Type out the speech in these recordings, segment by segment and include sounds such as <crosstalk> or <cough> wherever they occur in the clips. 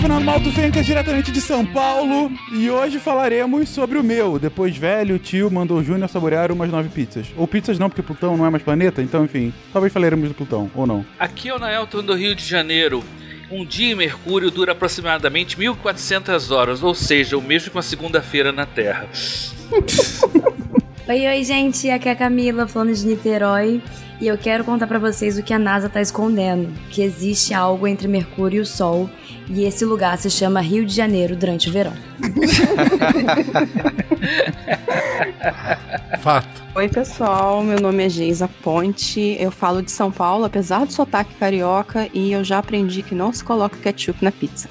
Fernando Malto Fencas, diretamente de São Paulo. E hoje falaremos sobre o meu. Depois velho, o tio mandou o Júnior saborear umas nove pizzas. Ou pizzas não, porque Plutão não é mais planeta. Então, enfim, talvez falaremos do Plutão, ou não. Aqui é o Naelton do Rio de Janeiro. Um dia em Mercúrio dura aproximadamente 1400 horas, ou seja, o mesmo que uma segunda-feira na Terra. <laughs> oi, oi, gente. Aqui é a Camila, falando de Niterói. E eu quero contar para vocês o que a NASA tá escondendo, que existe algo entre Mercúrio e o Sol, e esse lugar se chama Rio de Janeiro durante o verão. <laughs> Fato. Oi, pessoal. Meu nome é Geisa Ponte. Eu falo de São Paulo, apesar do sotaque carioca, e eu já aprendi que não se coloca ketchup na pizza.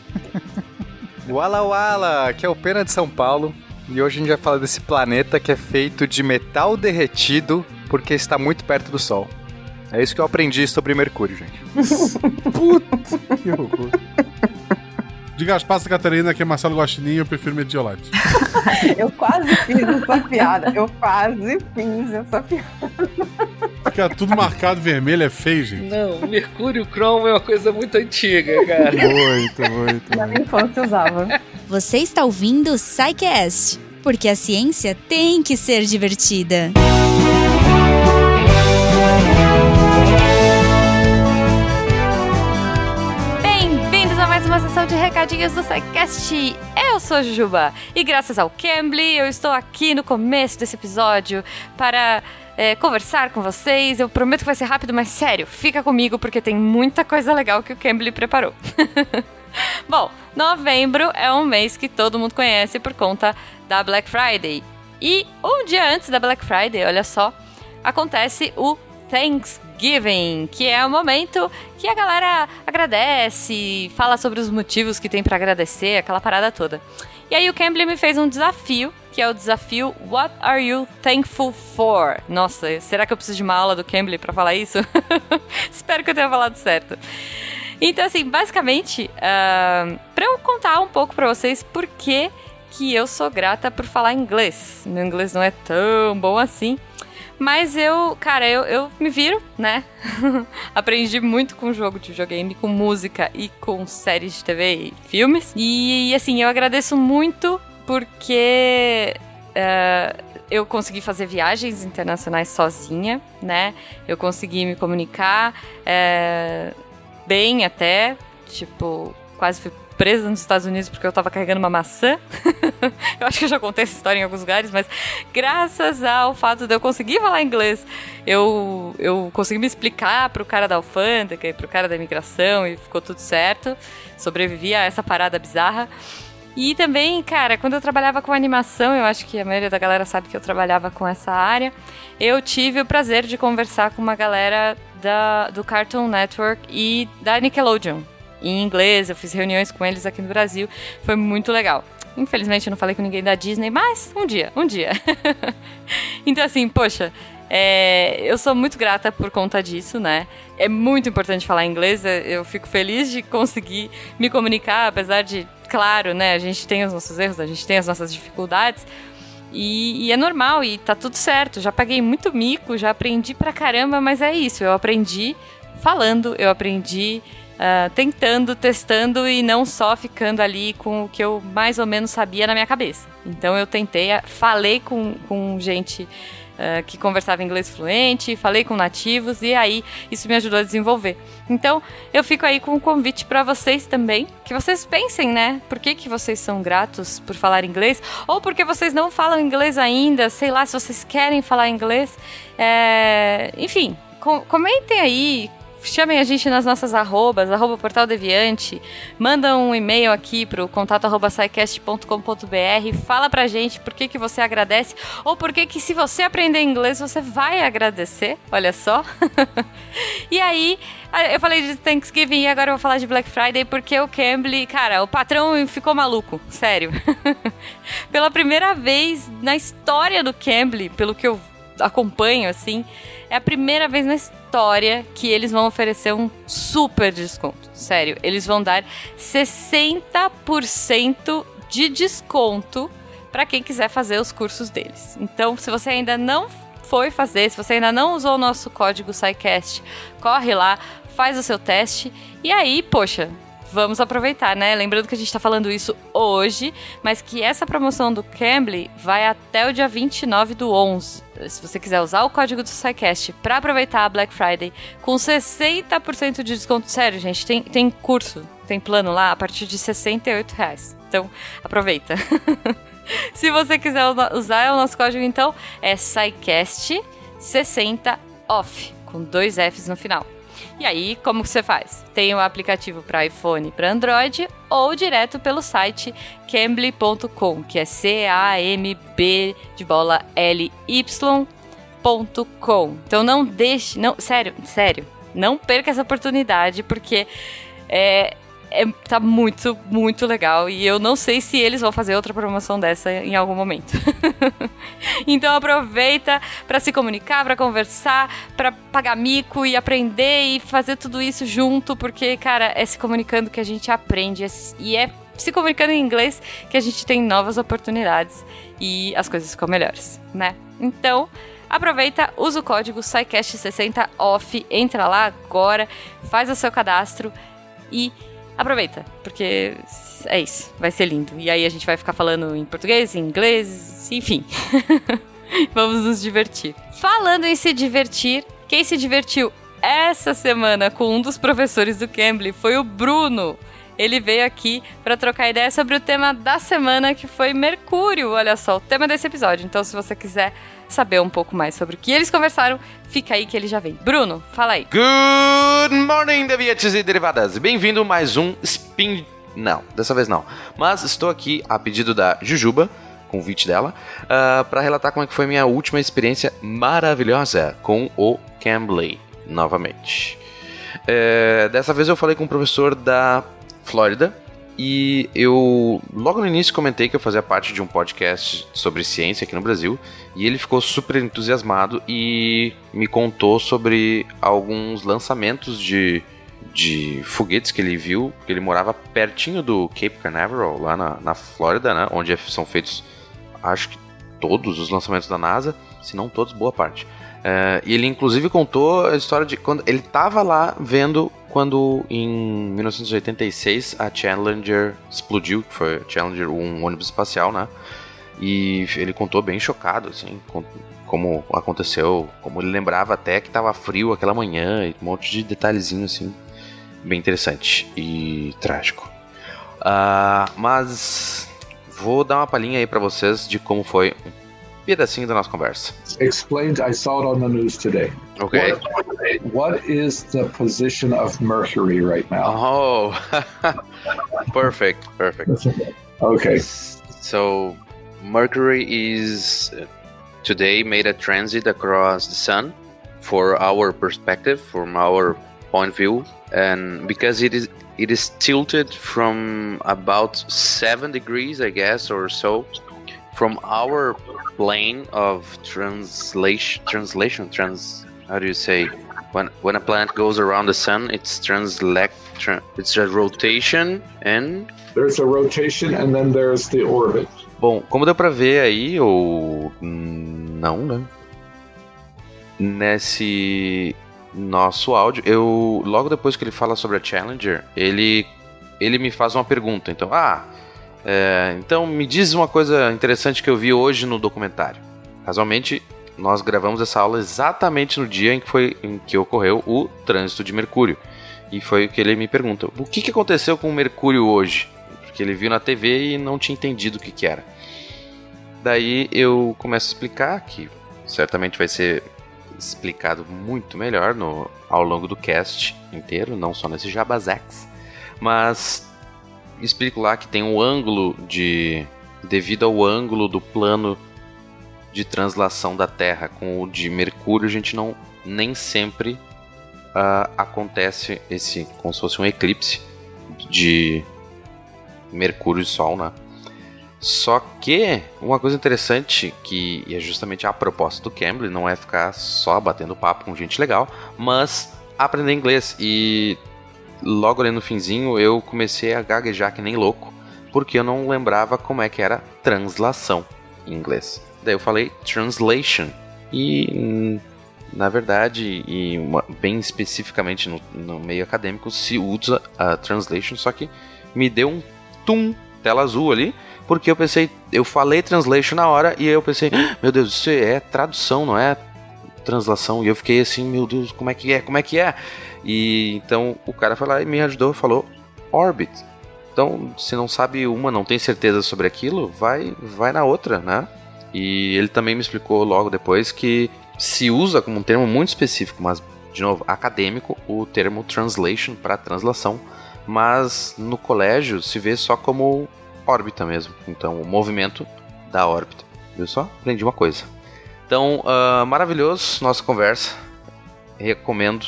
<laughs> Wala Wala, que é o Pena de São Paulo. E hoje a gente vai falar desse planeta que é feito de metal derretido porque está muito perto do Sol. É isso que eu aprendi sobre Mercúrio, gente. <laughs> Putz, que horror. De Gaspar Catarina, que é Marcelo Guaxinim, eu prefiro Mediolite. <laughs> eu quase fiz essa piada. Eu quase fiz essa piada. Fica tudo marcado vermelho, é feio, gente. Não, Mercúrio Chrome é uma coisa muito antiga, cara. <laughs> muito, muito. Na minha infância usava. Você está ouvindo o Psycast, porque a ciência tem que ser divertida. uma recadinhos do SciCast. Eu sou Jujuba e graças ao Cambly eu estou aqui no começo desse episódio para é, conversar com vocês. Eu prometo que vai ser rápido, mas sério, fica comigo porque tem muita coisa legal que o Cambly preparou. <laughs> Bom, novembro é um mês que todo mundo conhece por conta da Black Friday. E um dia antes da Black Friday, olha só, acontece o Thanksgiving, que é o momento que a galera agradece, fala sobre os motivos que tem para agradecer, aquela parada toda. E aí o Cambly me fez um desafio, que é o desafio What are you thankful for? Nossa, será que eu preciso de uma aula do Cambly para falar isso? <laughs> Espero que eu tenha falado certo. Então, assim, basicamente, uh, para eu contar um pouco para vocês por que que eu sou grata por falar inglês. Meu inglês não é tão bom assim, mas eu, cara, eu, eu me viro, né? <laughs> Aprendi muito com jogo de videogame, com música e com séries de TV e filmes. E, assim, eu agradeço muito porque uh, eu consegui fazer viagens internacionais sozinha, né? Eu consegui me comunicar uh, bem até, tipo, quase fui presa nos Estados Unidos porque eu tava carregando uma maçã. <laughs> eu acho que eu já contei essa história em alguns lugares, mas graças ao fato de eu conseguir falar inglês, eu, eu consegui me explicar pro cara da alfândega e pro cara da imigração e ficou tudo certo. Sobrevivi a essa parada bizarra. E também, cara, quando eu trabalhava com animação, eu acho que a maioria da galera sabe que eu trabalhava com essa área, eu tive o prazer de conversar com uma galera da, do Cartoon Network e da Nickelodeon em inglês, eu fiz reuniões com eles aqui no Brasil, foi muito legal. Infelizmente eu não falei com ninguém da Disney, mas um dia, um dia. <laughs> então assim, poxa, é, eu sou muito grata por conta disso, né? É muito importante falar inglês, é, eu fico feliz de conseguir me comunicar, apesar de, claro, né, a gente tem os nossos erros, a gente tem as nossas dificuldades, e, e, é normal e tá tudo certo. Já paguei muito mico, já aprendi pra caramba, mas é isso. Eu aprendi falando, eu aprendi uh, tentando, testando e não só ficando ali com o que eu mais ou menos sabia na minha cabeça. Então eu tentei, falei com, com gente Uh, que conversava inglês fluente, falei com nativos e aí isso me ajudou a desenvolver. Então eu fico aí com um convite para vocês também, que vocês pensem, né? Por que, que vocês são gratos por falar inglês? Ou porque vocês não falam inglês ainda, sei lá, se vocês querem falar inglês. É... Enfim, com comentem aí chamem a gente nas nossas arrobas, arroba Portal Deviante, manda um e-mail aqui pro contato arroba fala pra gente por que, que você agradece, ou por que que se você aprender inglês você vai agradecer, olha só. <laughs> e aí, eu falei de Thanksgiving e agora eu vou falar de Black Friday porque o Cambly, cara, o patrão ficou maluco, sério. <laughs> Pela primeira vez na história do Cambly, pelo que eu acompanho, assim, é a primeira vez na história que eles vão oferecer um super desconto. Sério, eles vão dar 60% de desconto para quem quiser fazer os cursos deles. Então, se você ainda não foi fazer, se você ainda não usou o nosso código SciCast, corre lá, faz o seu teste e aí, poxa, vamos aproveitar, né? Lembrando que a gente tá falando isso hoje, mas que essa promoção do Cambly vai até o dia 29 do 11. Se você quiser usar o código do SciCast para aproveitar a Black Friday com 60% de desconto. Sério, gente, tem, tem curso, tem plano lá a partir de 68 reais. Então, aproveita. <laughs> Se você quiser usar o nosso código, então, é SciCast60 off, com dois Fs no final. E aí, como que você faz? Tem o um aplicativo para iPhone e para Android ou direto pelo site cambly.com, que é C A M B de bola L Y.com. Então não deixe, não, sério, sério, não perca essa oportunidade porque é é, tá muito, muito legal. E eu não sei se eles vão fazer outra promoção dessa em algum momento. <laughs> então aproveita para se comunicar, para conversar, para pagar mico e aprender e fazer tudo isso junto, porque, cara, é se comunicando que a gente aprende. E é se comunicando em inglês que a gente tem novas oportunidades e as coisas ficam melhores, né? Então, aproveita, usa o código SciCast60OFF, entra lá agora, faz o seu cadastro e aproveita, porque é isso, vai ser lindo. E aí a gente vai ficar falando em português, em inglês, enfim. <laughs> Vamos nos divertir. Falando em se divertir, quem se divertiu essa semana com um dos professores do Cambly foi o Bruno. Ele veio aqui para trocar ideia sobre o tema da semana, que foi Mercúrio. Olha só, o tema desse episódio. Então, se você quiser saber um pouco mais sobre o que eles conversaram, fica aí que ele já vem. Bruno, fala aí. Good morning, deviantes e derivadas. Bem-vindo mais um Spin... Não, dessa vez não. Mas estou aqui a pedido da Jujuba, convite dela, uh, ah, para relatar como é que foi minha última experiência maravilhosa com o Cambly, novamente. Uh, dessa vez eu falei com um professor da Flórida, e eu logo no início comentei que eu fazia parte de um podcast sobre ciência aqui no Brasil. E ele ficou super entusiasmado e me contou sobre alguns lançamentos de, de foguetes que ele viu. Ele morava pertinho do Cape Canaveral, lá na, na Flórida, né? Onde são feitos, acho que todos os lançamentos da NASA, se não todos, boa parte. É, e ele inclusive contou a história de quando ele estava lá vendo quando em 1986 a Challenger explodiu, que foi Challenger, um ônibus espacial, né? E ele contou bem chocado, assim, como aconteceu, como ele lembrava até que estava frio aquela manhã, e um monte de detalhezinho, assim, bem interessante e trágico. Uh, mas vou dar uma palhinha aí para vocês de como foi pedacinho da nossa conversa. Explained, I saw it on the news today. Okay. What, what is the position of Mercury right now? Oh, <laughs> perfect, perfect. Okay. So, Mercury is today made a transit across the sun for our perspective, from our point of view, and because it is it is tilted from about seven degrees, I guess, or so, from our plane of translation translation trans how do you say? When when a planet goes around the sun it's translate tra, it's a rotation and there's a rotation and then there's the orbit. Bom como deu para ver aí ou não né? Nesse nosso áudio eu logo depois que ele fala sobre a Challenger ele ele me faz uma pergunta então. Ah é, então, me diz uma coisa interessante que eu vi hoje no documentário. Casualmente, nós gravamos essa aula exatamente no dia em que, foi, em que ocorreu o trânsito de Mercúrio. E foi o que ele me pergunta: o que, que aconteceu com o Mercúrio hoje? Porque ele viu na TV e não tinha entendido o que, que era. Daí eu começo a explicar que certamente vai ser explicado muito melhor no, ao longo do cast inteiro, não só nesse Jabazex. Mas explico lá que tem um ângulo de. devido ao ângulo do plano de translação da Terra com o de Mercúrio, a gente não nem sempre uh, acontece esse como se fosse um eclipse de Mercúrio e Sol, né? Só que uma coisa interessante que é justamente a proposta do Cambly não é ficar só batendo papo com gente legal, mas aprender inglês e logo ali no finzinho eu comecei a gaguejar que nem louco, porque eu não lembrava como é que era translação em inglês. Daí eu falei translation e na verdade, e uma- bem especificamente no, no meio acadêmico, se usa a translation, só que me deu um tum, tela azul ali, porque eu pensei, eu falei translation na hora e eu pensei, "Ah, meu Deus, isso é tradução, não é translação. E eu fiquei assim, meu Deus, como é que é? Como é que é? E então o cara foi lá e me ajudou, falou orbit. Então, se não sabe uma, não tem certeza sobre aquilo, vai vai na outra, né? E ele também me explicou logo depois que se usa como um termo muito específico, mas de novo, acadêmico, o termo translation para translação, mas no colégio se vê só como órbita mesmo. Então, o movimento da órbita. Viu só? Aprendi uma coisa. Então, ah, maravilhoso nossa conversa. Recomendo.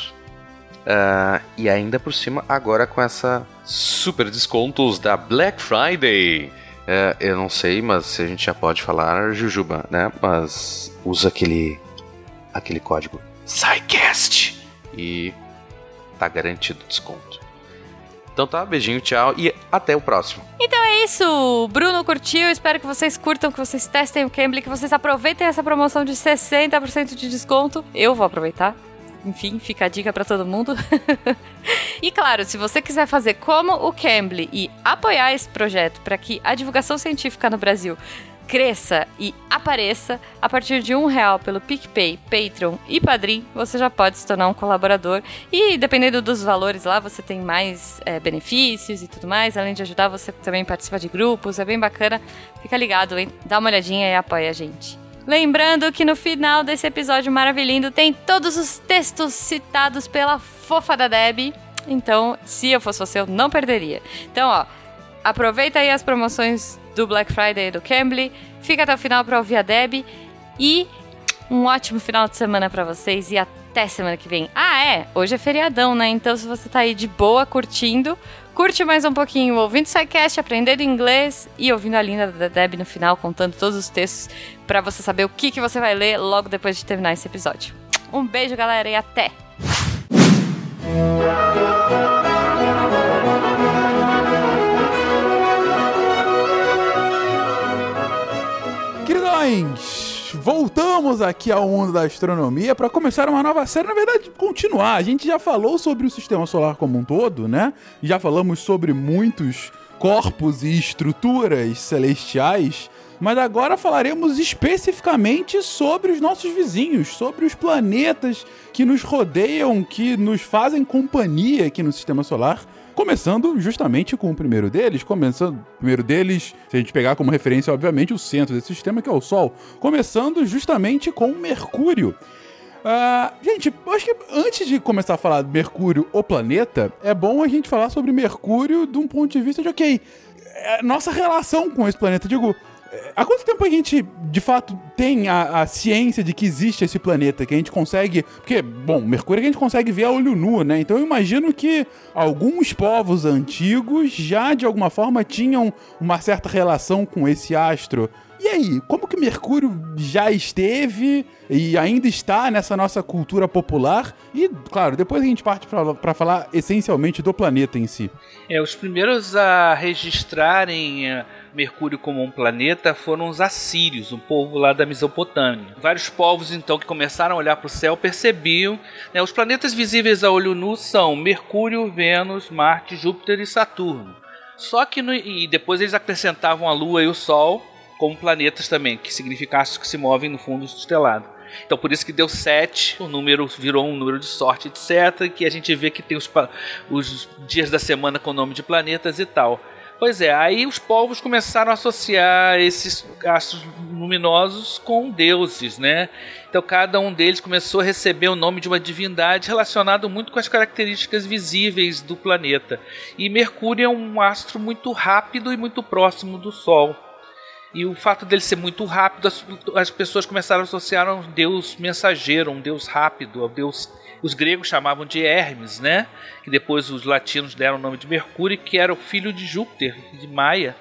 Ah, e ainda por cima, agora com essa super descontos da Black Friday. É, eu não sei, mas se a gente já pode falar Jujuba, né? Mas usa aquele aquele código SciCast e tá garantido desconto. Então tá, beijinho, tchau e até o próximo. Então é isso. Bruno curtiu. Espero que vocês curtam, que vocês testem o Cambly, que vocês aproveitem essa promoção de 60% de desconto. Eu vou aproveitar. Enfim, fica a dica pra todo mundo. <laughs> e claro, se você quiser fazer como o Cambly e apoiar esse projeto para que a divulgação científica no Brasil cresça e apareça a partir de um real pelo PicPay, Patreon e Padrim, você já pode se tornar um colaborador e dependendo dos valores lá, você tem mais é, benefícios e tudo mais, além de ajudar, você também participa de grupos, é bem bacana, fica ligado, hein? Dá uma olhadinha e apoia a gente. Lembrando que no final desse episódio maravilhoso tem todos os textos citados pela fofa da Deb, então se eu fosse você eu não perderia. Então ó, aproveita aí as promoções do Black Friday e do Cambly. Fica até o final para ouvir a Deb. E um ótimo final de semana para vocês e até semana que vem. Ah, é, hoje é feriadão, né? Então se você tá aí de boa curtindo, curte mais um pouquinho ouvindo o SciCast, aprendendo inglês e ouvindo a linda da Deb no final contando todos os textos para você saber o que, que você vai ler logo depois de terminar esse episódio. Um beijo, galera, e até! Queridões, voltamos aqui ao mundo da astronomia para começar uma nova série, na verdade, continuar. A gente já falou sobre o sistema solar como um todo, né? Já falamos sobre muitos corpos e estruturas celestiais, mas agora falaremos especificamente sobre os nossos vizinhos, sobre os planetas que nos rodeiam, que nos fazem companhia aqui no sistema solar. Começando justamente com o primeiro deles, começando, o primeiro deles, se a gente pegar como referência, obviamente, o centro desse sistema, que é o Sol. Começando justamente com Mercúrio. Ah, gente, acho que antes de começar a falar de Mercúrio, o planeta, é bom a gente falar sobre Mercúrio de um ponto de vista de, ok, é, nossa relação com esse planeta. Digo, há quanto tempo a gente, de fato, tem a, a ciência de que existe esse planeta, que a gente consegue... Porque, bom, Mercúrio é a gente consegue ver a olho nu, né? Então eu imagino que alguns povos antigos já, de alguma forma, tinham uma certa relação com esse astro. E aí, como que Mercúrio já esteve e ainda está nessa nossa cultura popular? E, claro, depois a gente parte para falar essencialmente do planeta em si. É, os primeiros a registrarem eh, Mercúrio como um planeta foram os assírios, um povo lá da Mesopotâmia. Vários povos então que começaram a olhar para o céu percebiam, né, os planetas visíveis a olho nu são Mercúrio, Vênus, Marte, Júpiter e Saturno. Só que no, e depois eles acrescentavam a Lua e o Sol como planetas também, que significa astros que se movem no fundo estelado. Então por isso que deu 7, o número virou um número de sorte, etc. Que a gente vê que tem os, os dias da semana com o nome de planetas e tal. Pois é, aí os povos começaram a associar esses astros luminosos com deuses, né? Então cada um deles começou a receber o nome de uma divindade relacionado muito com as características visíveis do planeta. E Mercúrio é um astro muito rápido e muito próximo do Sol. E o fato dele ser muito rápido, as, as pessoas começaram a associar um deus mensageiro, um deus rápido, ao deus. Os gregos chamavam de Hermes, né? Que depois os latinos deram o nome de Mercúrio, que era o filho de Júpiter, de Maia,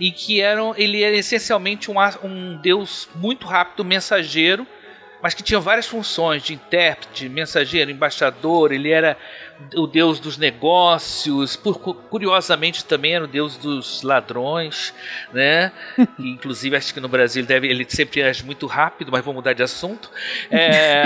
e que era, ele era essencialmente um, um deus muito rápido, mensageiro, mas que tinha várias funções de intérprete, mensageiro, embaixador. Ele era o deus dos negócios, por, curiosamente também era o deus dos ladrões, né? <laughs> E, inclusive acho que no Brasil ele, deve, ele sempre age muito rápido, mas vou mudar de assunto. É,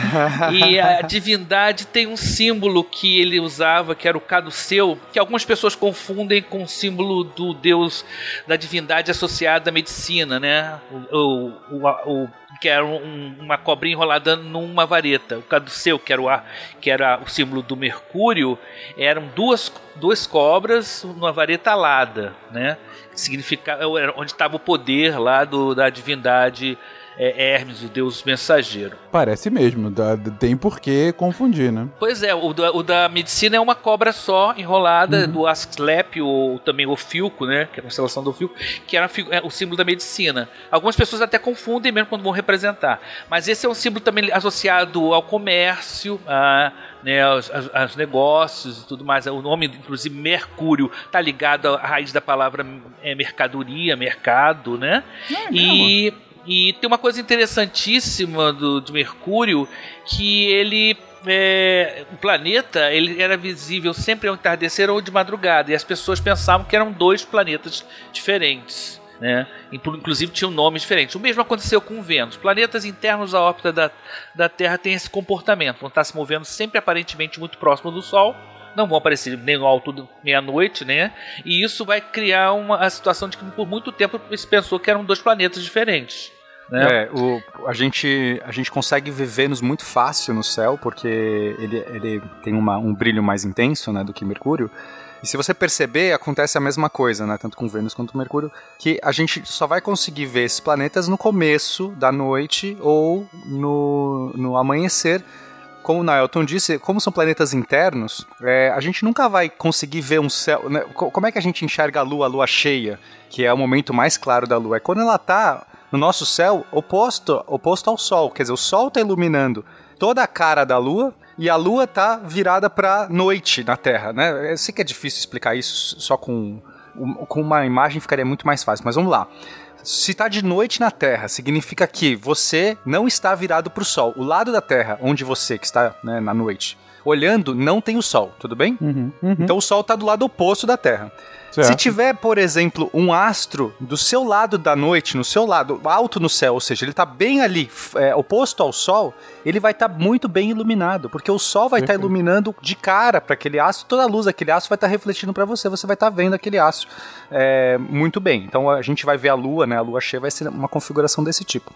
<laughs> e a divindade tem um símbolo que ele usava, que era o caduceu, que algumas pessoas confundem com o símbolo do deus da divindade associada à medicina, né? O, o, o, o que era um, uma cobrinha enrolada numa vareta. O caduceu, que era o, que era o símbolo do Mercúrio, eram duas, duas cobras numa vareta alada, né? Que significa onde estava o poder lá do, da divindade é Hermes, o deus mensageiro. Parece mesmo, dá, tem por que confundir, né? Pois é, o da, o da medicina é uma cobra só enrolada uhum. do Asclep, ou também o Filco, né? Que é a constelação do Filco, que era é o símbolo da medicina. Algumas pessoas até confundem mesmo quando vão representar. Mas esse é um símbolo também associado ao comércio, a né, aos, aos, negócios e tudo mais. O nome, inclusive, Mercúrio, tá ligado à raiz da palavra é, mercadoria, mercado, né? É, e e tem uma coisa interessantíssima do, de Mercúrio que ele é, o planeta ele era visível sempre ao entardecer ou de madrugada e as pessoas pensavam que eram dois planetas diferentes. Né? Inclusive tinham nomes diferentes. O mesmo aconteceu com Vênus. Planetas internos à órbita da, da Terra têm esse comportamento, vão estar se movendo sempre aparentemente muito próximo do Sol, não vão aparecer nem no alto nem à noite, né? E isso vai criar uma a situação de que por muito tempo se pensou que eram dois planetas diferentes. Né? É, o, a, gente, a gente consegue ver Vênus muito fácil no céu, porque ele, ele tem uma, um brilho mais intenso né, do que Mercúrio. E se você perceber, acontece a mesma coisa, né? Tanto com Vênus quanto com Mercúrio, que a gente só vai conseguir ver esses planetas no começo da noite ou no, no amanhecer. Como o Nailton disse, como são planetas internos, é, a gente nunca vai conseguir ver um céu. Né? Como é que a gente enxerga a Lua, a Lua cheia, que é o momento mais claro da Lua? É quando ela está no nosso céu oposto, oposto ao Sol. Quer dizer, o Sol está iluminando toda a cara da Lua e a Lua está virada para noite na Terra, né? Eu sei que é difícil explicar isso só com, com uma imagem ficaria muito mais fácil, mas vamos lá. Se está de noite na Terra, significa que você não está virado para o Sol. O lado da Terra, onde você que está né, na noite, olhando, não tem o Sol, tudo bem? Uhum, uhum. Então o Sol está do lado oposto da Terra. Certo. Se tiver, por exemplo, um astro do seu lado da noite, no seu lado, alto no céu, ou seja, ele está bem ali, é, oposto ao Sol, ele vai estar tá muito bem iluminado, porque o Sol vai estar tá iluminando de cara para aquele astro, toda a luz daquele astro vai estar tá refletindo para você, você vai estar tá vendo aquele astro é, muito bem. Então a gente vai ver a Lua, né? A Lua cheia vai ser uma configuração desse tipo.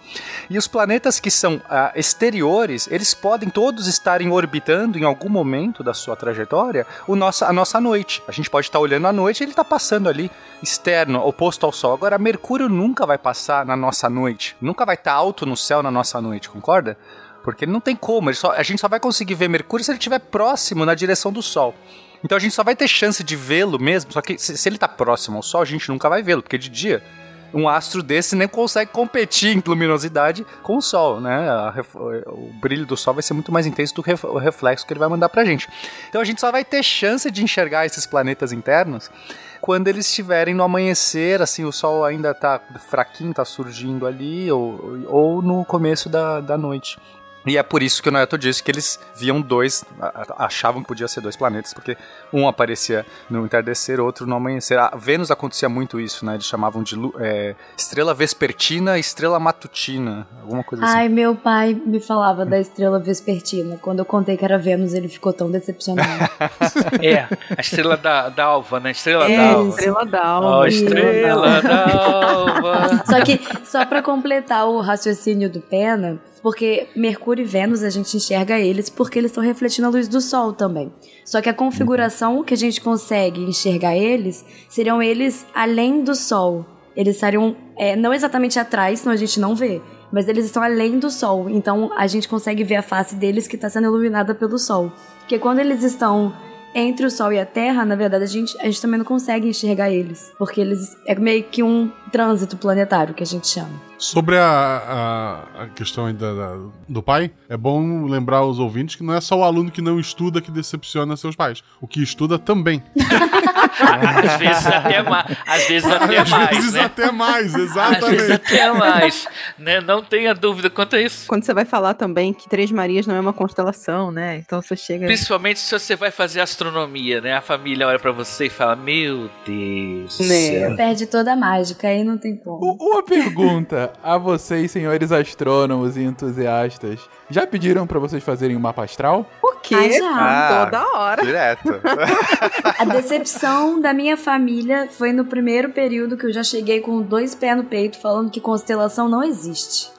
E os planetas que são ah, exteriores, eles podem todos estarem orbitando em algum momento da sua trajetória o nossa, a nossa noite. A gente pode estar olhando a noite e ele está passando ali externo, oposto ao Sol. Agora, Mercúrio nunca vai passar na nossa noite, nunca vai estar alto no céu na nossa noite, concorda? Porque não tem como, só, a gente só vai conseguir ver Mercúrio se ele estiver próximo na direção do Sol. Então a gente só vai ter chance de vê-lo mesmo, só que se, se ele está próximo ao Sol, a gente nunca vai vê-lo, porque de dia um astro desse nem consegue competir em luminosidade com o Sol, né? o brilho do Sol vai ser muito mais intenso do que o reflexo que ele vai mandar pra gente. Então a gente só vai ter chance de enxergar esses planetas internos quando eles estiverem no amanhecer, assim, o Sol ainda tá fraquinho, tá surgindo ali, ou, ou no começo da, da noite. E é por isso que o Neto disse que eles viam dois, achavam que podia ser dois planetas, porque um aparecia no entardecer, outro no amanhecer. A Vênus acontecia muito isso, né? Eles chamavam de é, estrela vespertina e estrela matutina, alguma coisa assim. Ai, meu pai me falava da estrela vespertina. Quando eu contei que era Vênus, ele ficou tão decepcionado. <laughs> é, a estrela da, da alva, né? Estrela é, da alva. Estrela da alva. Oh, estrela da alva. Só que, só para completar o raciocínio do Pena, porque Mercúrio e Vênus a gente enxerga eles porque eles estão refletindo a luz do Sol também. Só que a configuração que a gente consegue enxergar eles seriam eles além do Sol. Eles estariam é, não exatamente atrás, senão a gente não vê. Mas eles estão além do Sol. Então a gente consegue ver a face deles que está sendo iluminada pelo Sol. Porque quando eles estão entre o Sol e a Terra, na verdade, a gente, a gente também não consegue enxergar eles. Porque eles é meio que um trânsito planetário que a gente chama. Sobre a, a, a questão ainda da- do pai, é bom lembrar aos ouvintes que não é só o aluno que não estuda que decepciona seus pais. O que estuda também. <laughs> Às vezes até, ma às vezes até Às mais, vezes né? até mais, Às vezes exatamente. até mais, né? Não tenha dúvida quanto a isso. Quando você vai falar também que Três Marias não é uma constelação, né? Então você chega. Principalmente se você vai fazer astronomia, né? A família olha pra você e fala: Meu Deus Né. céu. Perde toda a mágica, aí não tem como. Uma pergunta a vocês, senhores astrônomos e entusiastas. Já pediram pra vocês fazerem um mapa astral? O quê? Ah, já. Ah. Toda hora. Direto. <laughs> A decepção da minha família foi no primeiro período que eu já cheguei com dois pés no peito falando que constelação não existe.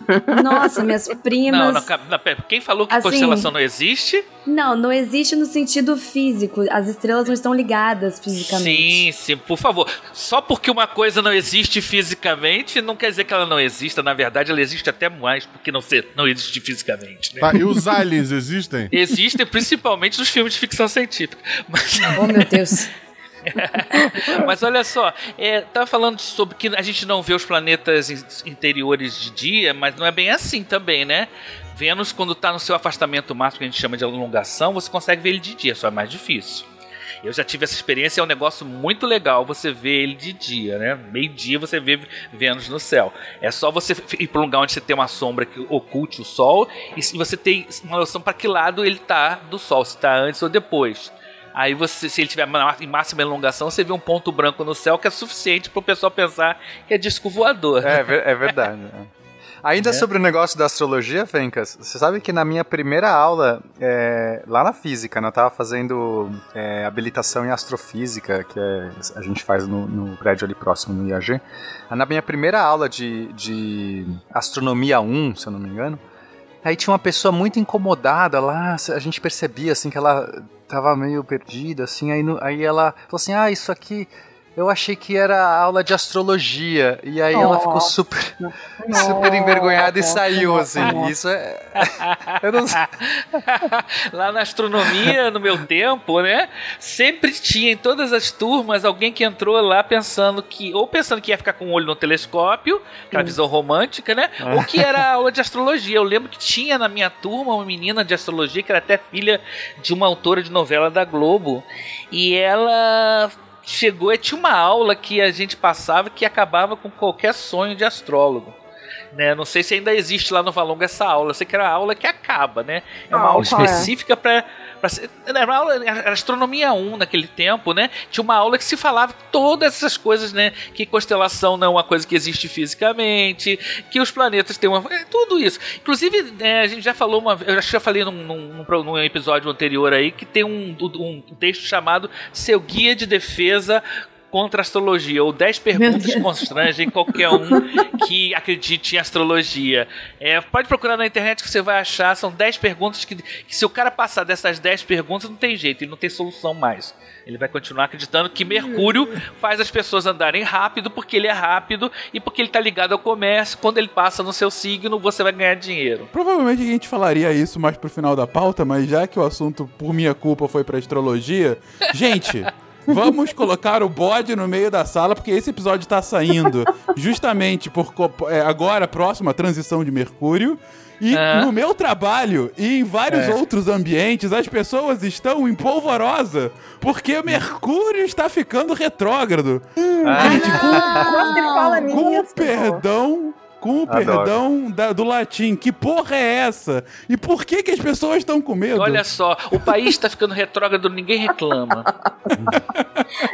Nossa, minhas <laughs> primas. Não, não, quem falou que Assim- constelação não existe? Não, não existe no sentido físico. As estrelas não estão ligadas fisicamente. Sim, sim, por favor. Só porque uma coisa não existe fisicamente, não quer dizer que ela não exista. Na verdade, ela existe até mais porque não, ser, não existe fisicamente. Né? Tá, e os aliens existem? <laughs> Existem principalmente nos filmes de ficção científica. Mas, <laughs> Oh, meu Deus. <laughs> mas olha só, é, tava falando sobre que a gente não vê os planetas in- interiores de dia, mas não é bem assim também, né? Vênus, quando tá no seu afastamento máximo, que a gente chama de alongação, você consegue ver ele de dia, só é mais difícil. Eu já tive essa experiência, é um negócio muito legal você ver ele de dia, né? Meio-dia você vê Vênus no céu. É só você ir para um lugar onde você tem uma sombra que oculte o Sol e se você tem uma noção para que lado ele tá do Sol, se tá antes ou depois. Aí você, se ele tiver em máxima elongação, você vê um ponto branco no céu que é suficiente para o pessoal pensar que é disco voador. É, é verdade. <laughs> é. Ainda sobre o negócio da astrologia, Fencas, você sabe que na minha primeira aula, é, lá na física, né, eu tava fazendo é, habilitação em astrofísica, que é- a gente faz no, no prédio ali próximo, no IAG. Na minha primeira aula de, de astronomia 1, se eu não me engano, aí tinha uma pessoa muito incomodada lá, a gente percebia assim que ela tava meio perdida, assim, aí, no- aí ela falou assim, ah, isso aqui... Eu achei que era aula de astrologia. E aí ela ficou super, <laughs> super envergonhada e saiu, assim. Isso é. <laughs> Eu não sei. <laughs> Lá na astronomia, no meu tempo, né? Sempre tinha em todas as turmas alguém que entrou lá pensando que, ou pensando que ia ficar com o olho no telescópio, aquela visão romântica, né? Ou que era aula de astrologia. Eu lembro que tinha na minha turma uma menina de astrologia que era até filha de uma autora de novela da Globo. E ela chegou e tinha uma aula que a gente passava que acabava com qualquer sonho de astrólogo. Né? Não sei se ainda existe lá no Valonga essa aula. Eu sei que era a aula que acaba, né? É uma Ah, aula é? específica para era uma aula era astronomia 1 naquele tempo, né? Tinha uma aula que se falava todas essas coisas, né? Que constelação não é uma coisa que existe fisicamente, que os planetas têm uma. é, tudo isso. Inclusive, é, a gente já falou uma Eu acho que já falei num, num, num episódio anterior aí que tem um, um texto chamado Seu Guia de Defesa contra a astrologia, ou 10 perguntas que constrangem qualquer um que acredite em astrologia. É, pode procurar na internet que você vai achar, são 10 perguntas que, que se o cara passar dessas 10 perguntas, não tem jeito, ele não tem solução mais. Ele vai continuar acreditando que Mercúrio faz as pessoas andarem rápido porque ele é rápido e porque ele está ligado ao comércio. Quando ele passa no seu signo, você vai ganhar dinheiro. Provavelmente a gente falaria isso mais pro final da pauta, mas já que o assunto, por minha culpa, foi pra astrologia, gente. <laughs> Vamos colocar o bode no meio da sala, porque esse episódio tá saindo justamente por é, agora, próximo à transição de Mercúrio. E Ah. no meu trabalho e em vários É. outros ambientes, as pessoas estão em polvorosa porque Mercúrio está ficando retrógrado. Gente, Quando se fala com, com perdão, com o Adoro. perdão da- do latim, que porra é essa? E por que, que as pessoas estão com medo? Olha só, o país está ficando retrógrado, ninguém reclama. <laughs>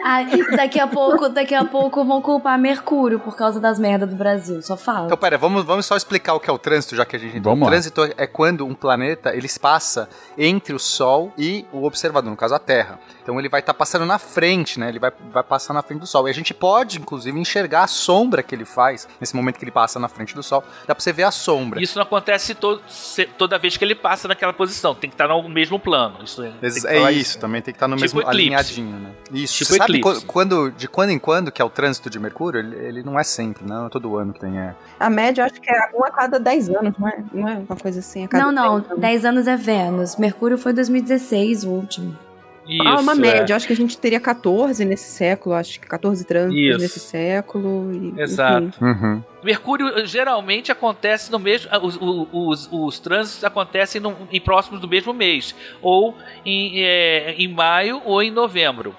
Ah, daqui a pouco, daqui a pouco vão culpar Mercúrio por causa das merdas do Brasil. Só fala. Então, pera, vamos, vamos só explicar o que é o trânsito, já que a gente. Vamos O lá. trânsito é quando um planeta ele passa entre o Sol e o observador, no caso a Terra. Então ele vai estar passando na frente, né? Ele vai, vai passar na frente do Sol. E a gente pode, inclusive, enxergar a sombra que ele faz nesse momento que ele passa na frente do Sol. Dá pra você ver a sombra. Isso não acontece to- se- toda vez que ele passa naquela posição. Tem que estar no mesmo plano. Isso é, É isso, também tem que estar no Tipo mesmo eclipse. alinhadinho, né? Isso. Tipo Você sabe eclipse. quando, de quando em quando que é o trânsito de Mercúrio? Ele, ele não é sempre? Não é todo ano que tem. É. A média acho que é um a cada 10 anos, não é? Não é uma coisa assim? A cada Não, não. 10 anos. 10 anos é Vênus. Mercúrio foi 2016, o último. Ah, uma Isso, média. é. Acho que a gente teria 14 nesse século, acho que 14 trânsitos Isso. nesse século. E, Exato. Uhum. Mercúrio eh, geralmente acontece no mesmo. ah, Os, os, os, os trânsitos acontecem no, em próximos do mesmo mês. Ou em, eh, em maio ou em novembro.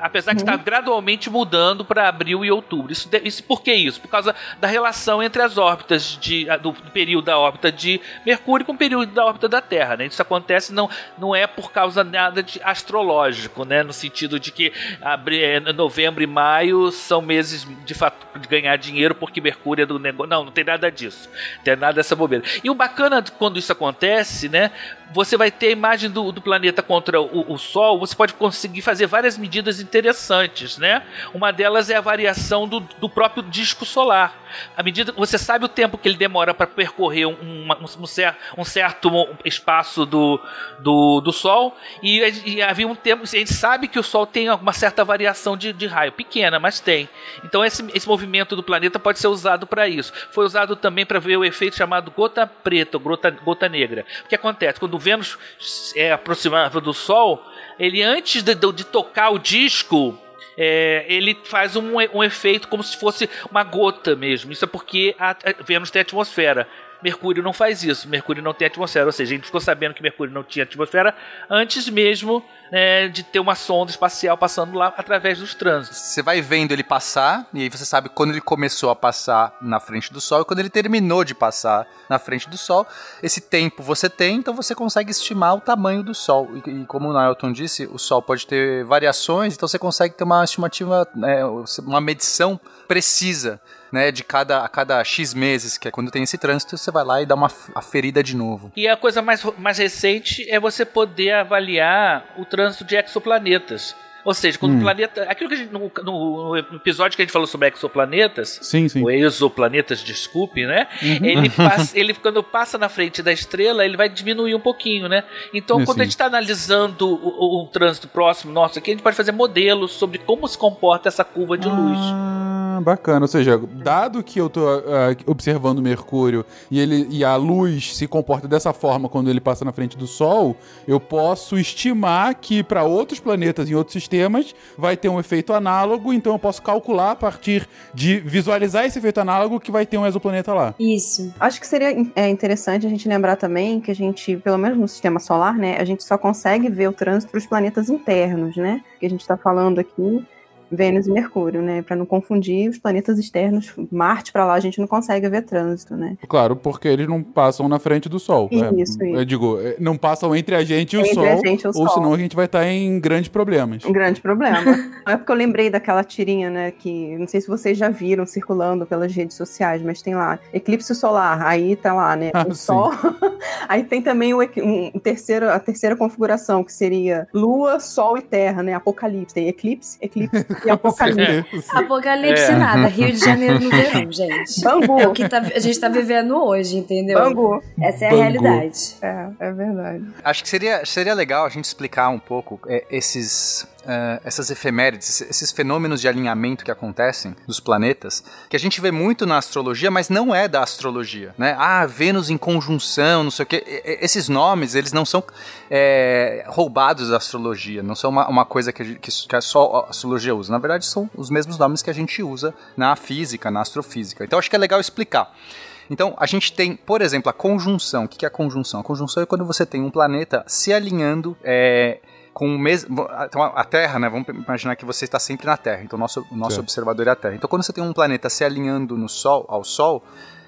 Apesar de Uhum. estar gradualmente mudando para abril e outubro. Isso, isso, por que isso? Por causa da relação entre as órbitas de, ah, do período da órbita de Mercúrio com o período da órbita da Terra. Né? Isso acontece não, não é por causa nada de astrológico, né? no sentido de que abri- eh, novembro e maio são meses de, fato, de ganhar dinheiro porque Mercúrio é do negócio. Não, não tem nada disso. Não tem nada dessa bobeira. E o bacana quando isso acontece, né? Você vai ter a imagem do, do planeta contra o, o Sol, você pode conseguir fazer várias medidas interessantes, né? Uma delas é a variação do, do próprio disco solar. À medida você sabe o tempo que ele demora para percorrer um, um cer- um certo espaço do, do, do Sol, e, e havia um tempo. A gente sabe que o Sol tem uma certa variação de, de raio, pequena, mas tem. Então esse, esse movimento do planeta pode ser usado para isso. Foi usado também para ver o efeito chamado gota preta, ou gota, gota negra. O que acontece? Quando o Vênus é aproximado do Sol, ele antes de, de- tocar o disco. é, ele faz um, um efeito como se fosse uma gota mesmo. Isso é porque a, a Vênus tem atmosfera. Mercúrio não faz isso. Mercúrio não tem atmosfera. Ou seja, a gente ficou sabendo que Mercúrio não tinha atmosfera antes mesmo né, de ter uma sonda espacial passando lá através dos trânsitos. Você vai vendo ele passar, e aí você sabe quando ele começou a passar na frente do Sol e quando ele terminou de passar na frente do Sol. Esse tempo você tem, então você consegue estimar o tamanho do Sol. E, e como o Nailton disse, o Sol pode ter variações, então você consegue ter uma estimativa, né, uma medição precisa. Né, de cada, a cada X meses, que é quando tem esse trânsito, você vai lá e dá uma f- aferida de novo. E a coisa mais, mais recente é você poder avaliar o trânsito de exoplanetas. Ou seja, quando o planeta. Aquilo que a gente. No, no- episódio que a gente falou sobre exoplanetas, Sim, sim. ou exoplanetas, desculpe, né? Ele, <laughs> passa, ele, quando passa na frente da estrela, ele vai diminuir um pouquinho, né? Então, Sim, quando a sim. gente está analisando o, o- um trânsito próximo nosso aqui, a gente pode fazer modelos sobre como se comporta essa curva de luz. Ah, bacana. Ou seja, dado que eu tô ah, observando Mercúrio e, ele, e a luz se comporta dessa forma quando ele passa na frente do Sol, eu posso estimar que para outros planetas em outros sistemas vai ter um efeito análogo, então eu posso calcular a partir de visualizar esse efeito análogo que vai ter um exoplaneta lá. Isso. Acho que seria é, interessante a gente lembrar também que a gente, pelo menos no sistema solar, né, a gente só consegue ver o trânsito dos planetas internos, né? Que a gente está falando aqui, Vênus e Mercúrio, né? Para não confundir os planetas externos, Marte para lá a gente não consegue ver trânsito, né? Claro, porque eles não passam na frente do Sol. né? Isso, isso. Eu digo, eh, não passam entre a gente e o Entre Sol, a gente e o ou Sol. senão a gente vai estar em grandes problemas. Um grande problema. <laughs> é porque eu lembrei daquela tirinha, né? Que não sei se vocês já viram circulando pelas redes sociais, mas tem lá eclipse solar. Aí tá lá, né? Ah, o sim. Sol. <laughs> aí tem também o, um terceiro, a terceira configuração, que seria Lua, Sol e Terra, né? Apocalipse. Tem eclipse, eclipse <laughs> e apocalipse. Apocalipse É. nada. Rio de Janeiro no verão, <laughs> gente. Bangu. É o que tá- a gente tá vivendo hoje, entendeu? Bangu. Essa é a Bangu. realidade. É, é verdade. Acho que seria, seria legal a gente explicar um pouco é, esses, é, essas efemérides, esses- fenômenos de alinhamento que acontecem dos planetas, que a gente vê muito na astrologia, mas não é da astrologia, né? Ah, Vênus em conjunção, não sei o quê. Esses nomes, eles não são é, roubados da astrologia, não são uma, uma coisa que, que, que a só a astrologia usa. Na verdade, são os mesmos nomes que a gente usa na física, na astrofísica. Então, acho que é legal explicar. Então, a gente tem, por exemplo, a conjunção. O que que é a conjunção? A conjunção é quando você tem um planeta se alinhando é, com o mesmo. Então, a Terra, né? Vamos imaginar que você está sempre na Terra. Então, o nosso, o nosso observador é a Terra. Então, quando você tem um planeta se alinhando no Sol, ao Sol,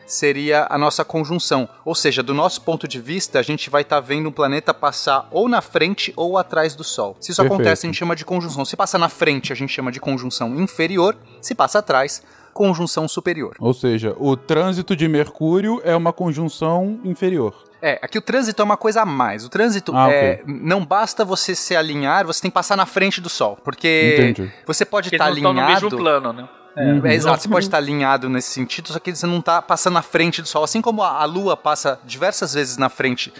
seria a nossa conjunção. Ou seja, do nosso ponto de vista, a gente vai estar vendo um planeta passar ou na frente ou atrás do Sol. Se isso Perfeito. acontece, a gente chama de conjunção. Se passa na frente, a gente chama de conjunção inferior. Se passa atrás, conjunção superior. Ou seja, o trânsito de Mercúrio é uma conjunção inferior. É, aqui o trânsito é uma coisa a mais. O trânsito Ah, é. Não basta você se alinhar, você tem que passar na frente do Sol. Porque Entendi. você pode estar não estão no alinhado. mesmo plano, né? Uhum. É, exato, você pode estar alinhado nesse sentido, só que você não está passando na frente do Sol. Assim como a, a Lua passa diversas vezes na frente,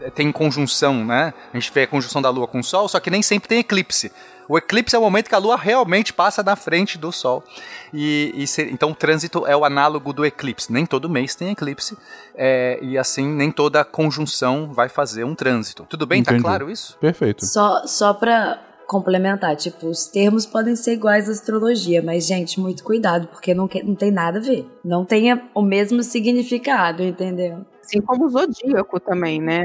eh, tem conjunção, né? A gente vê a conjunção da Lua com o Sol, só que nem sempre tem eclipse. O eclipse é o momento que a Lua realmente passa na frente do Sol. E, e se- então o trânsito é o análogo do eclipse. Nem todo mês tem eclipse. é, e assim, nem toda conjunção vai fazer um trânsito. Tudo bem? Entendi. Tá claro isso? Perfeito. Só, só pra complementar, tipo, os termos podem ser iguais à astrologia, mas, gente, muito cuidado, porque não, que- não tem nada a ver. Não tenha o mesmo significado, entendeu? Assim como o zodíaco também, né?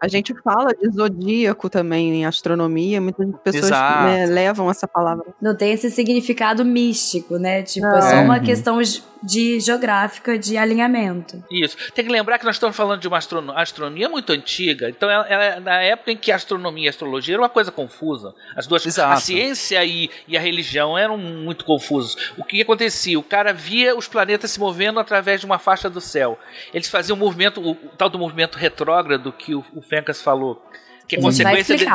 A gente fala de zodíaco também em astronomia, muitas pessoas né, levam essa palavra. Não tem esse significado místico, né? Tipo, é só uma Uhum. questão de- geográfica, de alinhamento. Isso. Tem que lembrar que nós estamos falando de uma astrono- astronomia muito antiga. Então, ela, ela- na época em que a astronomia e a astrologia era uma coisa confusa. As duas, Exato. a ciência e, e a religião eram muito confusos. O que acontecia? O cara via os planetas se movendo através de uma faixa do céu. Eles faziam um movimento, o, o tal do movimento retrógrado que o, o Fencas falou, que é consequência de-.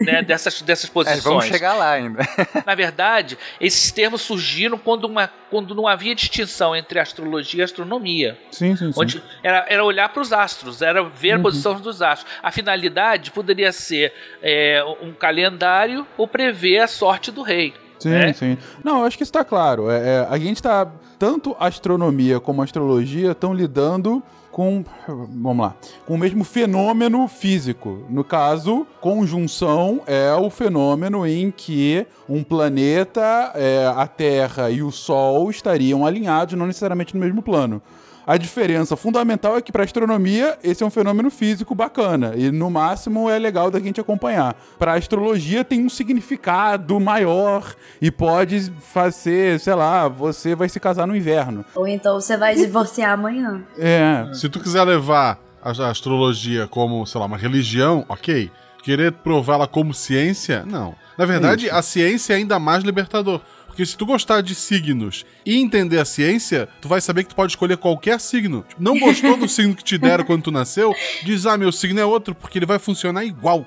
Né, dessas, dessas É, posições. vamos chegar lá ainda. Na verdade, esses termos surgiram quando, uma, quando não havia distinção entre astrologia e astronomia. Sim, sim, sim. Onde era, era olhar para os astros, era ver a posição dos astros. A finalidade poderia ser é, um calendário ou prever a sorte do rei. Sim, né? sim. Não, eu acho que isso tá claro. É, é, a gente tá. Tanto a astronomia como a astrologia estão lidando com. Vamos lá. Com o mesmo fenômeno físico. No caso, conjunção é o fenômeno em que um planeta, é, a Terra e o Sol estariam alinhados, não necessariamente no mesmo plano. A diferença fundamental é que para astronomia esse é um fenômeno físico bacana e no máximo é legal da gente acompanhar. Para astrologia tem um significado maior e pode fazer, sei lá, você vai se casar no inverno. Ou então você vai divorciar amanhã. É, Se tu quiser levar a a astrologia como, sei lá, uma religião, ok. Querer prová-la como ciência, não. Na verdade, a ciência é ainda mais libertador. Porque se tu gostar de signos e entender a ciência, tu vai saber que tu pode escolher qualquer signo. Tipo, Não gostou do signo que te deram quando tu nasceu? Diz, ah, meu signo é outro, porque ele vai funcionar igual.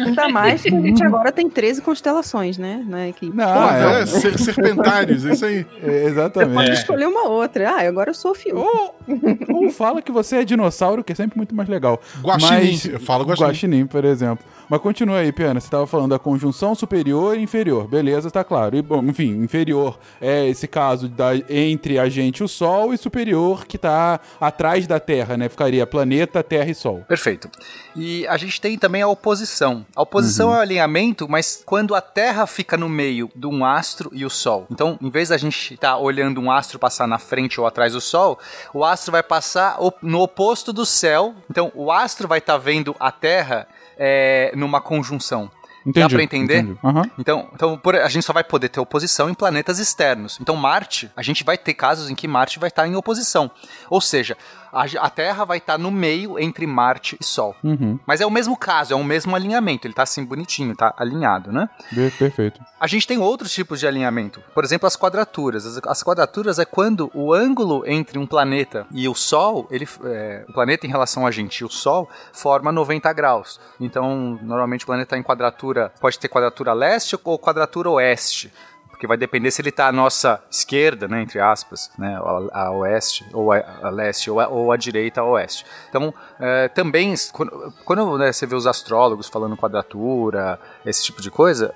Ainda mais que a gente agora tem 13 constelações, né? Na equipe. não, Pô, é, ser- serpentários, isso aí. é, Você pode exatamente. escolher uma outra. Ah, agora eu sou o Fio. Ou, ou fala que você é dinossauro, que é sempre muito mais legal. Guaxinim, Mas- eu falo guaxinim. Guaxinim, por exemplo. Mas continua aí, Piana. Você estava falando da conjunção superior e inferior. Beleza, tá claro. E, bom, enfim, inferior é esse caso da, entre a gente e o Sol, e superior que tá atrás da Terra, né? Ficaria planeta, Terra e Sol. Perfeito. E a gente tem também a oposição. A oposição é o alinhamento, mas quando a Terra fica no meio de um astro e o Sol. Então, em vez da gente estar olhando um astro passar na frente ou atrás do Sol, o astro vai passar no oposto do céu. Então, o astro vai estar vendo a Terra é, numa conjunção. Entendi. pra entender? Aham. Então, então por- a gente só vai poder ter oposição em planetas externos. Então, Marte, a gente vai ter casos em que Marte vai estar em oposição. Ou seja, a, a Terra vai estar no meio entre Marte e Sol. Uhum. Mas é o mesmo caso, é o mesmo alinhamento. Ele tá assim bonitinho, tá alinhado, né? Perfeito. A gente tem outros tipos de alinhamento. Por exemplo, as quadraturas. As, as quadraturas é quando o ângulo entre um planeta e o Sol, ele, é, o planeta em relação a gente e o Sol, forma 90 graus. Então, normalmente o planeta está em quadratura, pode ter quadratura leste ou quadratura oeste. Porque vai depender se ele está à nossa esquerda, né, entre aspas, né, a, a oeste, ou a, a leste, ou a, ou a direita a oeste. Então, é, também, quando, quando né, você vê os astrólogos falando quadratura, esse tipo de coisa,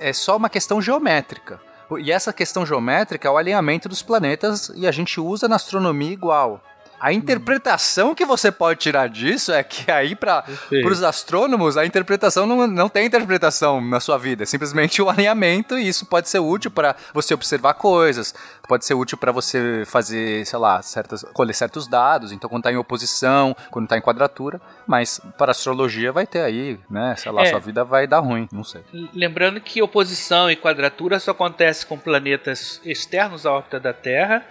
é só uma questão geométrica. E essa questão geométrica é o alinhamento dos planetas e a gente usa na astronomia igual. A interpretação que você pode tirar disso é que aí para os astrônomos a interpretação não, não tem interpretação na sua vida, é simplesmente o alinhamento e isso pode ser útil para você observar coisas, pode ser útil para você fazer, sei lá, certas, colher certos dados, então quando está em oposição, quando está em quadratura, mas para astrologia vai ter aí, né, sei lá, É. sua vida vai dar ruim, não sei. Lembrando que oposição e quadratura só acontece com planetas externos à órbita da Terra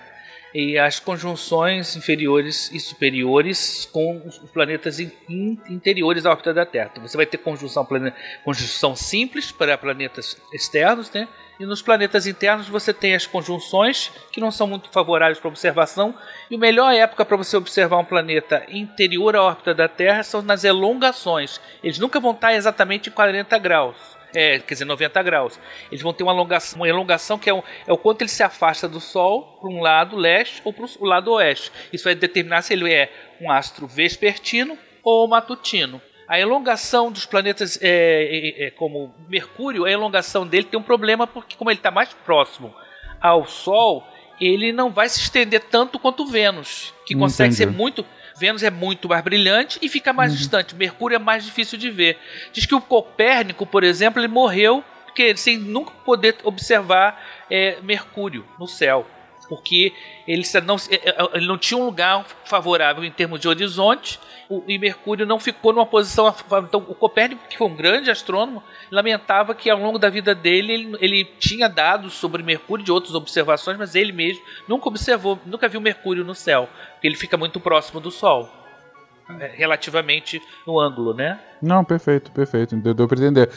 e as conjunções inferiores e superiores com os planetas in- in- interiores à órbita da Terra. Então você vai ter conjunção, plane- conjunção simples para planetas externos, né? E nos planetas internos você tem as conjunções que não são muito favoráveis para observação. E a melhor época para você observar um planeta interior à órbita da Terra são nas elongações. Eles nunca vão estar exatamente em 40 graus. É, quer dizer, 90 graus. Eles vão ter uma elongação, uma elongação que é o, é o quanto ele se afasta do Sol para um lado leste ou para o lado oeste. Isso vai determinar se ele é um astro vespertino ou matutino. A elongação dos planetas, é, é, é, como Mercúrio, a elongação dele tem um problema porque, como ele está mais próximo ao Sol, ele não vai se estender tanto quanto Vênus, que consegue Entendi. ser muito. Vênus é muito mais brilhante e fica mais distante. Mercúrio é mais difícil de ver. Diz que o Copérnico, por exemplo, ele morreu porque, sem nunca poder observar é, Mercúrio no céu. Porque ele, não, é, é, ele não tinha um lugar favorável em termos de horizonte o- e Mercúrio não ficou numa posição. Então, o Copérnico, que foi um grande astrônomo, lamentava que ao longo da vida dele ele, ele tinha dados sobre Mercúrio de outras observações, mas ele mesmo nunca observou, nunca viu Mercúrio no céu, porque ele fica muito próximo do Sol, relativamente no ângulo, né? Não, perfeito, perfeito. Deu, deu pra entender.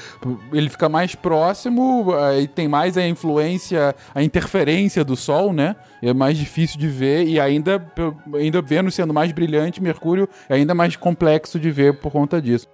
Ele fica mais próximo, aí tem mais a influência, a interferência do Sol, né? É mais difícil de ver e ainda, ainda Vênus sendo mais brilhante, Mercúrio é ainda mais complexo de ver por conta disso.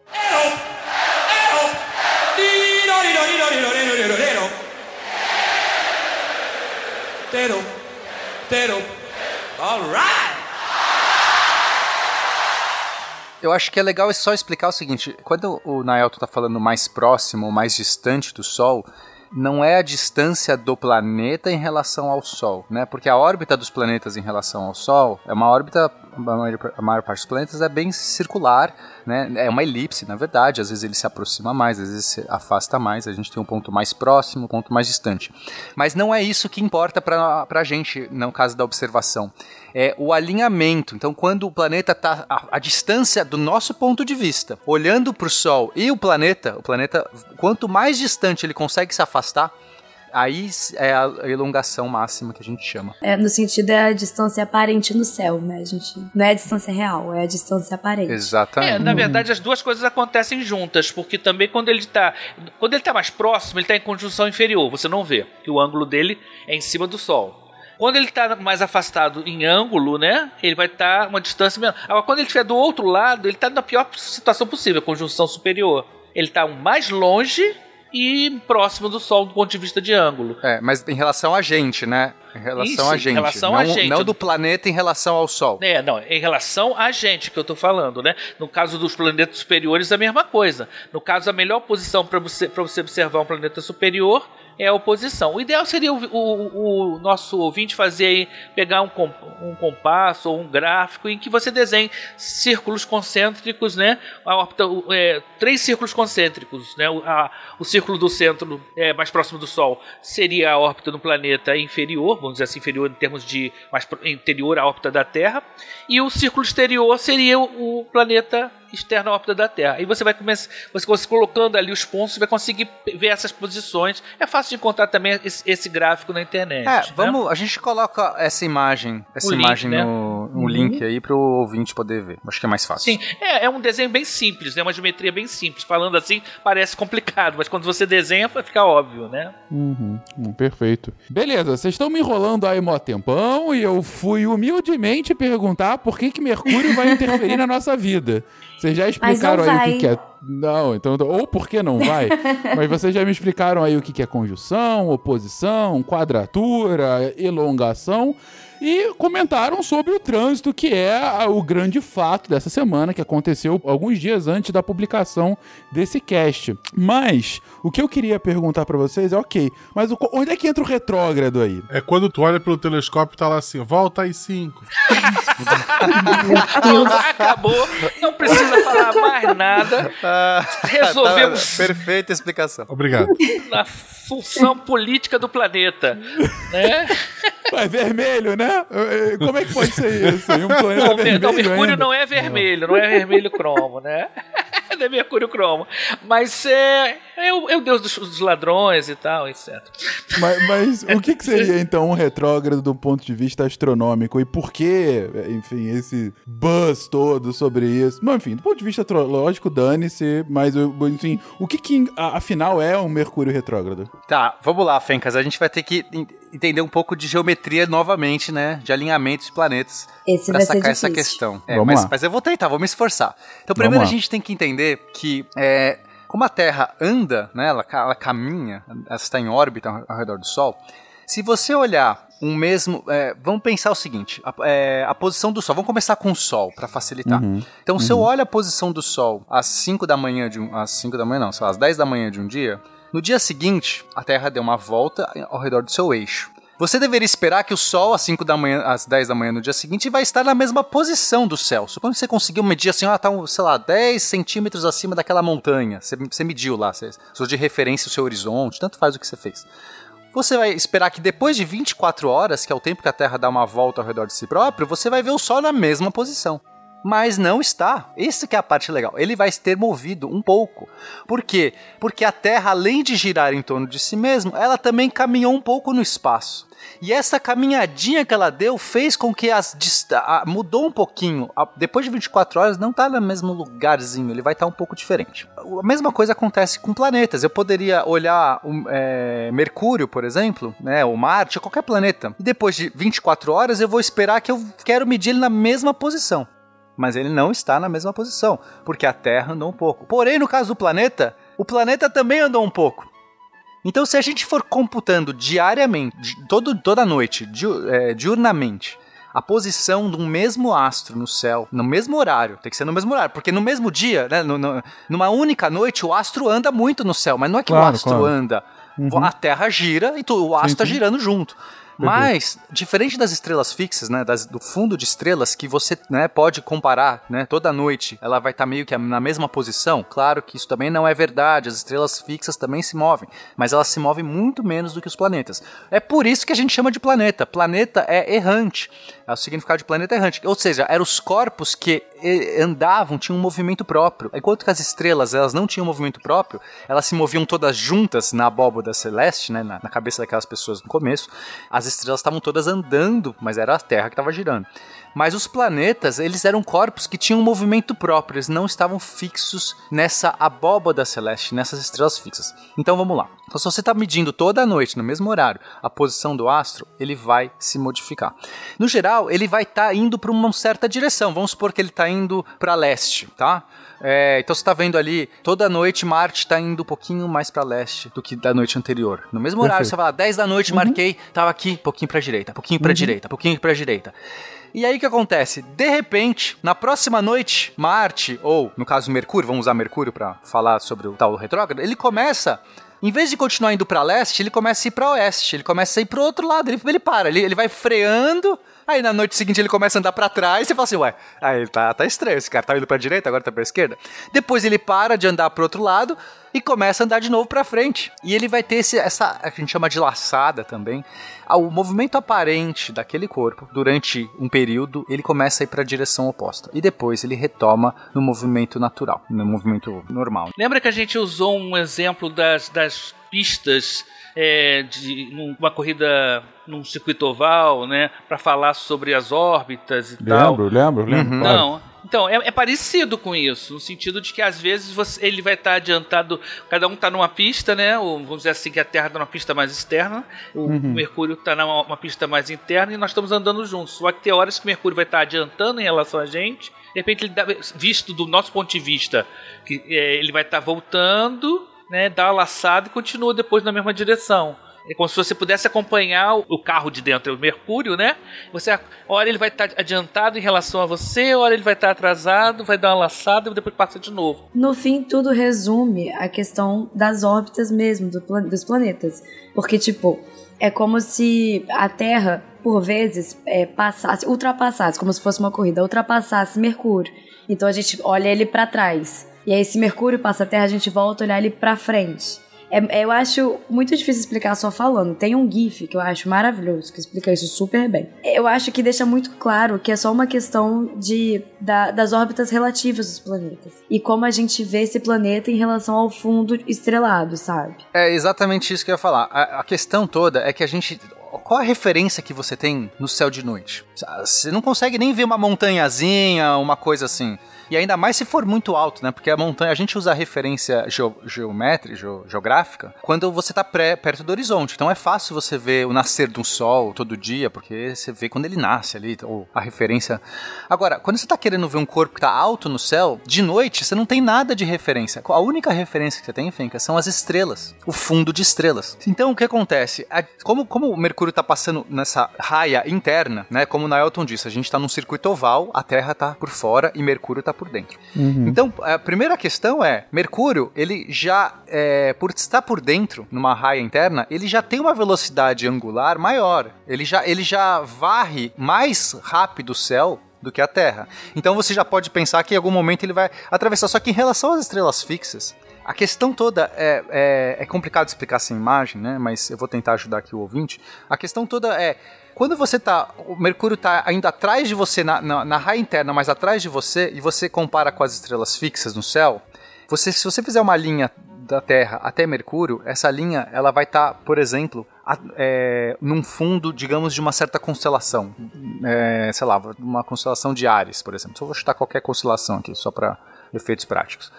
Eu acho que é legal só explicar o seguinte: quando o Naelto tá falando mais próximo ou mais distante do Sol, não é a distância do planeta em relação ao Sol, né? Porque a órbita dos planetas em relação ao Sol é uma órbita, a maior parte dos planetas é bem circular, né? É uma elipse, na verdade. Às vezes ele se aproxima mais, às vezes se afasta mais. A gente tem um ponto mais próximo, um ponto mais distante. Mas não é isso que importa para a gente no caso da observação. É o alinhamento. Então, quando o planeta está a, a distância do nosso ponto de vista, olhando para o Sol e o planeta, o planeta, quanto mais distante ele consegue se afastar, aí é a elongação máxima que a gente chama. É, no sentido é a distância aparente no céu, né, gente? Não é a distância real, é a distância aparente. Exatamente. É, na verdade as duas coisas acontecem juntas, porque também quando ele tá, quando ele tá mais próximo, ele tá em conjunção inferior, você não vê, que o ângulo dele é em cima do sol. Quando ele está mais afastado em ângulo, né? Ele vai estar uma distância menor. Agora, quando ele estiver do outro lado, ele está na pior situação possível, conjunção superior. Ele está mais longe e próximo do Sol do ponto de vista de ângulo. É, mas em relação a gente, né? Em relação Isso, a em gente. relação não, a gente. não do planeta em relação ao Sol. É, não, em relação a gente que eu tô falando, né? No caso dos planetas superiores, é a mesma coisa. No caso, a melhor posição para você, pra você observar um planeta superior é oposição. O ideal seria o, o- o nosso ouvinte fazer aí, pegar um, com- um compasso ou um gráfico em que você desenhe círculos concêntricos, né? É, três círculos concêntricos, né? O, a- o círculo do centro é, mais próximo do Sol seria a órbita do planeta inferior, vamos dizer assim, inferior em termos de mais interior à órbita da Terra, e o círculo exterior seria o planeta externo à órbita da Terra. E você vai começar, você, colocando ali os pontos, você vai conseguir ver essas posições. É fácil de encontrar também esse, esse gráfico na internet. É, né? vamos, a gente coloca essa imagem, essa O link, imagem né? no, no link aí pro ouvinte poder ver. Acho que é mais fácil. Sim, é, é um desenho bem simples, né? Uma geometria bem simples. Falando assim, parece complicado, mas quando você desenha, fica óbvio, né? Uhum, hum, perfeito. Beleza, vocês estão me enrolando aí mó tempão e eu fui humildemente perguntar por que, que Mercúrio vai interferir na nossa vida. Vocês já explicaram aí o que, que é. Não, então. Ou por que não vai? <laughs> Mas vocês já me explicaram aí o que, é conjunção, oposição, quadratura, elongação. E comentaram sobre o trânsito, que é o grande fato dessa semana, que aconteceu alguns dias antes da publicação desse cast. Mas, o que eu queria perguntar pra vocês é, ok, mas o onde é que entra o retrógrado aí? É quando tu olha pelo telescópio e tá lá assim, volta aí cinco. <laughs> Acabou, não precisa falar mais nada. Ah, <laughs> Resolvemos. tá, perfeita explicação. Obrigado. a função política do planeta, né? É vermelho, né? Eh, Como é que pode ser isso? Um planeta Não, vermelho não, Mercúrio ainda? não é vermelho, não é vermelho cromo, né? É Mercúrio cromo. Mas é, é, o, é o deus dos, dos ladrões e tal, etc. Mas, mas o que, que seria <laughs> então um retrógrado do ponto de vista astronômico? E por que, enfim, esse buzz todo sobre isso? Não, enfim, do ponto de vista astrológico, dane-se, mas o- enfim, o que, que afinal é um Mercúrio retrógrado? Tá, vamos lá, Fencas. A gente vai ter que en- entender um pouco de geometria novamente, né? De alinhamento de planetas. Esse Pra vai ser sacar essa questão. É, Vamos mas, lá. mas eu vou tentar, vou me esforçar. Então, primeiro a gente tem que entender que é, como a Terra anda, né, ela, ela caminha, ela está em órbita ao redor do Sol. Se você olhar um mesmo. é, vamos pensar o seguinte: a, é, a posição do Sol. Vamos começar com o Sol, para facilitar. Uhum. Então, se eu olho a posição do Sol às 5 da manhã de um. Às 5 da manhã, não, sei lá, às 10 da manhã de um dia. No dia seguinte, a Terra deu uma volta ao redor do seu eixo. Você deveria esperar que o Sol, às 5 da manhã, às 10 da manhã no dia seguinte, vai estar na mesma posição do céu. Quando você conseguiu medir assim, ah, tá, sei lá, 10 centímetros acima daquela montanha. Você, você mediu lá, você usou de referência o seu horizonte, tanto faz o que você fez. Você vai esperar que depois de 24 horas, que é o tempo que a Terra dá uma volta ao redor de si próprio, você vai ver o Sol na mesma posição. Mas não está. Isso que é a parte legal. Ele vai ter movido um pouco. Por quê? Porque a Terra, além de girar em torno de si mesma, ela também caminhou um pouco no espaço. E essa caminhadinha que ela deu fez com que as mudou um pouquinho. Depois de 24 horas não está no mesmo lugarzinho, ele vai estar um pouco diferente. A mesma coisa acontece com planetas. Eu poderia olhar é, Mercúrio, por exemplo, né, ou Marte, qualquer planeta. E depois de 24 horas eu vou esperar que eu quero medir ele na mesma posição. Mas ele não está na mesma posição, porque a Terra andou um pouco. Porém, no caso do planeta, o planeta também andou um pouco. Então, se a gente for computando diariamente, di- todo, toda noite, é, diurnamente, a posição de um mesmo astro no céu, no mesmo horário, tem que ser no mesmo horário, porque no mesmo dia, né, no- no- numa única noite, o astro anda muito no céu, mas não é que o Claro, astro claro. anda, Uhum. a Terra gira e tu- o astro está girando junto. Mas, diferente das estrelas fixas, né, das- do fundo de estrelas, que você né, pode comparar né, toda noite, ela vai estar meio que na mesma posição. Claro que isso também não é verdade, as estrelas fixas também se movem, mas elas se movem muito menos do que os planetas. É por isso que a gente chama de planeta. Planeta é errante. É o significado de planeta errante. Ou seja, eram os corpos que andavam, tinham um movimento próprio. Enquanto que as estrelas elas não tinham movimento próprio, elas se moviam todas juntas na abóboda celeste, né, na, na cabeça daquelas pessoas no começo. As estrelas estavam todas andando, mas era a Terra que estava girando. Mas os planetas, eles eram corpos que tinham um movimento próprio, eles não estavam fixos nessa abóboda celeste, nessas estrelas fixas. Então vamos lá. Então, se você está medindo toda a noite, no mesmo horário, a posição do astro, ele vai se modificar. No geral, ele vai estar indo para uma certa direção. Vamos supor que ele está indo para leste, tá? É, então você está vendo ali, toda noite Marte está indo um pouquinho mais para leste do que da noite anterior. No mesmo horário, Perfeito. você fala, 10 da noite, marquei, tava aqui, pouquinho para direita, pouquinho para direita, pouquinho para direita. E aí o que acontece? De repente, na próxima noite, Marte, ou no caso Mercúrio, vamos usar Mercúrio para falar sobre o tal retrógrado, ele começa. Em vez de continuar indo para leste, ele começa a ir para oeste, ele começa a ir pro outro lado, ele, ele para, ele, ele vai freando, aí na noite seguinte ele começa a andar para trás, e você fala assim, ué, aí tá, tá estranho, esse cara tá indo pra direita, agora tá pra esquerda. Depois ele para de andar pro outro lado e começa a andar de novo pra frente. E ele vai ter esse, essa, a gente chama de laçada também. Ah, O movimento aparente daquele corpo, durante um período, ele começa a ir para a direção oposta. E depois ele retoma no movimento natural, no movimento normal. Lembra que a gente usou um exemplo das, das pistas é, de uma corrida num circuito oval, né, para falar sobre as órbitas e tal? Lembro, lembro, lembro. Uhum. Não. Então, é, é parecido com isso, no sentido de que às vezes você- ele vai estar adiantado, cada um está numa pista, né? Ou, vamos dizer assim, que a Terra está numa pista mais externa, o Uhum. Mercúrio está numa uma pista mais interna e nós estamos andando juntos. Só que tem horas que o Mercúrio vai estar adiantando em relação a gente, de repente, ele dá, visto do nosso ponto de vista, que é, ele vai estar voltando, né? Dá uma laçada e continua depois na mesma direção. É como se você pudesse acompanhar o- carro de dentro, é o Mercúrio, né? Você, hora ele vai estar adiantado em relação a você, hora ele vai estar atrasado, vai dar uma laçada e depois passa de novo. No fim, tudo resume a questão das órbitas mesmo, do dos planetas. Porque, tipo, é como se a Terra, por vezes, é, passasse, ultrapassasse, como se fosse uma corrida, ultrapassasse Mercúrio. Então a gente olha ele pra trás. E aí, se Mercúrio passa a Terra, a gente volta a olhar ele pra frente. É- eu acho muito difícil explicar só falando. Tem um GIF que eu acho maravilhoso, que explica isso super bem. Eu acho que deixa muito claro que é só uma questão de, da- das órbitas relativas dos planetas. E como a gente vê esse planeta em relação ao fundo estrelado, sabe? É exatamente isso que eu ia falar. A, a questão toda é que a gente. Qual a referência que você tem no céu de noite? Você não consegue nem ver uma montanhazinha, uma coisa assim. E ainda mais se for muito alto, né? Porque a montanha, a gente usa a referência geo, geométrica, geo, geográfica, quando você tá pré, perto do horizonte. Então é fácil você ver o nascer do sol todo dia, porque você vê quando ele nasce ali, ou a referência. Agora, quando você tá querendo ver um corpo que tá alto no céu, de noite você não tem nada de referência. A única referência que você tem, Fenka, são as estrelas, o fundo de estrelas. Então o que acontece? Como, como o Mercúrio tá passando nessa raia interna, né? Como o Nailton disse, a gente tá num circuito oval, a Terra tá por fora e Mercúrio tá por dentro. Uhum. Então, a primeira questão é, Mercúrio, ele já, é, por estar por dentro, numa raia interna, ele já tem uma velocidade angular maior. Ele já, ele já varre mais rápido o céu do que a Terra. Então você já pode pensar que em algum momento ele vai atravessar. Só que em relação às estrelas fixas, a questão toda é, é, é complicado explicar sem imagem, né? Mas eu vou tentar ajudar aqui o ouvinte. A questão toda é quando você tá. O Mercúrio tá ainda atrás de você, na, na, na, raia interna, mas atrás de você, e você compara com as estrelas fixas no céu, você, se você fizer uma linha da Terra até Mercúrio, essa linha ela vai estar, tá, por exemplo, a, é, num fundo, digamos, de uma certa constelação. É, sei lá, uma constelação de Ares, por exemplo. Só vou chutar qualquer constelação aqui, só para efeitos práticos.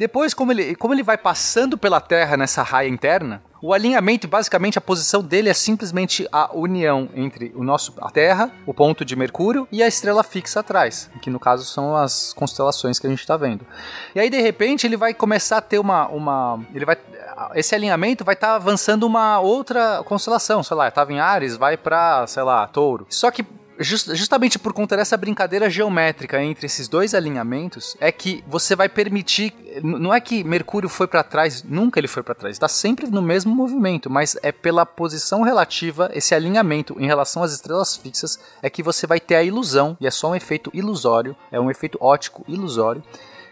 Depois, como ele, como ele vai passando pela Terra nessa raia interna, o alinhamento, basicamente, a posição dele é simplesmente a união entre o nosso, a Terra, o ponto de Mercúrio e a estrela fixa atrás, que no caso são as constelações que a gente está vendo. E aí, de repente, ele vai começar a ter uma. uma ele vai, esse alinhamento vai estar tá avançando uma outra constelação, sei lá, estava em Ares, vai para, sei lá, Touro. Só que just, justamente por conta dessa brincadeira geométrica entre esses dois alinhamentos, é que você vai permitir. Não é que Mercúrio foi para trás, nunca ele foi para trás, está sempre no mesmo movimento, mas é pela posição relativa, esse alinhamento em relação às estrelas fixas, é que você vai ter a ilusão, e é só um efeito ilusório, é um efeito ótico ilusório,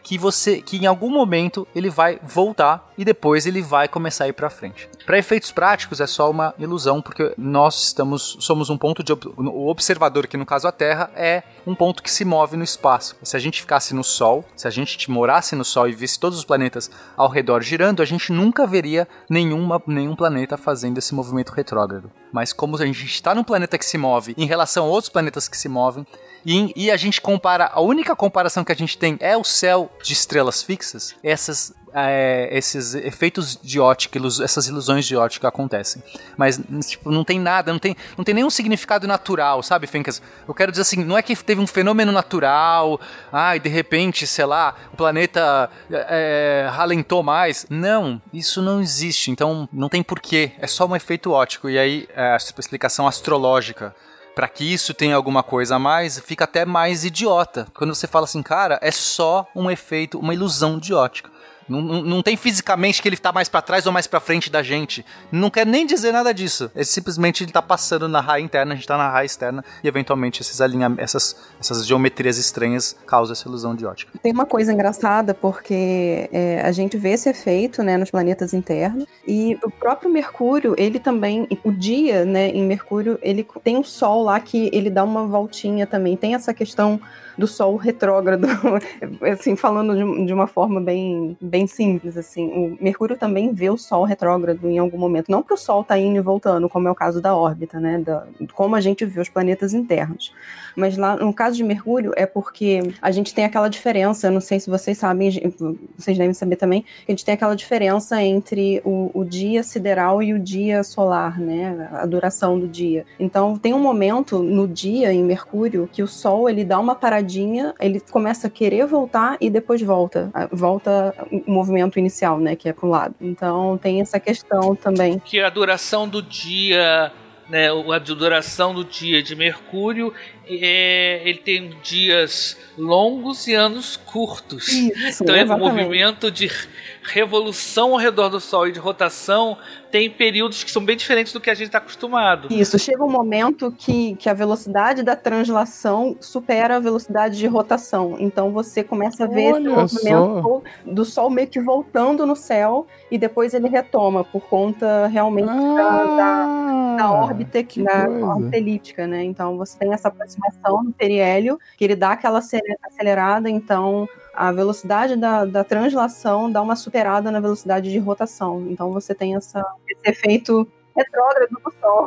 que você que em algum momento ele vai voltar e depois ele vai começar a ir para frente. Para efeitos práticos é só uma ilusão porque nós estamos somos um ponto de o observador que no caso a Terra é um ponto que se move no espaço. Se a gente ficasse no Sol, se a gente morasse no Sol e visse todos os planetas ao redor girando, a gente nunca veria nenhuma, nenhum planeta fazendo esse movimento retrógrado. Mas como a gente está num planeta que se move em relação a outros planetas que se movem, e, e, a gente compara, a única comparação que a gente tem é o céu de estrelas fixas, essas, é, esses efeitos de ótica, essas ilusões de ótica acontecem. Mas, tipo, não tem nada, não tem, não tem nenhum significado natural, sabe, Fencas? Eu quero dizer assim, não é que teve um fenômeno natural, ah, e de repente, sei lá, o planeta é, ralentou mais. Não, isso não existe, então não tem porquê, é só um efeito ótico. E aí, é, a explicação astrológica para que isso tenha alguma coisa a mais, fica até mais idiota. Quando você fala assim, cara, é só um efeito, uma ilusão de ótica. Não, não, não tem fisicamente que ele tá mais para trás ou mais para frente da gente. Não quer nem dizer nada disso. É simplesmente ele tá passando na raia interna, a gente tá na raia externa e eventualmente esses essas, essas geometrias estranhas causam essa ilusão de ótica. Tem uma coisa engraçada porque é, a gente vê esse efeito, né, nos planetas internos e o próprio Mercúrio, ele também, o dia, né, em Mercúrio, ele tem um Sol lá que ele dá uma voltinha também. Tem essa questão do Sol retrógrado, <laughs> assim, falando de, de, uma forma bem, bem simples, assim. O Mercúrio também vê o Sol retrógrado em algum momento. Não que o Sol tá indo e voltando, como é o caso da órbita, né? Da, como a gente vê os planetas internos. Mas lá, no caso de Mercúrio, é porque a gente tem aquela diferença, não sei se vocês sabem, vocês devem saber também, que a gente tem aquela diferença entre o, o dia sideral e o dia solar, né? A duração do dia. Então, tem um momento no dia, em Mercúrio, que o Sol, ele dá uma paradinha, ele começa a querer voltar e depois volta. Volta o movimento inicial, né? Que é pro lado. Então tem essa questão também. Que a duração do dia né, a duração do dia de Mercúrio é, ele tem dias longos e anos curtos. Isso, então exatamente. é um movimento de revolução ao redor do Sol e de rotação tem períodos que são bem diferentes do que a gente está acostumado. Isso, chega um momento que, que a velocidade da translação supera a velocidade de rotação. Então você começa a ver Olha esse movimento só. do Sol meio que voltando no céu e depois ele retoma por conta realmente da, da, da órbita que da coisa. órbita elíptica, né? Então você tem essa aproximação do periélio, que ele dá aquela acele- acelerada, então a velocidade da, da translação dá uma superada na velocidade de rotação. Então você tem essa, esse efeito retrógrado do Sol.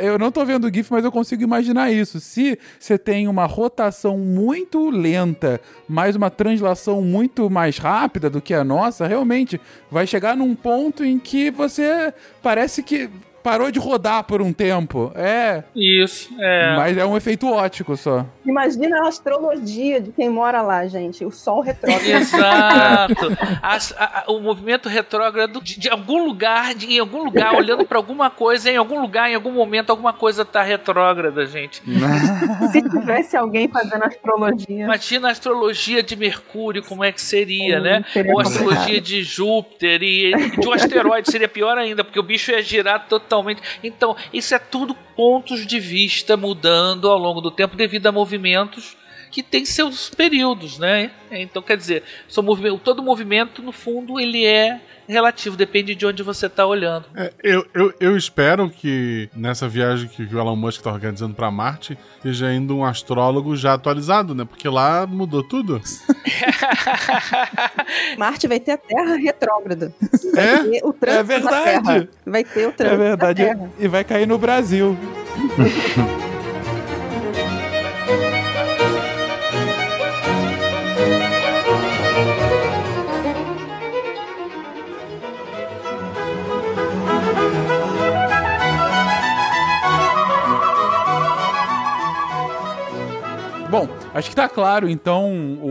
Eu não tô vendo o GIF, mas eu consigo imaginar isso. Se você tem uma rotação muito lenta, mais uma translação muito mais rápida do que a nossa, realmente vai chegar num ponto em que você parece que parou de rodar por um tempo. É. Isso, é. Mas é um efeito ótico só. Imagina a astrologia de quem mora lá, gente. O Sol retrógrado. Exato. As- a- a- o movimento retrógrado de, de algum lugar, de, em algum lugar, olhando pra alguma coisa, em algum lugar, em algum momento, alguma coisa tá retrógrada, gente. <laughs> Se tivesse alguém fazendo astrologia. Imagina a astrologia de Mercúrio, como é que seria, né? seria Ou a astrologia complicado. de Júpiter e e de um asteroide seria pior ainda, porque o bicho ia girar totalmente. Então, isso é tudo pontos de vista mudando ao longo do tempo devido a movimentos que tem seus períodos, né? Então, quer dizer, movimento, todo movimento, no fundo, ele é relativo, depende de onde você está olhando. É, eu, eu, eu espero que nessa viagem que o Elon Musk está organizando para Marte esteja indo um astrólogo já atualizado, né? Porque lá mudou tudo. <laughs> Marte vai ter a Terra retrógrada. Vai É? o trânsito É verdade. Vai ter o É trânsito verdade. da Terra. E vai cair no Brasil. <laughs> Bom, acho que tá claro, então, o,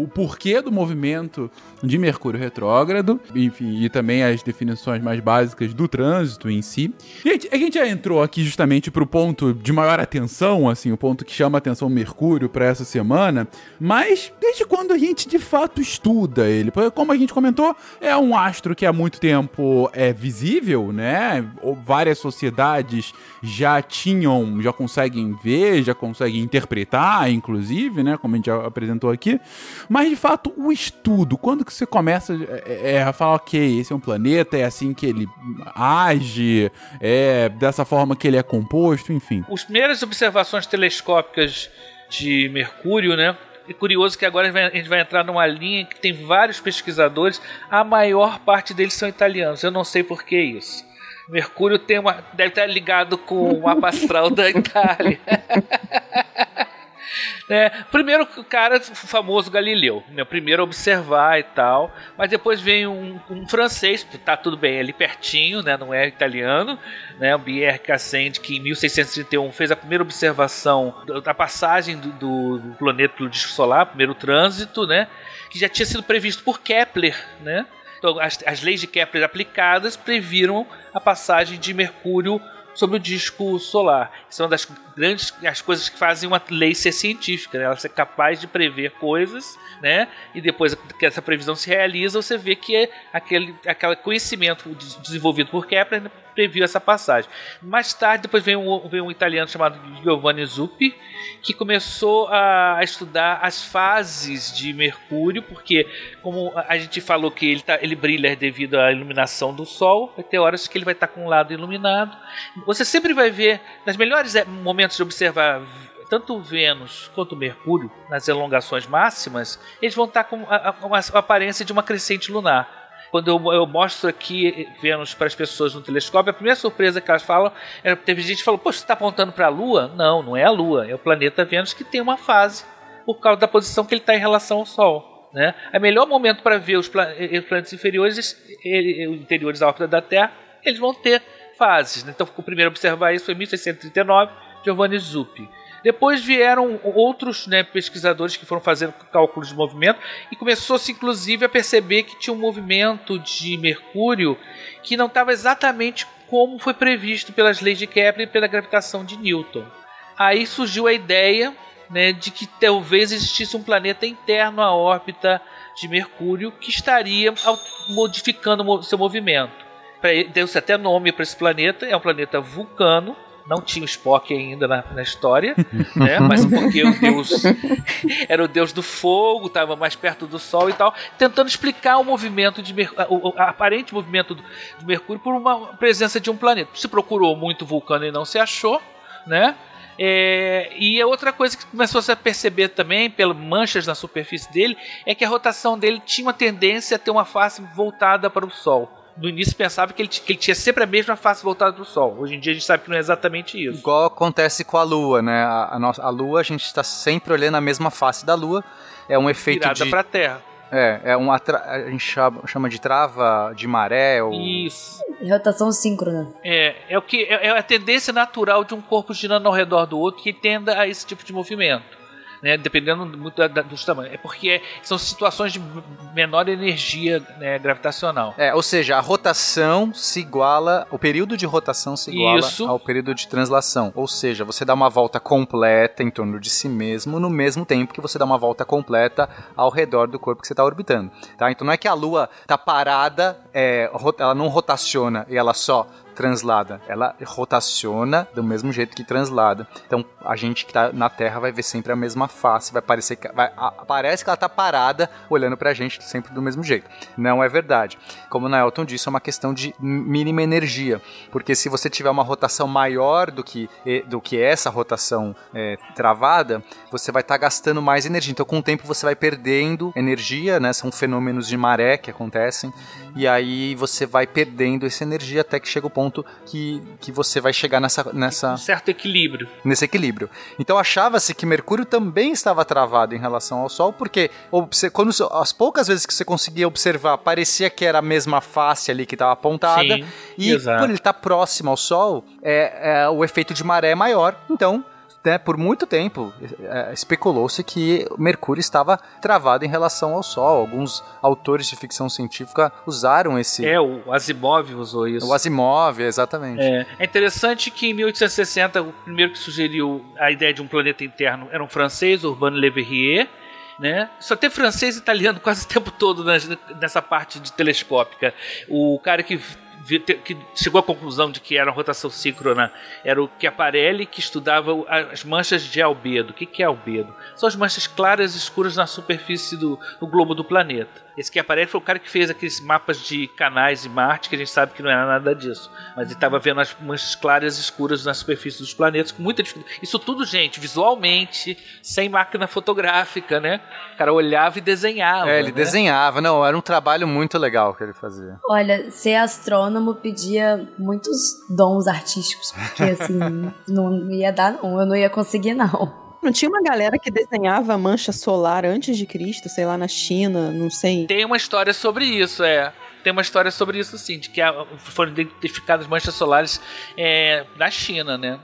o- o porquê do movimento de Mercúrio retrógrado, enfim, e também as definições mais básicas do trânsito em si. Gente, a gente já entrou aqui justamente pro ponto de maior atenção, assim, o ponto que chama a atenção Mercúrio para essa semana, mas desde quando a gente de fato estuda ele? Como a gente comentou, é um astro que há muito tempo é visível, né? Várias sociedades já tinham, já conseguem ver, já conseguem interpretar, inclusive, né? Como a gente já apresentou aqui. Mas de fato, o estudo, quando que você começa é, é, a falar, ok, esse é um planeta, é assim que ele age, é dessa forma que ele é composto, enfim. As primeiras observações telescópicas de Mercúrio, né? É curioso que agora a gente vai entrar numa linha que tem vários pesquisadores, a maior parte deles são italianos. Eu não sei por que isso. Mercúrio tem uma, deve estar ligado com o mapa astral da Itália. <laughs> né? Primeiro o cara, o famoso Galileu, né? primeiro observar e tal, mas depois vem um, um francês, tá tudo bem, ali pertinho, né? não é italiano, né? o Pierre Cassand, que em 1631 fez a primeira observação da- passagem do, do- do planeta pelo disco solar, primeiro trânsito, né? que já tinha sido previsto por Kepler, né? Então, as, as leis de Kepler aplicadas previram a passagem de Mercúrio sobre o disco solar. Isso é uma das grandes as coisas que fazem uma lei ser científica, né? ela ser capaz de prever coisas, né? E depois que essa previsão se realiza, você vê que é aquele, aquele conhecimento des- desenvolvido por Kepler previu essa passagem. Mais tarde, depois veio um, veio um italiano chamado Giovanni Zuppi, que começou a, a estudar as fases de Mercúrio, porque como a gente falou que ele, tá, ele brilha devido à iluminação do Sol, vai ter horas que ele vai estar com um lado iluminado. Você sempre vai ver, nos melhores eh, momentos de observar tanto Vênus quanto Mercúrio, nas elongações máximas, eles vão estar com a, a- uma aparência de uma crescente lunar. Quando eu, eu mostro aqui Vênus para as pessoas no telescópio, a primeira surpresa que elas falam é teve gente que falou: Poxa, está apontando para a Lua? Não, não é a Lua, é o planeta Vênus que tem uma fase por causa da posição que ele está em relação ao Sol. Né? É o melhor momento para ver os, eh, planetas inferiores, eh, interiores da órbita da Terra, eles vão ter fases. né? Então, o primeiro a observar isso foi em 1639, Giovanni Zuppi. Depois vieram outros né, pesquisadores que foram fazendo cálculos de movimento e começou-se inclusive a perceber que tinha um movimento de Mercúrio que não estava exatamente como foi previsto pelas leis de Kepler e pela gravitação de Newton. Aí surgiu a ideia né, de que talvez existisse um planeta interno à órbita de Mercúrio que estaria modificando seu movimento. Pra ele- Deu-se até nome para esse planeta, é um planeta vulcano. Não tinha o Spock ainda na, na história, <laughs> né? mas porque o deus <laughs> era o deus do fogo, estava mais perto do Sol e tal, tentando explicar o movimento de Mer- o, o aparente movimento do- de Mercúrio por uma presença de um planeta. Se procurou muito vulcano e não se achou, né? É, e a outra coisa que começou -se a perceber também, pelas manchas na superfície dele, é que a rotação dele tinha uma tendência a ter uma face voltada para o Sol. No início pensava que ele, que ele tinha sempre a mesma face voltada para o Sol. Hoje em dia a gente sabe que não é exatamente isso. Igual acontece com a Lua, né? A, a nossa, a Lua, a gente está sempre olhando a mesma face da Lua. É um efeito Virada de. para a Terra. É, é uma tra- a gente chama, chama de trava de maré ou Isso. Rotação síncrona. É, é o que é, é a tendência natural de um corpo girando ao redor do outro que tenda a esse tipo de movimento. Né, dependendo muito da, da, dos tamanhos. É porque é- são situações de menor energia né, gravitacional. É, ou seja, a rotação se iguala, o período de rotação se iguala Isso. ao período de translação. Ou seja, você dá uma volta completa em torno de si mesmo no mesmo tempo que você dá uma volta completa ao redor do corpo que você está orbitando. Tá? Então não é que a Lua está parada, é, ela não rotaciona e ela só translada. Ela rotaciona do mesmo jeito que translada. Então a gente que tá na Terra vai ver sempre a mesma face, vai parecer que vai, a- parece que ela tá parada olhando pra gente sempre do mesmo jeito. Não é verdade. Como o Naelton disse, é uma questão de mínima energia, porque se você tiver uma rotação maior do que do que essa rotação é, travada, você vai estar gastando mais energia. Então com o tempo você vai perdendo energia, né? São fenômenos de maré que acontecem e aí você vai perdendo essa energia até que chega o ponto que, que você vai chegar nessa, nessa, Um certo equilíbrio. nesse equilíbrio. Então achava-se que Mercúrio também estava travado em relação ao Sol, porque quando, as poucas vezes que você conseguia observar, parecia que era a mesma face ali que estava apontada. Sim, e exato. por ele estar próximo ao Sol, é, é, o efeito de maré é maior. Então, né, por muito tempo, é, especulou-se que Mercúrio estava travado em relação ao Sol. Alguns autores de ficção científica usaram esse. É, o Asimov usou isso. O Asimov, exatamente. É, é interessante que em 1860 o primeiro que sugeriu a ideia de um planeta interno era um francês, Urbano Le Verrier, né? Só tem francês e italiano quase o tempo todo nessa parte de telescópica. O cara que que chegou à conclusão de que era uma rotação síncrona era o Chiaparelli, que estudava as manchas de albedo. O que é albedo? São as manchas claras e escuras na superfície do globo do planeta. Esse Chiaparelli foi o cara que fez aqueles mapas de canais de Marte, que a gente sabe que não era nada disso. Mas ele estava vendo as manchas claras e escuras na superfície dos planetas com muita dificuldade. Isso tudo, gente, visualmente, sem máquina fotográfica, né? O cara olhava e desenhava. É, ele né? desenhava. Não, era um trabalho muito legal que ele fazia. Olha, ser astrônomo pedia muitos dons artísticos, porque assim, <laughs> não ia dar, não. Eu não ia conseguir, não. Não tinha uma galera que desenhava mancha solar antes de Cristo, sei lá, na China, não sei. Tem uma história sobre isso, é. Tem uma história sobre isso, sim, de que foram identificadas manchas solares é, na China, né?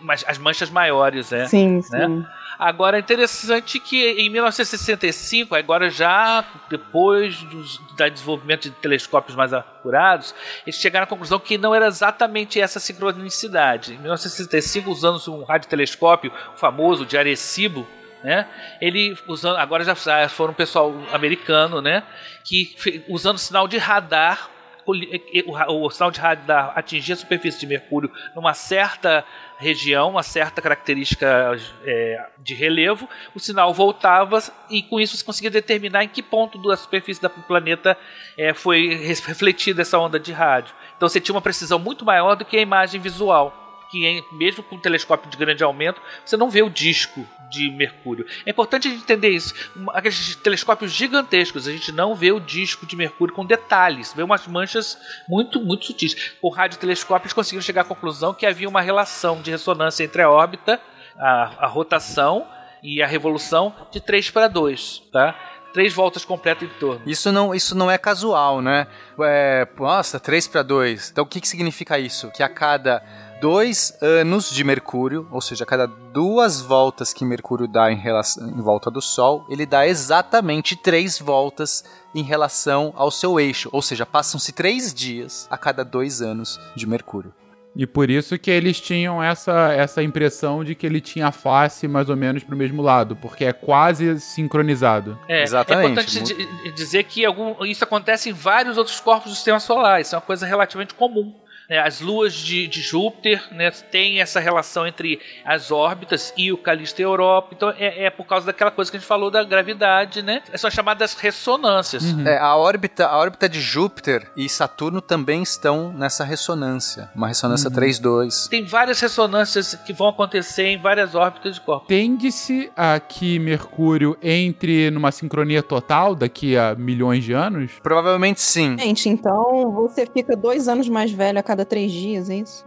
Mas as manchas maiores, é. Sim, sim. Agora é interessante que em 1965, agora já depois dos, do desenvolvimento de telescópios mais apurados, eles chegaram à conclusão que não era exatamente essa sincronicidade. Em 1965, usando um radiotelescópio famoso de Arecibo, né? Ele usando agora já foram um pessoal americano, né? Que usando sinal de radar o, o sinal de radar atingia a superfície de Mercúrio numa certa região, uma certa característica é, de relevo, o sinal voltava e com isso você conseguia determinar em que ponto da superfície do planeta é, foi refletida essa onda de rádio. Então você tinha uma precisão muito maior do que a imagem visual. Que mesmo com um telescópio de grande aumento, você não vê o disco de Mercúrio. É importante a gente entender isso. Aqueles telescópios gigantescos, a gente não vê o disco de Mercúrio com detalhes, vê umas manchas muito, muito sutis. Com radiotelescópios conseguiram chegar à conclusão que havia uma relação de ressonância entre a órbita, a, a rotação e a revolução de 3 para 2, tá? Três voltas completas em torno. Isso não, isso não é casual, né? É, nossa, 3 para 2. Então o que, que significa isso? Que a cada dois anos de Mercúrio, ou seja, a cada duas voltas que Mercúrio dá em, relação, em volta do Sol, ele dá exatamente três voltas em relação ao seu eixo. Ou seja, passam-se três dias a cada dois anos de Mercúrio. E por isso que eles tinham essa, essa impressão de que ele tinha a face mais ou menos pro mesmo lado, porque é quase sincronizado. É, Exatamente. É importante di- dizer que algum, isso acontece em vários outros corpos do sistema solar. Isso é uma coisa relativamente comum. Né, as luas de, de Júpiter né, tem essa relação entre as órbitas e o Calisto e a Europa. Então é, é por causa daquela coisa que a gente falou da gravidade, né? São chamadas ressonâncias. É, a, órbita, a órbita de Júpiter e Saturno também estão nessa ressonância. Uma ressonância 3-2. Tem várias ressonâncias que vão acontecer em várias órbitas de corpos. Tende-se a que Mercúrio entre numa sincronia total daqui a milhões de anos? Provavelmente sim. Gente, então você fica dois anos mais velho a cada três dias, é isso?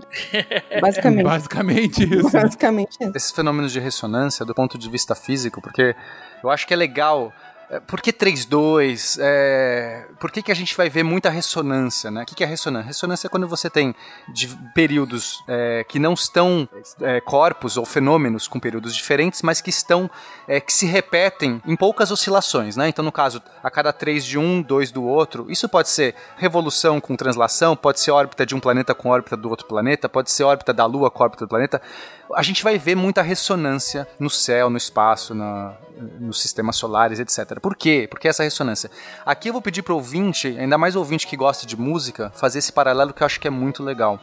Basicamente. <laughs> Basicamente isso. Basicamente isso. Esses fenômenos de ressonância, do ponto de vista físico, porque eu acho que é legal. É, Por que 3-2? É, por que, que a gente vai ver muita ressonância? Né? O que, que é ressonância? Ressonância é quando você tem períodos é, que não estão é, corpos ou fenômenos com períodos diferentes, mas que estão é, que se repetem em poucas oscilações. Né? Então, no caso, a cada 3 de um, 2 do outro, isso pode ser revolução com translação, pode ser órbita de um planeta com órbita do outro planeta, pode ser órbita da Lua com órbita do planeta. A gente vai ver muita ressonância no céu, no espaço, na, nos sistemas solares, etc. Por quê? Por que essa ressonância? Aqui eu vou pedir para o ouvinte, ainda mais ouvinte que gosta de música, fazer esse paralelo que eu acho que é muito legal.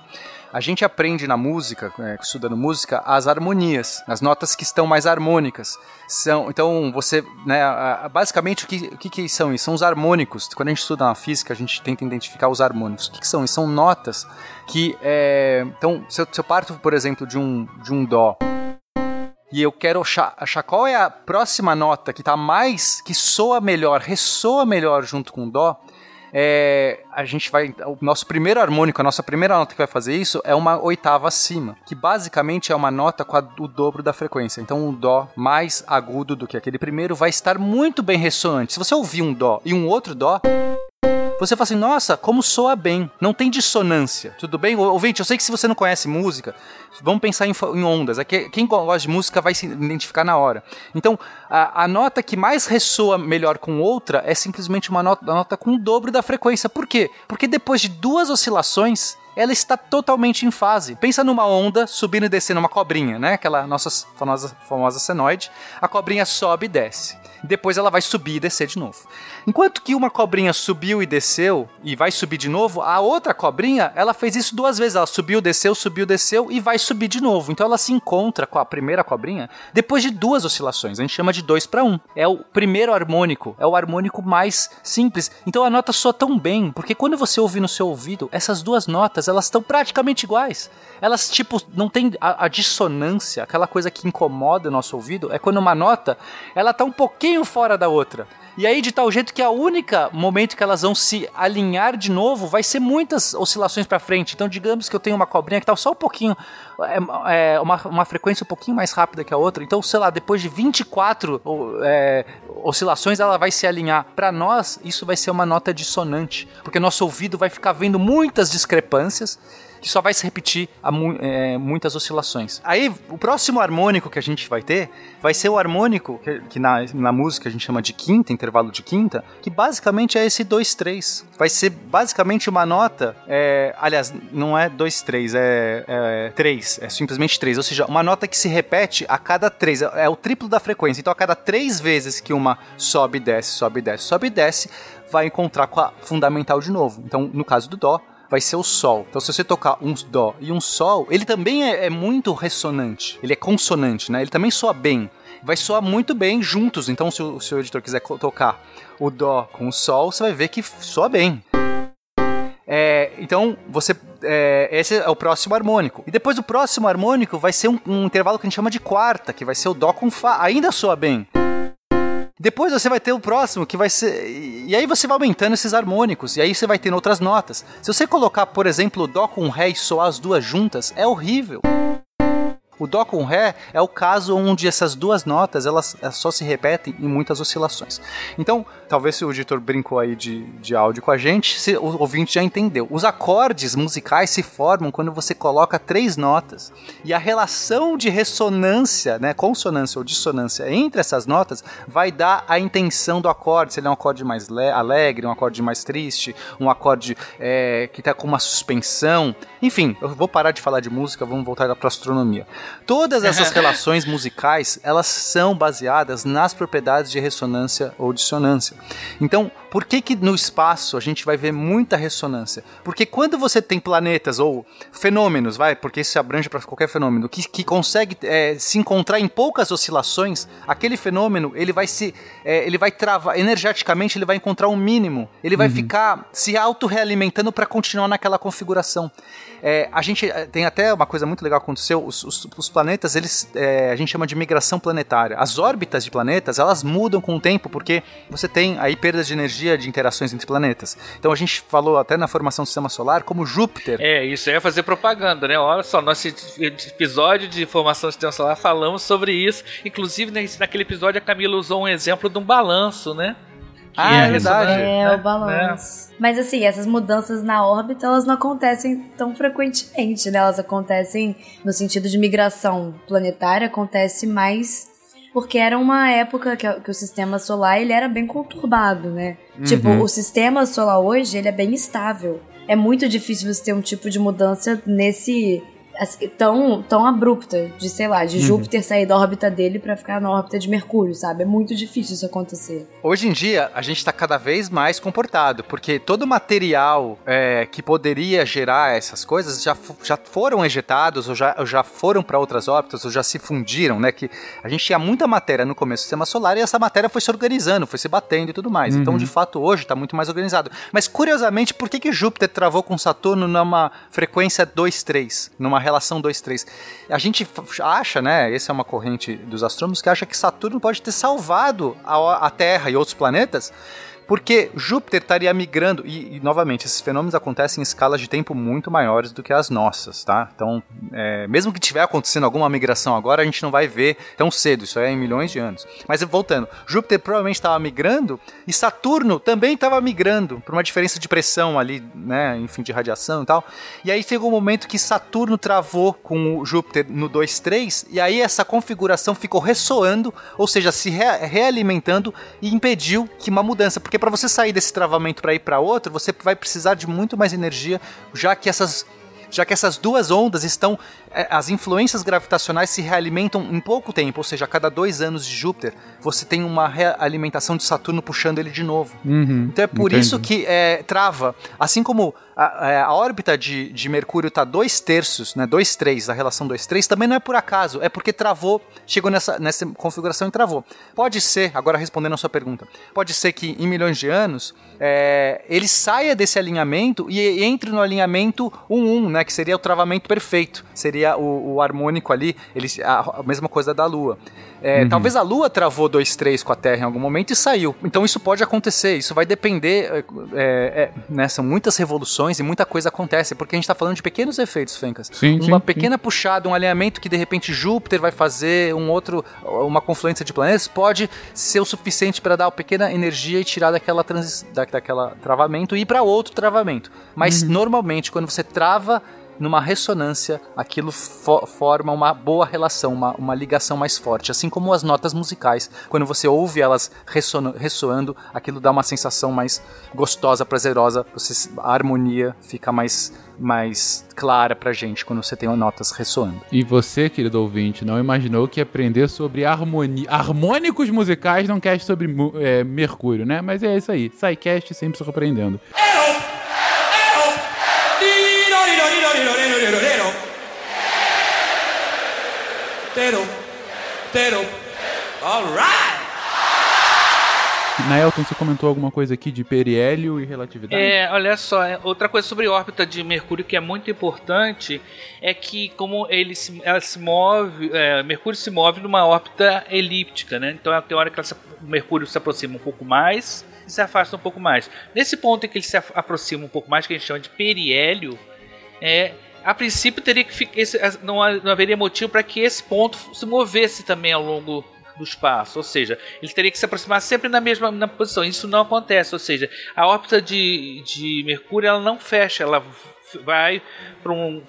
A gente aprende na música, é, estudando música, as harmonias, as notas que estão mais harmônicas. São, então, você, né, basicamente, o que, o que, que são isso? São os harmônicos. Quando a gente estuda na física, a gente tenta identificar os harmônicos. O que, que são isso? São notas que, é, então, se eu, se eu parto, por exemplo, de um, de um dó, e eu quero achar, qual é a próxima nota que tá mais, que soa melhor, ressoa melhor junto com o dó, é, a gente vai. O nosso primeiro harmônico, a nossa primeira nota que vai fazer isso é uma oitava acima, que basicamente é uma nota com a- o dobro da frequência. Então, um dó mais agudo do que aquele primeiro vai estar muito bem ressonante. Se você ouvir um dó e um outro dó. Você fala assim, nossa, como soa bem. Não tem dissonância. Tudo bem? Ouvinte, eu sei que se você não conhece música, vamos pensar em ondas. É que quem gosta de música vai se identificar na hora. Então, a, a nota que mais ressoa melhor com outra é simplesmente uma nota, uma nota com o dobro da frequência. Por quê? Porque depois de duas oscilações, ela está totalmente em fase. Pensa numa onda subindo e descendo, uma cobrinha, né? Aquela nossa famosa, famosa senoide. A cobrinha sobe e desce. Depois ela vai subir e descer de novo. Enquanto que uma cobrinha subiu e desceu e vai subir de novo, a outra cobrinha, ela fez isso duas vezes. Ela subiu, desceu, subiu, desceu e vai subir de novo. Então ela se encontra com a primeira cobrinha depois de duas oscilações. A gente chama de 2 para 1. Um. É o primeiro harmônico, é o harmônico mais simples. Então a nota soa tão bem, porque quando você ouve no seu ouvido, essas duas notas, elas estão praticamente iguais. Elas, tipo, não tem a, a dissonância, aquela coisa que incomoda o nosso ouvido, é quando uma nota, ela tá um pouquinho fora da outra. E aí, de tal jeito que a única momento que elas vão se alinhar de novo vai ser muitas oscilações para frente. Então, digamos que eu tenho uma cobrinha que tá só um pouquinho, é, é, uma, uma frequência um pouquinho mais rápida que a outra. Então, sei lá, depois de 24 o- é, oscilações, ela vai se alinhar. Para nós, isso vai ser uma nota dissonante, porque nosso ouvido vai ficar vendo muitas discrepâncias que só vai se repetir a mu- é, muitas oscilações. Aí, o próximo harmônico que a gente vai ter vai ser o harmônico que, que na, na música a gente chama de quinta, intervalo de quinta, que basicamente é esse 2-3. Vai ser basicamente uma nota, é, aliás, não é 2-3, é, é 3, é simplesmente 3, ou seja, uma nota que se repete a cada 3, é, é o triplo da frequência. Então, a cada 3 vezes que uma sobe, desce, sobe, desce, sobe, desce, vai encontrar com a fundamental de novo. Então, no caso do Dó, vai ser o Sol. Então, se você tocar um Dó e um Sol, ele também é, é muito ressonante. Ele é consonante, né? Ele também soa bem. Vai soar muito bem juntos. Então, se o seu editor quiser tocar o Dó com o Sol, você vai ver que soa bem. É, então, você. é, esse é o próximo harmônico. E depois o próximo harmônico vai ser um, um intervalo que a gente chama de quarta, que vai ser o Dó com Fá. Ainda soa bem. Depois você vai ter o próximo, que vai ser. E aí você vai aumentando esses harmônicos, e aí você vai tendo outras notas. Se você colocar, por exemplo, Dó com Ré e soar as duas juntas, é horrível. O Dó com Ré é o caso onde essas duas notas elas só se repetem em muitas oscilações. Então, talvez se o editor brincou aí de, de áudio com a gente, se, o ouvinte já entendeu. Os acordes musicais se formam quando você coloca três notas. E a relação de ressonância, né, consonância ou dissonância entre essas notas vai dar a intenção do acorde. Se ele é um acorde mais le- alegre, um acorde mais triste, um acorde é, que está com uma suspensão. Enfim, eu vou parar de falar de música, vamos voltar para astronomia. Todas essas <laughs> relações musicais, elas são baseadas nas propriedades de ressonância ou dissonância. Então, por que que no espaço a gente vai ver muita ressonância? Porque quando você tem planetas ou fenômenos, vai, porque isso abrange para qualquer fenômeno, que, que consegue é, se encontrar em poucas oscilações, aquele fenômeno ele vai se, é, ele vai travar energeticamente, ele vai encontrar um mínimo, ele vai ficar se auto-realimentando para continuar naquela configuração. É, a gente é, tem até uma coisa muito legal que aconteceu. Os, os, os planetas, eles é, a gente chama de migração planetária. As órbitas de planetas, elas mudam com o tempo porque você tem aí perdas de energia de interações entre planetas. Então a gente falou até na formação do sistema solar como Júpiter. É, isso é fazer propaganda, né? Olha só, nosso episódio de formação do sistema solar falamos sobre isso. Inclusive, naquele episódio, a Camila usou um exemplo de um balanço, né? Ah, é a verdade. É, né? o balanço. Mas assim, essas mudanças na órbita, elas não acontecem tão frequentemente, né? Elas acontecem no sentido de migração planetária, acontece mais porque era uma época que, que o sistema solar ele era bem conturbado, né? Tipo, o sistema solar hoje, ele é bem estável. É muito difícil você ter um tipo de mudança nesse tão, tão abrupta de, sei lá, de Júpiter sair da órbita dele pra ficar na órbita de Mercúrio, sabe? É muito difícil isso acontecer. Hoje em dia, a gente está cada vez mais comportado, porque todo material é, que poderia gerar essas coisas já, já foram ejetados, ou já, ou já foram para outras órbitas, ou já se fundiram, né? Que a gente tinha muita matéria no começo do sistema solar e essa matéria foi se organizando, foi se batendo e tudo mais. Então, de fato, hoje está muito mais organizado. Mas, curiosamente, por que, que Júpiter travou com Saturno numa frequência 2-3, numa relação 2-3? A gente acha, né? Essa é uma corrente dos astrônomos que acha que Saturno pode ter salvado a, a Terra e outros planetas. Porque Júpiter estaria migrando, e, e, novamente, esses fenômenos acontecem em escalas de tempo muito maiores do que as nossas, tá? Então, é, mesmo que tiver acontecendo alguma migração agora, a gente não vai ver tão cedo, isso é em milhões de anos. Mas voltando, Júpiter provavelmente estava migrando e Saturno também estava migrando, por uma diferença de pressão ali, né? Enfim, de radiação e tal. E aí chegou um momento que Saturno travou com o Júpiter no 2-3, e aí essa configuração ficou ressoando, ou seja, se re- realimentando e impediu que uma mudança, porque para você sair desse travamento para ir para outro, você vai precisar de muito mais energia, já que essas já que essas duas ondas estão. Eh, As influências gravitacionais se realimentam em pouco tempo, ou seja, a cada dois anos de Júpiter, você tem uma realimentação de Saturno puxando ele de novo. Uhum, Então é por entendi. isso que é, trava. Assim como a, é, a órbita de, de Mercúrio está dois terços, né, dois três, a relação dois três, também não é por acaso, é porque travou, chegou nessa, nessa configuração e travou. Pode ser, agora respondendo a sua pergunta, pode ser que em milhões de anos é, ele saia desse alinhamento e entre no alinhamento 1-1, né, que seria o travamento perfeito, seria o, o harmônico ali, ele, a, a mesma coisa da Lua. É, Talvez a Lua travou 2-3 com a Terra em algum momento e saiu. Então isso pode acontecer, isso vai depender. é, é, é, né, são muitas revoluções e muita coisa acontece, porque a gente está falando de pequenos efeitos, Fencas. Sim, uma sim, pequena puxada, um alinhamento que de repente Júpiter vai fazer um outro, uma confluência de planetas, pode ser o suficiente para dar uma pequena energia e tirar daquela, transi da, daquela travamento e ir para outro travamento. Mas normalmente, quando você trava numa ressonância, aquilo fo- forma uma boa relação, uma, uma ligação mais forte. Assim como as notas musicais, quando você ouve elas ressoando, aquilo dá uma sensação mais gostosa, prazerosa, você, a harmonia fica mais, mais clara pra gente quando você tem notas ressoando. E você, querido ouvinte, não imaginou que aprender sobre harmonia, harmônicos musicais não cast sobre é, Mercúrio, né? Mas é isso aí. SciCast sempre surpreendendo. Naelton, você comentou alguma coisa aqui de periélio e relatividade? É, olha só, é, outra coisa sobre a órbita de Mercúrio que é muito importante é que como ele se, ela se move, é, Mercúrio se move numa órbita elíptica, né? Então tem hora que ela se- o Mercúrio se aproxima um pouco mais e se afasta um pouco mais. Nesse ponto em que ele se aproxima um pouco mais, que a gente chama de periélio, é, a princípio teria que ficar, esse- não, não haveria motivo para que esse ponto se movesse também ao longo do espaço, ou seja, ele teria que se aproximar sempre na mesma na posição. Isso não acontece, ou seja, a órbita de, de Mercúrio ela não fecha, ela vai para um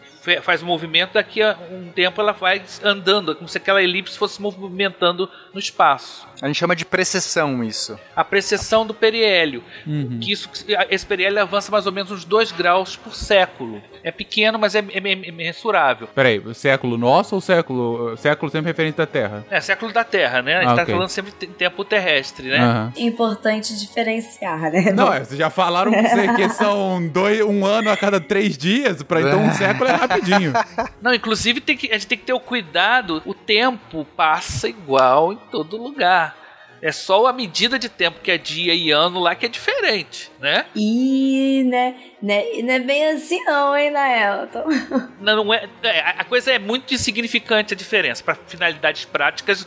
faz um movimento daqui a um tempo ela vai andando como se aquela elipse fosse movimentando no espaço A gente chama de precessão isso. a precessão do periélio Uhum. que isso esse periélio avança mais ou menos uns 2 graus por século é pequeno mas é, é, é mensurável Peraí, o século nosso ou século. Século sempre referente da Terra? é século da Terra né a gente Ah, tá ok. falando sempre em tempo terrestre né Aham. Importante diferenciar, né? Não, é, vocês já falaram que você- que são dois, um ano a cada três dias, pra <laughs> então um século é rapidinho. <laughs> Não, inclusive tem que, a gente tem que ter o cuidado, o tempo passa igual em todo lugar. É só a medida de tempo que é dia e ano lá que é diferente, né? E, né, né, não é bem assim não, hein, Naelton? <laughs> Não, não é, é, a coisa é muito insignificante a diferença. Para finalidades práticas,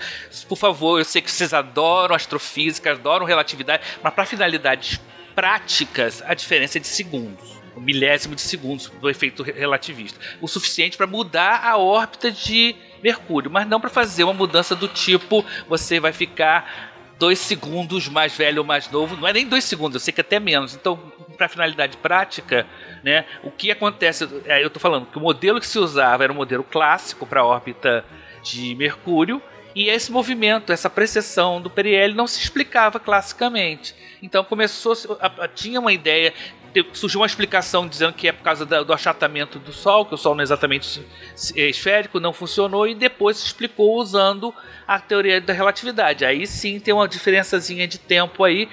por favor, eu sei que vocês adoram astrofísica, adoram relatividade, mas para finalidades práticas, a diferença é de segundos. Milésimo de segundos do efeito re- relativista. O suficiente para mudar a órbita de Mercúrio, mas não para fazer uma mudança do tipo você vai ficar dois segundos mais velho ou mais novo. Não é nem dois segundos, eu sei que até menos. Então, para finalidade prática, né, o que acontece? é, eu estou falando que o modelo que se usava era um modelo clássico para a órbita de Mercúrio. E esse movimento, essa precessão do periélio não se explicava classicamente. Então começou, a- tinha uma ideia, surgiu uma explicação dizendo que é por causa do achatamento do Sol, que o Sol não é exatamente é esférico, não funcionou, e depois se explicou usando a teoria da relatividade. Aí sim tem uma diferençazinha de tempo aí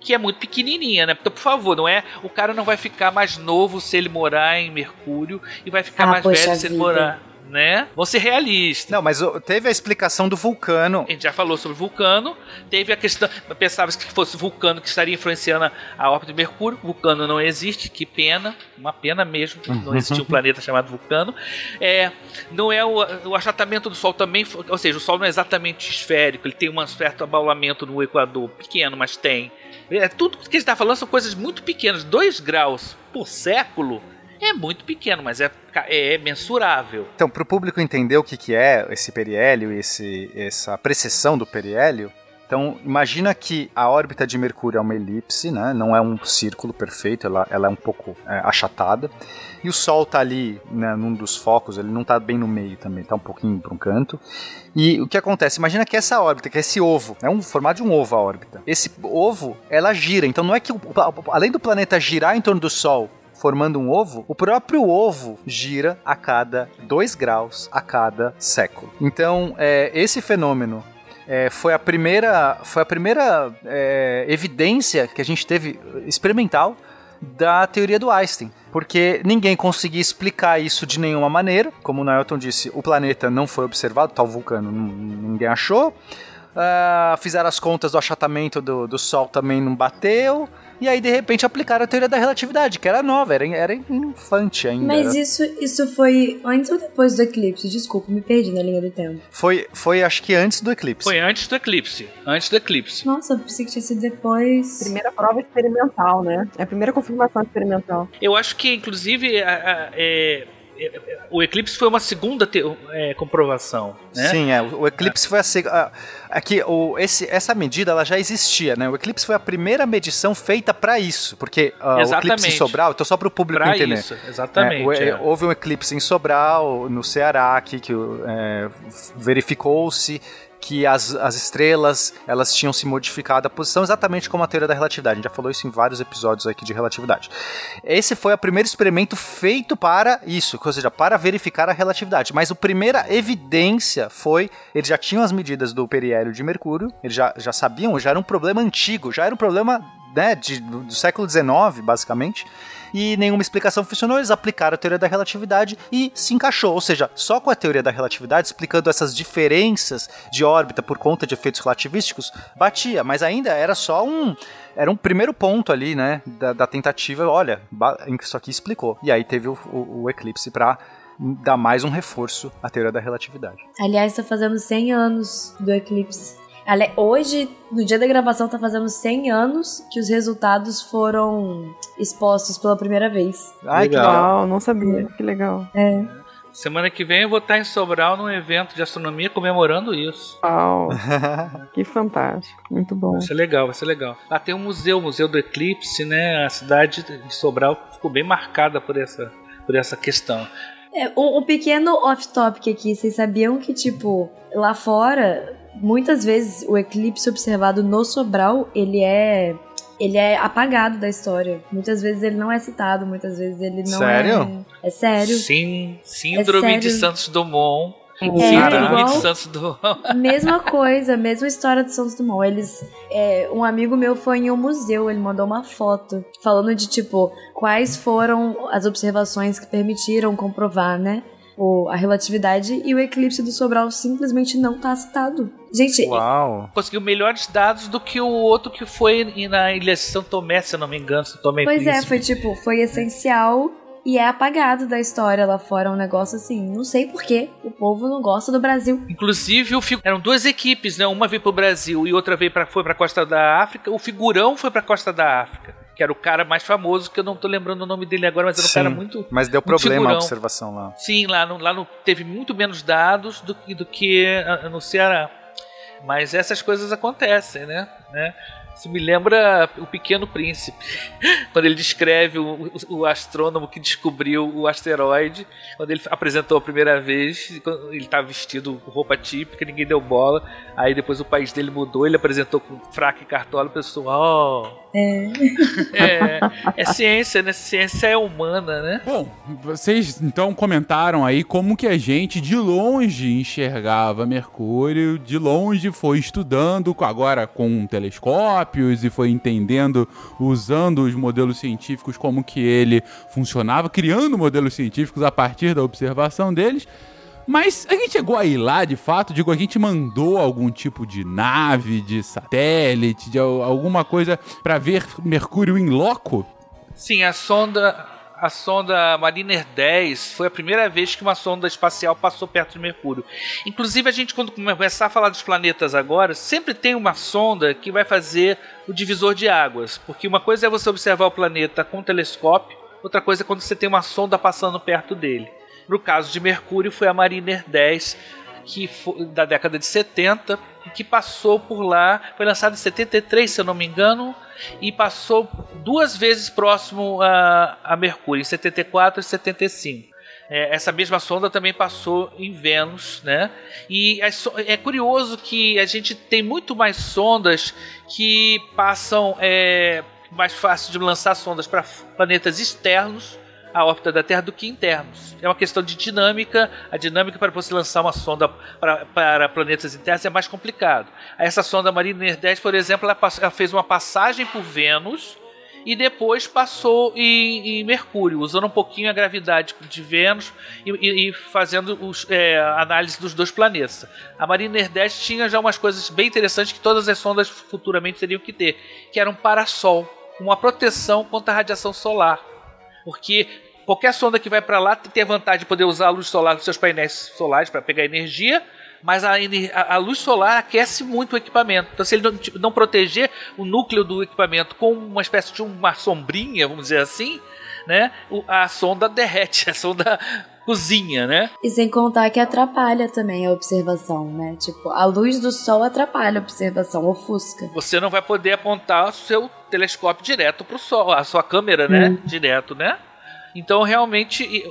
que é muito pequenininha, né? Então, por favor, não é o cara não vai ficar mais novo se ele morar em Mercúrio e vai ficar Ah, mais velho se ele vida. morar, né? Vão ser realistas. Não, mas teve a explicação do vulcano. A gente já falou sobre Vulcano. Teve a questão. Pensava que fosse Vulcano que estaria influenciando a- órbita de Mercúrio. Vulcano não existe, que pena. Uma pena mesmo. Não existia um planeta chamado Vulcano. É, não é o, o achatamento do Sol também. Ou seja, o Sol não é exatamente esférico. Ele tem um certo abaulamento no Equador. Pequeno, mas tem. É, tudo que a gente está falando são coisas muito pequenas. 2 graus por século é muito pequeno, mas é, ca- é mensurável. Então, para o público entender o que, que é esse periélio, esse, essa precessão do periélio, então imagina que a órbita de Mercúrio é uma elipse, né? não é um círculo perfeito, ela, ela é um pouco é, achatada, e o Sol está ali né, num dos focos, ele não está bem no meio também, está um pouquinho para um canto. E o que acontece? Imagina que essa órbita, que é esse ovo, é um formato de um ovo a órbita. Esse ovo, ela gira, então não é que o- além do planeta girar em torno do Sol formando um ovo, o próprio ovo gira a cada 2 graus a cada século. Então, é, esse fenômeno é, foi a primeira, foi a primeira é, evidência que a gente teve experimental da teoria do Einstein. Porque ninguém conseguia explicar isso de nenhuma maneira. Como o Nailton disse, o planeta não foi observado, tal vulcano n- ninguém achou. Ah, fizeram as contas do achatamento do, do Sol também não bateu. E aí, de repente, aplicaram a teoria da relatividade, que era nova, era, era infante ainda. Mas era- isso, isso foi antes ou depois do eclipse? Desculpa, me perdi na linha do tempo. Foi, foi, acho que antes do eclipse. Foi antes do eclipse. Antes do eclipse. Nossa, eu pensei que tinha sido depois. Primeira prova experimental, né? É a primeira confirmação experimental. Eu acho que, inclusive, a- a- é, é, o eclipse foi uma segunda é, comprovação. Né? Sim, é. O eclipse foi a segunda. Aqui, o, esse, essa medida ela já existia, né? O eclipse foi a primeira medição feita para isso, porque ah, o Exatamente. eclipse em Sobral, então só para o público Pra entender. isso, exatamente, É, o- é. Houve um eclipse em Sobral, no Ceará, aqui, que é, verificou-se que as, as estrelas elas tinham se modificado a posição exatamente como a teoria da relatividade. A gente já falou isso em vários episódios aqui de relatividade. Esse foi o primeiro experimento feito para isso, ou seja, para verificar a relatividade. Mas a primeira evidência foi, eles já tinham as medidas do periélio de Mercúrio, eles já, já sabiam, já era um problema antigo, já era um problema né, de, do, do século XIX, basicamente, e nenhuma explicação funcionou, eles aplicaram a teoria da relatividade e se encaixou. Ou seja, só com a teoria da relatividade, explicando essas diferenças de órbita por conta de efeitos relativísticos, batia, mas ainda era só um. Era um primeiro ponto ali, né, da, da tentativa. Olha, isso aqui explicou. E aí teve o, o- o eclipse para dar mais um reforço à teoria da relatividade. Aliás, tá fazendo 100 anos do eclipse. Ale- Hoje, no dia da gravação, tá fazendo 100 anos que os resultados foram expostos pela primeira vez. Ai, que Legal, legal. não sabia. Que legal. É. Semana que vem eu vou estar em Sobral num evento de astronomia comemorando isso. Uau, <laughs> que fantástico. Muito bom. Vai ser legal, vai ser legal. Lá tem um museu, o Museu do Eclipse, né? A cidade de Sobral ficou bem marcada por essa por essa questão. É, um, um pequeno off-topic aqui. Vocês sabiam que, tipo, lá fora, muitas vezes o eclipse observado no Sobral, ele é ele é apagado da história. Muitas vezes ele não é citado, muitas vezes ele não Sério? é. É sério. Sim, síndrome É de sério. Santos Dumont. É, síndrome igual- de Santos Dumont. <laughs> Mesma coisa, mesma história de Santos Dumont. Eles, é, um amigo meu foi em um museu, ele mandou uma foto falando de tipo quais foram as observações que permitiram comprovar, né, o, a relatividade e o eclipse do Sobral simplesmente não tá citado. Gente, Uau. Conseguiu melhores dados do que o outro que foi na ilha de São Tomé, se eu não me engano, São Tomé pois é, Príncipe. foi tipo, foi essencial e é apagado da história lá fora, um negócio assim. Não sei porquê, o povo não gosta do Brasil. Inclusive, o fi- eram duas equipes, né? Uma veio pro Brasil e outra veio pra, foi pra costa da África. O figurão foi pra costa da África, que era o cara mais famoso, que eu não tô lembrando o nome dele agora, mas era um Sim, cara muito. Mas deu muito problema a observação lá. Sim, lá no, lá no teve muito menos dados do, que- do que no Ceará. Mas essas coisas acontecem, né? né? Isso me lembra o Pequeno Príncipe, <laughs> quando ele descreve o, o- o astrônomo que descobriu o asteroide, quando ele apresentou a primeira vez, ele estava vestido com roupa típica, ninguém deu bola. Aí depois o país dele mudou, ele apresentou com fraca e cartola, o pessoal, oh, É. é, é ciência, né? Ciência é humana, né? Bom, vocês então comentaram aí como que a gente de longe enxergava Mercúrio, de longe foi estudando com- agora com e foi entendendo, usando os modelos científicos como que ele funcionava, criando modelos científicos a partir da observação deles. Mas a gente chegou a ir lá, de fato, digo, a gente mandou algum tipo de nave, de satélite, de al- alguma coisa pra ver Mercúrio em loco? Sim, a sonda, a sonda Mariner 10 foi a primeira vez que uma sonda espacial passou perto de Mercúrio. Inclusive, a gente, quando começar a falar dos planetas agora, sempre tem uma sonda que vai fazer o divisor de águas. Porque uma coisa é você observar o planeta com um telescópio, outra coisa é quando você tem uma sonda passando perto dele. No caso de Mercúrio, foi a Mariner 10, que foi da década de 70, e que passou por lá, foi lançada em 73, se eu não me engano, e passou duas vezes próximo a, a Mercúrio, em 74 e 75. É, essa mesma sonda também passou em Vênus, né? E so- é curioso que a gente tem muito mais sondas que passam é, mais fácil de lançar sondas para planetas externos à órbita da Terra do que internos. É uma questão de dinâmica. A dinâmica para você lançar uma sonda para, para planetas internos é mais complicado. Essa sonda Mariner 10, por exemplo, ela, ela fez uma passagem por Vênus e depois passou em, em Mercúrio, usando um pouquinho a gravidade de Vênus e, e- e fazendo os, é, a análise dos dois planetas. A Mariner 10 tinha já umas coisas bem interessantes que todas as sondas futuramente teriam que ter, que era um parasol, uma proteção contra a radiação solar. Porque qualquer sonda que vai para lá tem a vantagem de poder usar a luz solar dos seus painéis solares para pegar energia, mas a, a- luz solar aquece muito o equipamento. Então, se ele não, tipo, não proteger o núcleo do equipamento com uma espécie de uma sombrinha, vamos dizer assim, né, a sonda derrete, <laughs> a sonda cozinha, né? E sem contar que atrapalha também a observação, né? Tipo, a luz do sol atrapalha a observação, ofusca. Você não vai poder apontar o seu telescópio direto para o sol, a sua câmera, né? Hum. Direto, né? Então, realmente,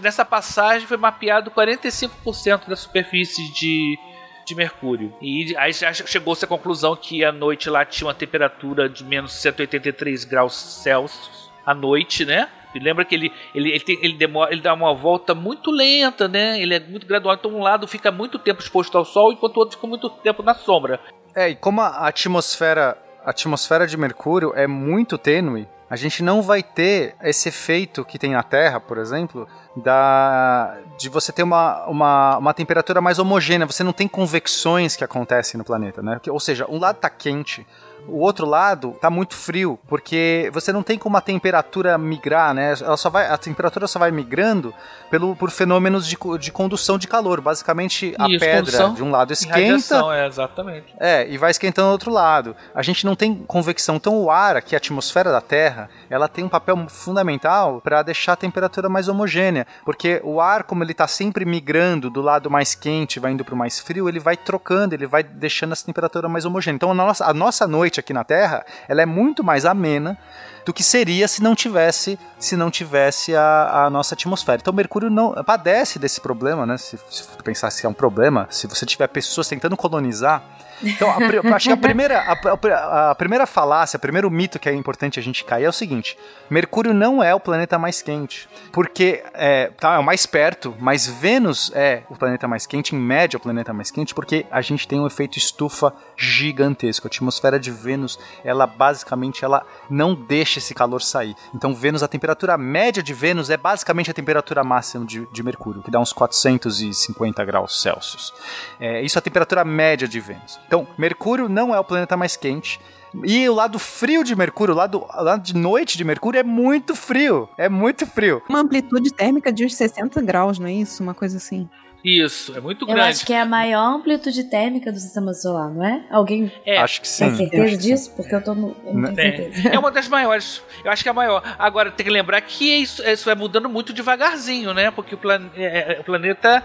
nessa passagem foi mapeado 45% da superfície de, de Mercúrio. E aí chegou-se à conclusão que a noite lá tinha uma temperatura de menos 183 graus Celsius à noite, né? E lembra que ele, ele, ele, tem- ele demora, ele dá uma volta muito lenta, né? Ele é muito gradual. Então, um lado fica muito tempo exposto ao sol, enquanto o outro fica muito tempo na sombra. É, e como a atmosfera, a atmosfera de Mercúrio é muito tênue, a gente não vai ter esse efeito que tem na Terra, por exemplo, da de você ter uma, uma, uma temperatura mais homogênea. Você não tem convecções que acontecem no planeta, né? Ou seja, um lado tá quente, o outro lado tá muito frio, porque você não tem como a temperatura migrar, né? Ela só vai, a temperatura só vai migrando pelo, por fenômenos de, de condução de calor. Basicamente, a Isso, pedra de um lado esquenta é, exatamente. é, e vai esquentando do outro lado. A gente não tem convecção. Então o ar, aqui a atmosfera da Terra, ela tem um papel fundamental para deixar a temperatura mais homogênea, porque o ar, como ele está sempre migrando do lado mais quente, vai indo para o mais frio, ele vai trocando, ele vai deixando essa temperatura mais homogênea. Então a nossa, a nossa noite noite aqui na Terra, ela é muito mais amena do que seria se não tivesse se não tivesse a, a nossa atmosfera. Então Mercúrio não padece desse problema, né? Se, se pensar se é um problema, se você tiver pessoas tentando colonizar então, a, eu acho que a primeira, a, a, primeira falácia, o primeiro mito que é importante a gente cair é o seguinte: Mercúrio não é o planeta mais quente, porque é, tá, é o mais perto, mas Vênus é o planeta mais quente, em média, o planeta mais quente, porque a gente tem um efeito estufa gigantesco. A atmosfera de Vênus, ela basicamente ela não deixa esse calor sair. Então, Vênus, a temperatura média de Vênus é basicamente a temperatura máxima de, de Mercúrio, que dá uns 450 graus Celsius. É, isso é a temperatura média de Vênus. Então, Mercúrio não é o planeta mais quente. E o lado frio de Mercúrio, o lado, o lado de noite de Mercúrio é muito frio. É muito frio. Uma amplitude térmica de uns 60 graus, não é isso? Uma coisa assim. Isso, é muito Eu grande. acho que é a maior amplitude térmica do sistema solar, não é? Alguém É, Acho que sim. tem certeza disso? Porque eu, tô no, eu não tenho é, certeza. é uma das maiores. Eu acho que é a maior. Agora, tem que lembrar que isso, isso vai mudando muito devagarzinho, né? Porque o, plan, é, é, o planeta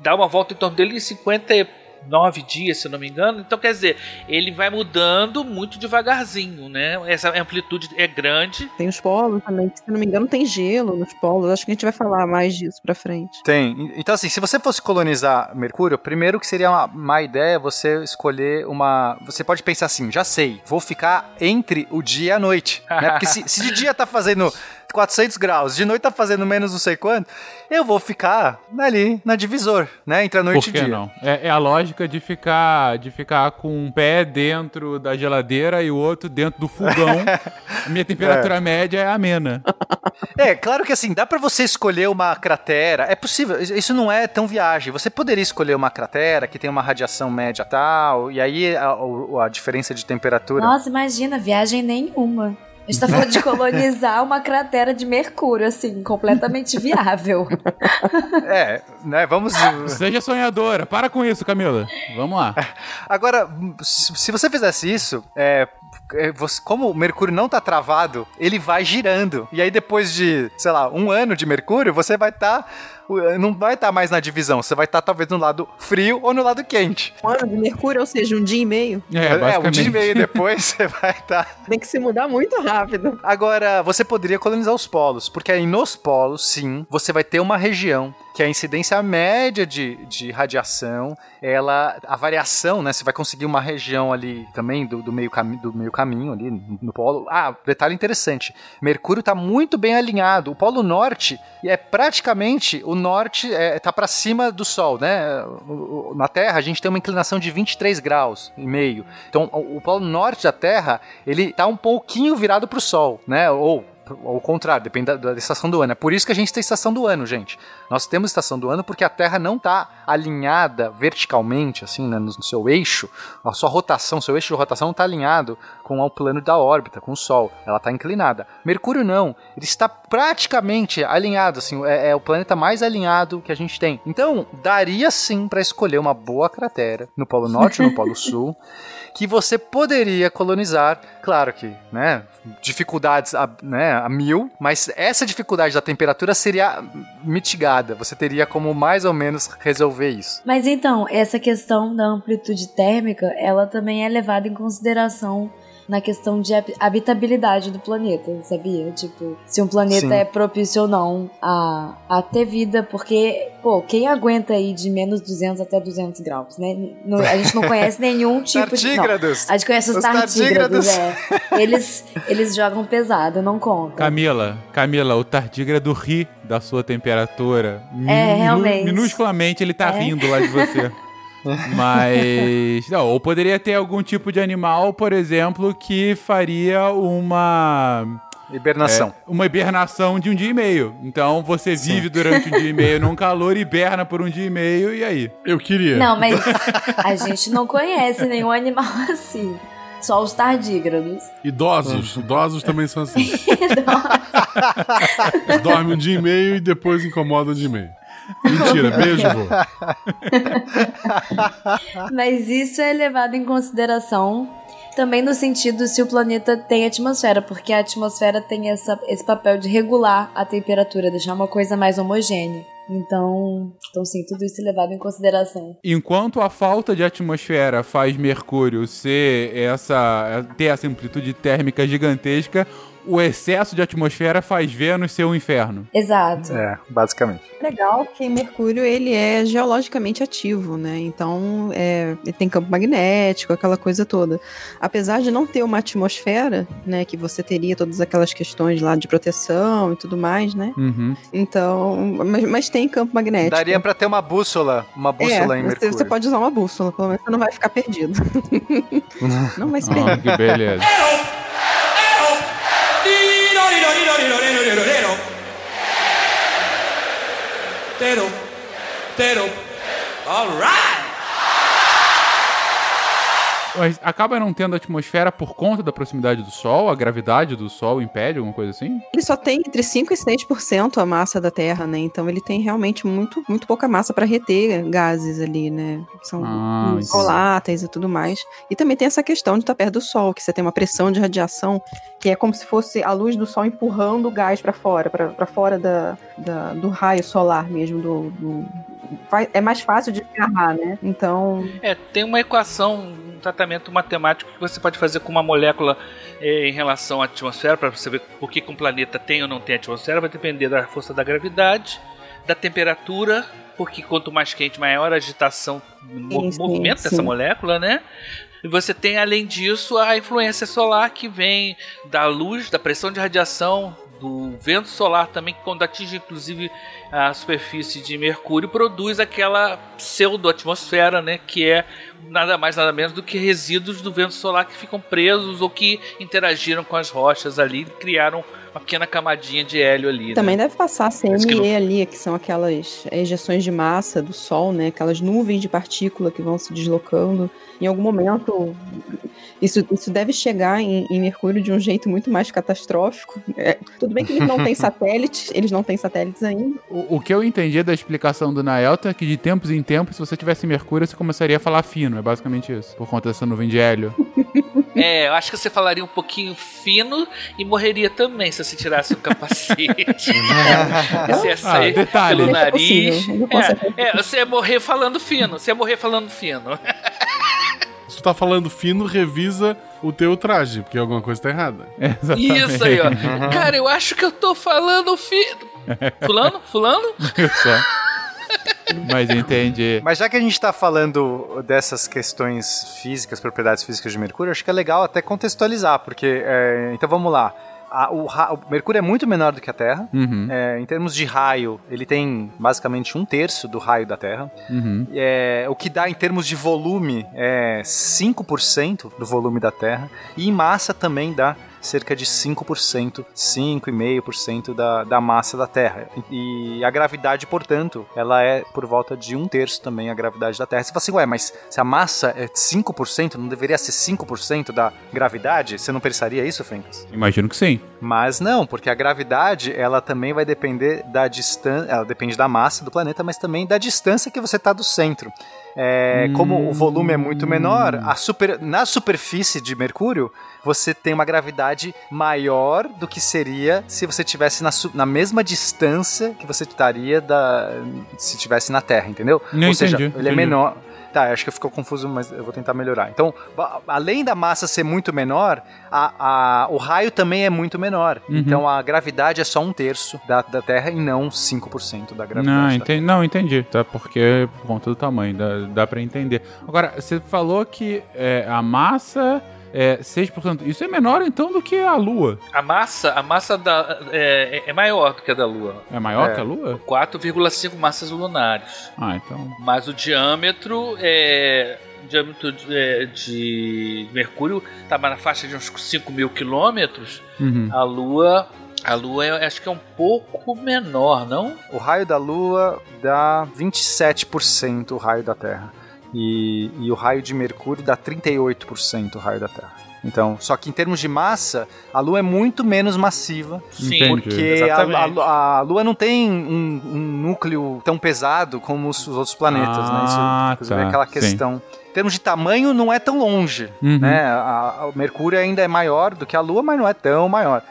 dá uma volta em torno dele em 50 nove dias, se eu não me engano. Então, quer dizer, ele vai mudando muito devagarzinho, né? Essa amplitude é grande. Tem os polos também, que, se não me engano, tem gelo nos polos. Acho que a gente vai falar mais disso pra frente. Tem. Então, assim, se você fosse colonizar Mercúrio, primeiro que seria uma má ideia você escolher uma. Você pode pensar assim: já sei, vou ficar entre o dia e a noite. né? Porque se, se de dia tá fazendo 400 graus, de noite tá fazendo menos não sei quanto, eu vou ficar ali na divisor, né? Entre a noite Por e dia. não? É, é a lógica de ficar, de ficar com um pé dentro da geladeira e o outro dentro do fogão. <laughs> A minha temperatura média é amena. É, claro que assim, dá pra você escolher uma cratera. É possível, isso não é tão viagem. Você poderia escolher uma cratera que tem uma radiação média tal, e aí a, a- a diferença de temperatura. Nossa, imagina, viagem nenhuma. A gente tá falando de <laughs> colonizar uma cratera de Mercúrio, assim, completamente viável. É, né? Vamos. Seja sonhadora. Para com isso, Camila. Vamos lá. Agora, se você fizesse isso, é, é, você- como o Mercúrio não tá travado, ele vai girando. E aí, depois de, sei lá, um ano de Mercúrio, você vai estar. Não vai estar mais na divisão. Você vai estar talvez no lado frio ou no lado quente. Um ano de Mercúrio, ou seja, um dia e meio. É, um basicamente. dia e meio depois <laughs> você vai estar. Tem que se mudar muito rápido. Agora, você poderia colonizar os polos, porque aí nos polos, sim, você vai ter uma região que a incidência média de, de radiação, ela, a variação, né, você vai conseguir uma região ali também do, do, meio, cami do meio caminho ali no, no polo. Ah, detalhe interessante, Mercúrio está muito bem alinhado, o polo norte é praticamente, o norte é, tá para cima do Sol, né, na Terra a gente tem uma inclinação de 23 graus e meio, então o, o polo norte da Terra, ele tá um pouquinho virado para o Sol, né, ou ao contrário, depende da, da estação do ano. É por isso que a gente tem estação do ano, gente. Nós temos estação do ano porque a Terra não está alinhada verticalmente, assim, né, no, no seu eixo. A sua rotação, seu eixo de rotação não está alinhado com o plano da órbita, com o Sol. Ela está inclinada. Mercúrio não. Ele está praticamente alinhado, assim, é, é o planeta mais alinhado que a gente tem. Então, daria sim para escolher uma boa cratera no Polo Norte ou no Polo <laughs> Sul que você poderia colonizar, claro que, né, dificuldades a, né, a mil, mas essa dificuldade da temperatura seria mitigada. Você teria como mais ou menos resolver isso. Mas então, essa questão da amplitude térmica, ela também é levada em consideração na questão de hab- habitabilidade do planeta, sabia? Tipo, se um planeta Sim. é propício ou não a, a ter vida, porque, pô, quem aguenta aí de menos 200 até 200 graus, né? Não- a gente não conhece nenhum <laughs> tipo de... Não, a gente conhece os, Os tardígrados, tardígrados. é. Eles, eles jogam pesado, não conta. Camila, Camila, o tardígrado ri da sua temperatura. É, Minu- realmente. Minusculamente ele tá É. rindo lá de você. <laughs> Mas. Não, ou poderia ter algum tipo de animal, por exemplo, que faria uma. Hibernação. é, uma hibernação de um dia e meio. Então você vive durante um dia e meio num calor, hiberna por um dia e meio, e aí? Eu queria. Não, mas <laughs> a gente não conhece nenhum animal <laughs> assim. Só os tardígrados. Idosos. Idosos também são assim. <laughs> Dorme um dia e meio e depois incomoda um dia e meio. Mentira, <laughs> beijo, vô. <laughs> Mas isso é levado em consideração também no sentido se o planeta tem atmosfera, porque a atmosfera tem essa, esse papel de regular a temperatura, deixar uma coisa mais homogênea. Então, então sim, tudo isso é levado em consideração. Enquanto a falta de atmosfera faz Mercúrio ser essa ter essa amplitude térmica gigantesca, o excesso de atmosfera faz Vênus ser um inferno. Exato. É, basicamente. Legal que Mercúrio ele é geologicamente ativo, né? Então é, ele tem campo magnético, aquela coisa toda. Apesar de não ter uma atmosfera, né, que você teria todas aquelas questões lá de proteção e tudo mais, né? Uhum. Então, mas, mas tem campo magnético. Daria pra ter uma bússola, uma bússola é, em você, Mercúrio. você pode usar uma bússola, pelo menos você não vai ficar perdido. <laughs> não vai se Ah, perder. que beleza. Tero, Tero. All right. Mas acaba não tendo atmosfera por conta da proximidade do Sol? A gravidade do Sol impede alguma coisa assim? Ele só tem entre 5 e 6% a massa da Terra, né? Então ele tem realmente muito, muito pouca massa para reter gases ali, né? São Ah, voláteis e tudo mais. E também tem essa questão de estar perto do Sol, que você tem uma pressão de radiação que é como se fosse a luz do Sol empurrando o gás para fora, para fora da, da- do raio solar mesmo. Do, do- é mais fácil de agarrar, né? Então É, tem uma equação, tratamento matemático que você pode fazer com uma molécula eh, em relação à atmosfera, para você ver por que um planeta tem ou não tem atmosfera, vai depender da força da gravidade, da temperatura, porque quanto mais quente, maior a agitação, mo sim, movimento dessa sim. molécula, né? E você tem, além disso, a influência solar que vem da luz, da pressão de radiação, do vento solar também, que quando atinge inclusive a superfície de Mercúrio, produz aquela pseudo-atmosfera, né? Que é nada mais nada menos do que resíduos do vento solar que ficam presos ou que interagiram com as rochas ali e criaram uma pequena camadinha de hélio ali. Também né? deve passar CME não- ali, que são aquelas ejeções de massa do Sol, né? Aquelas nuvens de partícula que vão se deslocando. Em algum momento, isso, isso deve chegar em, em Mercúrio de um jeito muito mais catastrófico. É, tudo bem que eles não têm <laughs> satélites, eles não têm satélites ainda. O, o que eu entendi da explicação do Naelton é que de tempos em tempos, se você tivesse Mercúrio, você começaria a falar fino. É basicamente isso. Por conta dessa nuvem de hélio. <laughs> É, eu acho que você falaria um pouquinho fino e morreria também se você tirasse o capacete. <laughs> você ia sair Ah, detalhe. pelo É nariz. possível, eu posso É, é, você ia morrer falando fino. Você ia morrer falando fino. <laughs> Se tu tá falando fino, revisa o teu traje, porque alguma coisa tá errada. <laughs> Exatamente. Isso aí, ó. Cara, eu acho que eu tô falando fino. Fulano? Fulano? Só. Mas entendi. Mas já que a gente tá falando dessas questões físicas, propriedades físicas de Mercúrio, acho que é legal até contextualizar, porque. é, então vamos lá. A- o, o Mercúrio é muito menor do que a Terra. Uhum. É, em termos de raio, ele tem basicamente um terço do raio da Terra. Uhum. É, o que dá em termos de volume é 5% do volume da Terra. E em massa também dá cerca de 5%, 5,5% da, da massa da Terra. E a gravidade, portanto, ela é por volta de um terço também a gravidade da Terra. Você fala assim, ué, mas se a massa é 5%, não deveria ser 5% da gravidade? Você não pensaria isso, Fencas? Imagino que sim. Mas não, porque a gravidade ela também vai depender da distância, ela depende da massa do planeta, mas também da distância que você está do centro. É, Como o volume é muito menor, a super, na superfície de Mercúrio você tem uma gravidade maior do que seria se você tivesse na, na mesma distância que você estaria da, se tivesse na Terra, entendeu? Não Ou seja, entendi, ele é entendi. menor. Tá, acho que ficou confuso, mas eu vou tentar melhorar. Então, além da massa ser muito menor, a, a- o raio também é muito menor. Uhum. Então a gravidade é só um terço da, da Terra e não 5% da gravidade. Não, da entendi, não, entendi. Tá, porque por conta do tamanho, dá, dá pra entender. Agora, você falou que é, a massa é 6%. Isso é menor então do que a Lua. A massa, a massa da, é, é maior do que a da Lua. É maior É. que a Lua? 4,5 massas lunares. Ah, então. Mas o diâmetro é. O diâmetro de, é, de Mercúrio estava na faixa de uns 5 mil quilômetros. Uhum. A Lua. A Lua eu acho que é um pouco menor, não? O raio da Lua dá 27% o raio da Terra. E, e o raio de Mercúrio dá 38% o raio da Terra. Então, só que em termos de massa, a Lua é muito menos massiva. Sim, Entendi. Porque a, a- a Lua não tem um, um núcleo tão pesado como os, os outros planetas, né? Isso, Ah, inclusive, tá, é aquela sim. questão. Em termos de tamanho, não é tão longe. Uhum. Né? A- a- o Mercúrio ainda é maior do que a Lua, mas não é tão maior.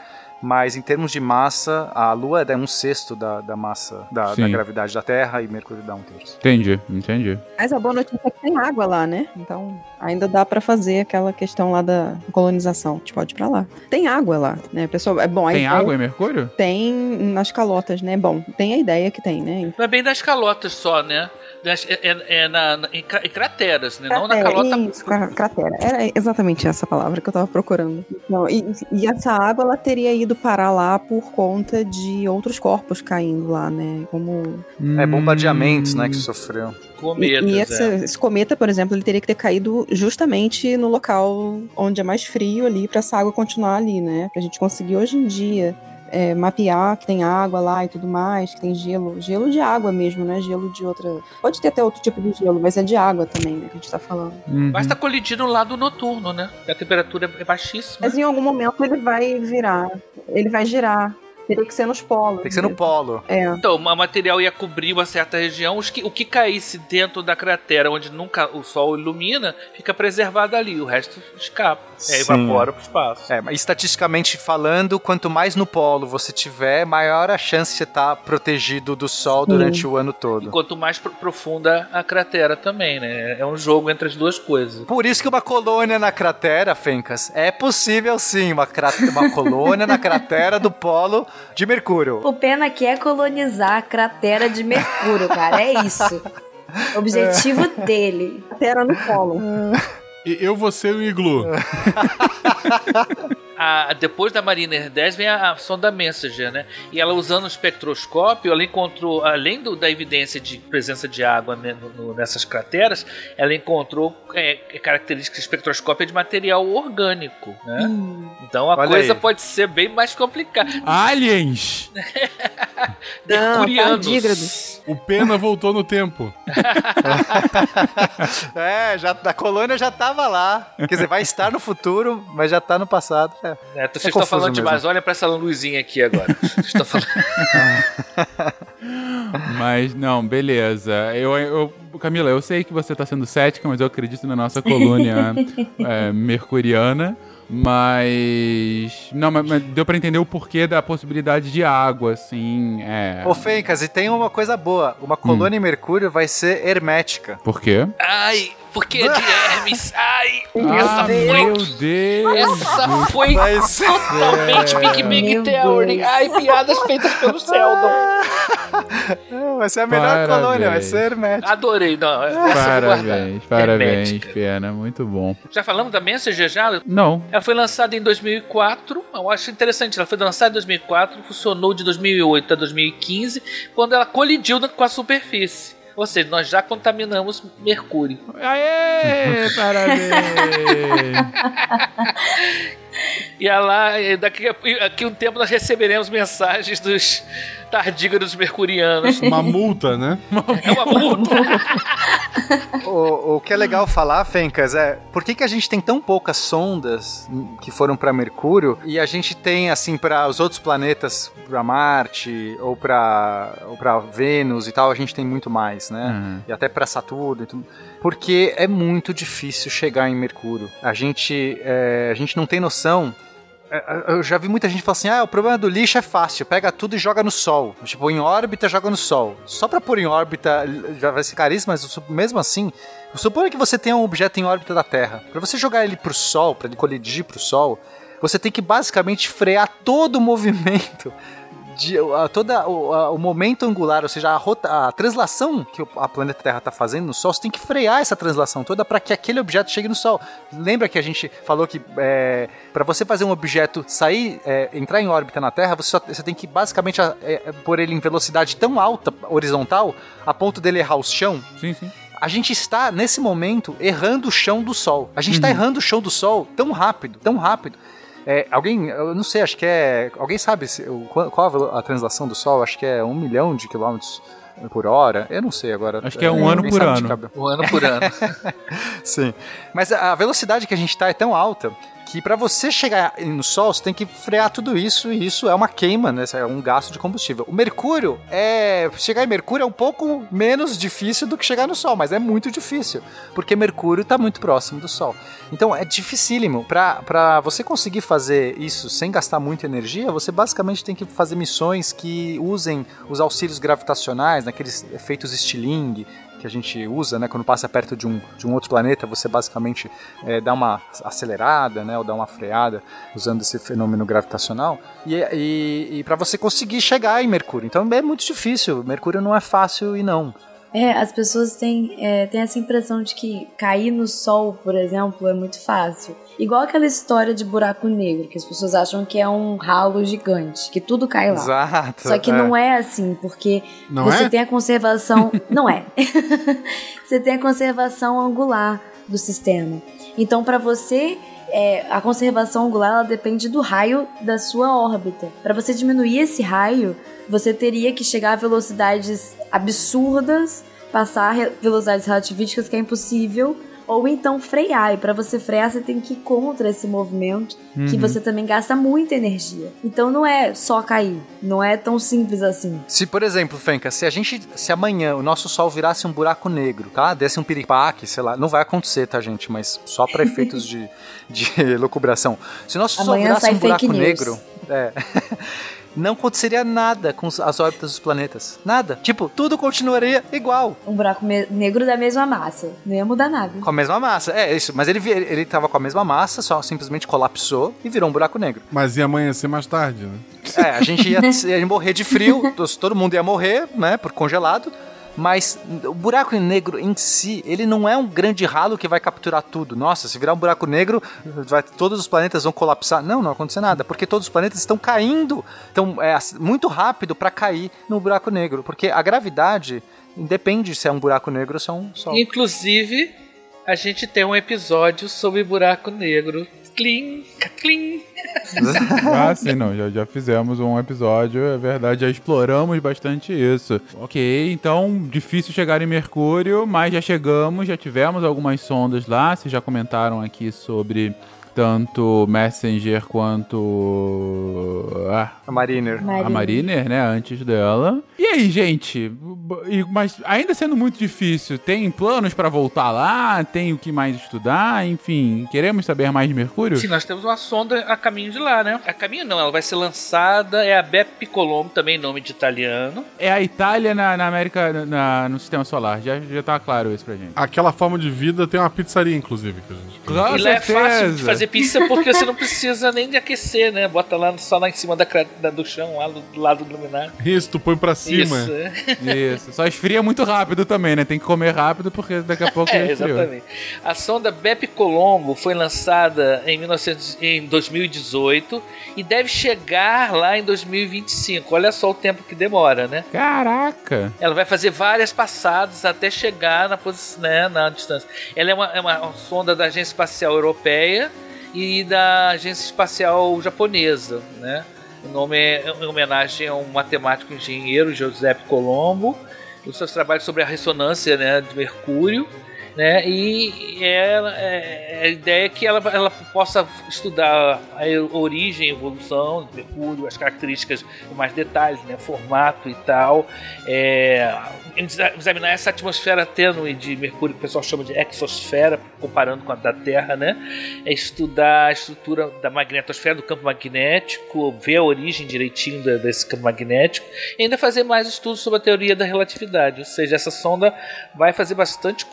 Mas em termos de massa, a Lua é um sexto da, da massa da, da gravidade da Terra e Mercúrio dá um terço. Entendi, entendi. Mas a boa notícia é que tem água lá, né? Então ainda dá pra fazer aquela questão lá da colonização. A gente pode ir pra lá. Tem água lá, né, pessoal? É bom. Tem água em Mercúrio? Tem nas calotas, né? Bom, tem a ideia que tem, né? Não é bem nas calotas só, né? É, é- é na, na- em, cra- em crateras, né? Não na Cratera, calota. Isso, cra- cratera. Era exatamente essa palavra que eu tava procurando. Não, e, e essa água, ela teria ido parar lá por conta de outros corpos caindo lá, né? Como... É bombardeamentos, né, que sofreu. Cometas, e esse, é. esse cometa, por exemplo, ele teria que ter caído justamente no local onde é mais frio ali, pra essa água continuar ali, né? Pra gente conseguir hoje em dia é, mapear que tem água lá e tudo mais, que tem gelo. Gelo de água mesmo, né? Gelo de outra... Pode ter até outro tipo de gelo, mas é de água também, né? Que a gente tá falando. Uhum. Mas tá colidindo no lado noturno, né? A temperatura é baixíssima. Mas em algum momento ele vai virar. Ele vai girar. Teria que ser nos polos. Tem que ser no polo. É. Então, o material ia cobrir uma certa região. Os que- o que caísse dentro da cratera, onde nunca o sol ilumina, fica preservado ali. O resto escapa. É, Sim. evapora pro espaço. É, mas estatisticamente falando, quanto mais no polo você tiver, maior a chance de você estar protegido do sol Sim. durante o ano todo. E quanto mais pro- profunda a cratera também, né? É um jogo entre as duas coisas. Por isso que uma colônia na cratera, Fencas, é possível sim, uma, uma <laughs> colônia na cratera do polo de Mercúrio. O Pena quer colonizar a cratera de Mercúrio, cara. É isso. <laughs> Objetivo dele. Cratera no polo. <laughs> E eu vou ser o iglu. <laughs> A- depois da Mariner 10 vem a, a sonda Messenger, né? E ela usando o espectroscópio, ela encontrou, além do- da evidência de presença de água né, no- no- nessas crateras, ela encontrou é, características espectroscópicas de material orgânico, né? Então a coisa aí. pode ser bem mais complicada. Aliens! <laughs> Mercurianos. tardígrados. O Pena voltou no tempo. <laughs> É, já, a colônia já tava lá. Quer dizer, vai estar no futuro, mas já tá no passado. É. É, vocês É estão falando mesmo. demais. Olha pra essa luzinha aqui agora. <laughs> Vocês estão falando. <laughs> Mas, não, beleza. Eu, eu, Camila, eu sei que você tá sendo cética, mas eu acredito na nossa colônia é, mercuriana. Mas. Não, mas, mas deu pra entender o porquê da possibilidade de água, assim. É. Ô, Fencas, e tem uma coisa boa. Uma colônia em Mercúrio vai ser hermética. Por quê? Ai, porque é de Hermes. <laughs> Ai, Ah, essa meu foi. Deus! Essa foi totalmente Big Meu Theory. Deus. Ai, piadas feitas pelo Sheldon. É, <laughs> Vai ser a melhor Parabéns. colônia, vai ser hermética. Adorei, não. guardar. Parabéns, parabéns, Hermética. Pena. Muito bom. Já falamos da Messenger já? Não. Ela foi lançada em 2004. Eu acho interessante. Ela foi lançada em 2004, funcionou de 2008 a 2015, quando ela colidiu com a superfície. Ou seja, nós já contaminamos Mercúrio. Aê! Parabéns! <laughs> E e daqui a daqui a um tempo nós receberemos mensagens dos tardígrados mercurianos. Uma multa, né? É uma multa. O, o que é legal falar, Fencas, é por que, que a gente tem tão poucas sondas que foram para Mercúrio e a gente tem, assim, para os outros planetas, para Marte ou para Vênus e tal, a gente tem muito mais, né? Uhum. E até para Saturno e tudo. Porque é muito difícil chegar em Mercúrio. A gente, é, a gente não tem noção. É, Eu já vi muita gente falar assim: ah, o problema do lixo é fácil, pega tudo e joga no Sol. Tipo, em órbita, joga no Sol. Só pra pôr em órbita já vai ser caríssimo, mas mesmo assim, suponha que você tenha um objeto em órbita da Terra. Pra você jogar ele pro Sol, pra ele colidir pro Sol, você tem que basicamente frear todo o <laughs> movimento. De, a- toda o, a- o momento angular, ou seja, a, rota, a translação que a planeta Terra está fazendo no Sol, você tem que frear essa translação toda para que aquele objeto chegue no Sol. Lembra que a gente falou que é, para você fazer um objeto sair, é, entrar em órbita na Terra, você, só, você tem que basicamente é, é, pôr ele em velocidade tão alta, horizontal, a ponto dele errar o chão. Sim, sim. A gente está, nesse momento, errando o chão do Sol. A gente está errando o chão do Sol tão rápido, tão rápido. É, alguém, eu não sei, acho que é. Alguém sabe se, qual a translação do Sol? Acho que é um milhão de quilômetros por hora. Eu não sei agora. Acho que é um ano por ano. Um ano por ano. <laughs> Sim. Mas a a velocidade que a gente está é tão alta que para você chegar no Sol, você tem que frear tudo isso, e isso é uma queima, né? É um gasto de combustível. O Mercúrio é. Chegar em Mercúrio é um pouco menos difícil do que chegar no Sol, mas é muito difícil, porque Mercúrio está muito próximo do Sol. Então é dificílimo. Para você conseguir fazer isso sem gastar muita energia, você basicamente tem que fazer missões que usem os auxílios gravitacionais, naqueles efeitos estilingue, que a gente usa, né? Quando passa perto de um, de um outro planeta, você basicamente é, dá uma acelerada, né? Ou dá uma freada usando esse fenômeno gravitacional. E, e, e para você conseguir chegar em Mercúrio. Então é muito difícil. Mercúrio não é fácil e não. É, as pessoas têm, é, têm essa impressão de que cair no sol, por exemplo, é muito fácil. Igual aquela história de buraco negro, que as pessoas acham que é um ralo gigante, que tudo cai lá. Exato. Só que é. não é assim, porque Não você é? tem a conservação. <laughs> não é. <laughs> você tem a conservação angular do sistema. Então, para você. é, a conservação angular ela depende do raio da sua órbita. Para você diminuir esse raio, você teria que chegar a velocidades absurdas, passar velocidades relativísticas que é impossível, ou então frear. E para você frear, você tem que ir contra esse movimento, que Uhum. você também gasta muita energia. Então não é só cair, não é tão simples assim. Se, por exemplo, Fenka, se a gente, se amanhã o nosso Sol virasse um buraco negro, tá? Desse um piripaque, sei lá, não vai acontecer, tá, gente? Mas só para efeitos de, de <laughs> locubração. Se o nosso Sol Amanhã virasse sai um buraco negro, é, <laughs> não aconteceria nada com as órbitas dos planetas. Nada. Tipo, tudo continuaria igual. Um buraco negro da mesma massa. Não ia mudar nada. Com a mesma massa. É, isso. Mas ele, vi- ele tava com a mesma massa, só simplesmente colapsou e virou um buraco negro. Mas ia amanhecer mais tarde, né? É, a gente ia, <laughs> ia morrer de frio, todo mundo ia morrer, né, por congelado. Mas o buraco negro em si, ele não é um grande ralo que vai capturar tudo. Nossa, se virar um buraco negro, vai- todos os planetas vão colapsar. Não, não vai acontecer nada, porque todos os planetas estão caindo. Então é muito rápido para cair no buraco negro, porque a gravidade independe se é um buraco negro ou se é um sol. Inclusive, a gente tem um episódio sobre buraco negro. Clim, clim. Ah, sim, não. Já, já fizemos um episódio, é verdade, já exploramos bastante isso. Ok, então, difícil chegar em Mercúrio, mas já chegamos, já tivemos algumas sondas lá. Vocês já comentaram aqui sobre tanto Messenger quanto. Ah, A Mariner. a Mariner, né? Antes dela. E aí, gente? Mas ainda sendo muito difícil, tem planos pra voltar lá? Tem o que mais estudar? Enfim, queremos saber mais de Mercúrio? Sim, nós temos uma sonda a caminho de lá, né? A caminho não, ela vai ser lançada, é a Bepi Colombo, também nome de italiano. É a Itália na, na América, na- no sistema solar. Já, já tá claro isso pra gente. Aquela forma de vida tem uma pizzaria, inclusive. Que a gente... Com e lá é fácil de certeza. Fazer pizza porque você não precisa nem de aquecer, né? Bota lá só lá em cima da, da- do chão, lá do, do lado do luminar. Isso, tu põe pra cima. Isso. Isso. Só esfria muito rápido também, né? Tem que comer rápido porque daqui a <laughs> pouco É, esfriou. exatamente. A sonda Bepi Colombo foi lançada em, 1900, em 2018 e deve chegar lá em 2025. Olha só o tempo que demora, né? Caraca! Ela vai fazer várias passadas até chegar na, posi- né, na distância. Ela é uma, é uma sonda da Agência Espacial Europeia e da Agência Espacial Japonesa, né? O nome é em homenagem a um matemático engenheiro, Giuseppe Colombo, e os seus trabalhos sobre a ressonância né, de Mercúrio. Né, e ela, é, a ideia é que ela, ela possa estudar a origem, evolução de Mercúrio, as características com mais detalhes, né, formato e tal, é, exa- examinar essa atmosfera tênue de Mercúrio, que o pessoal chama de exosfera, comparando com a da Terra, né? É estudar a estrutura da magnetosfera, do campo magnético, ver a origem direitinho desse campo magnético, e ainda fazer mais estudos sobre a teoria da relatividade. Ou seja, essa sonda vai fazer bastante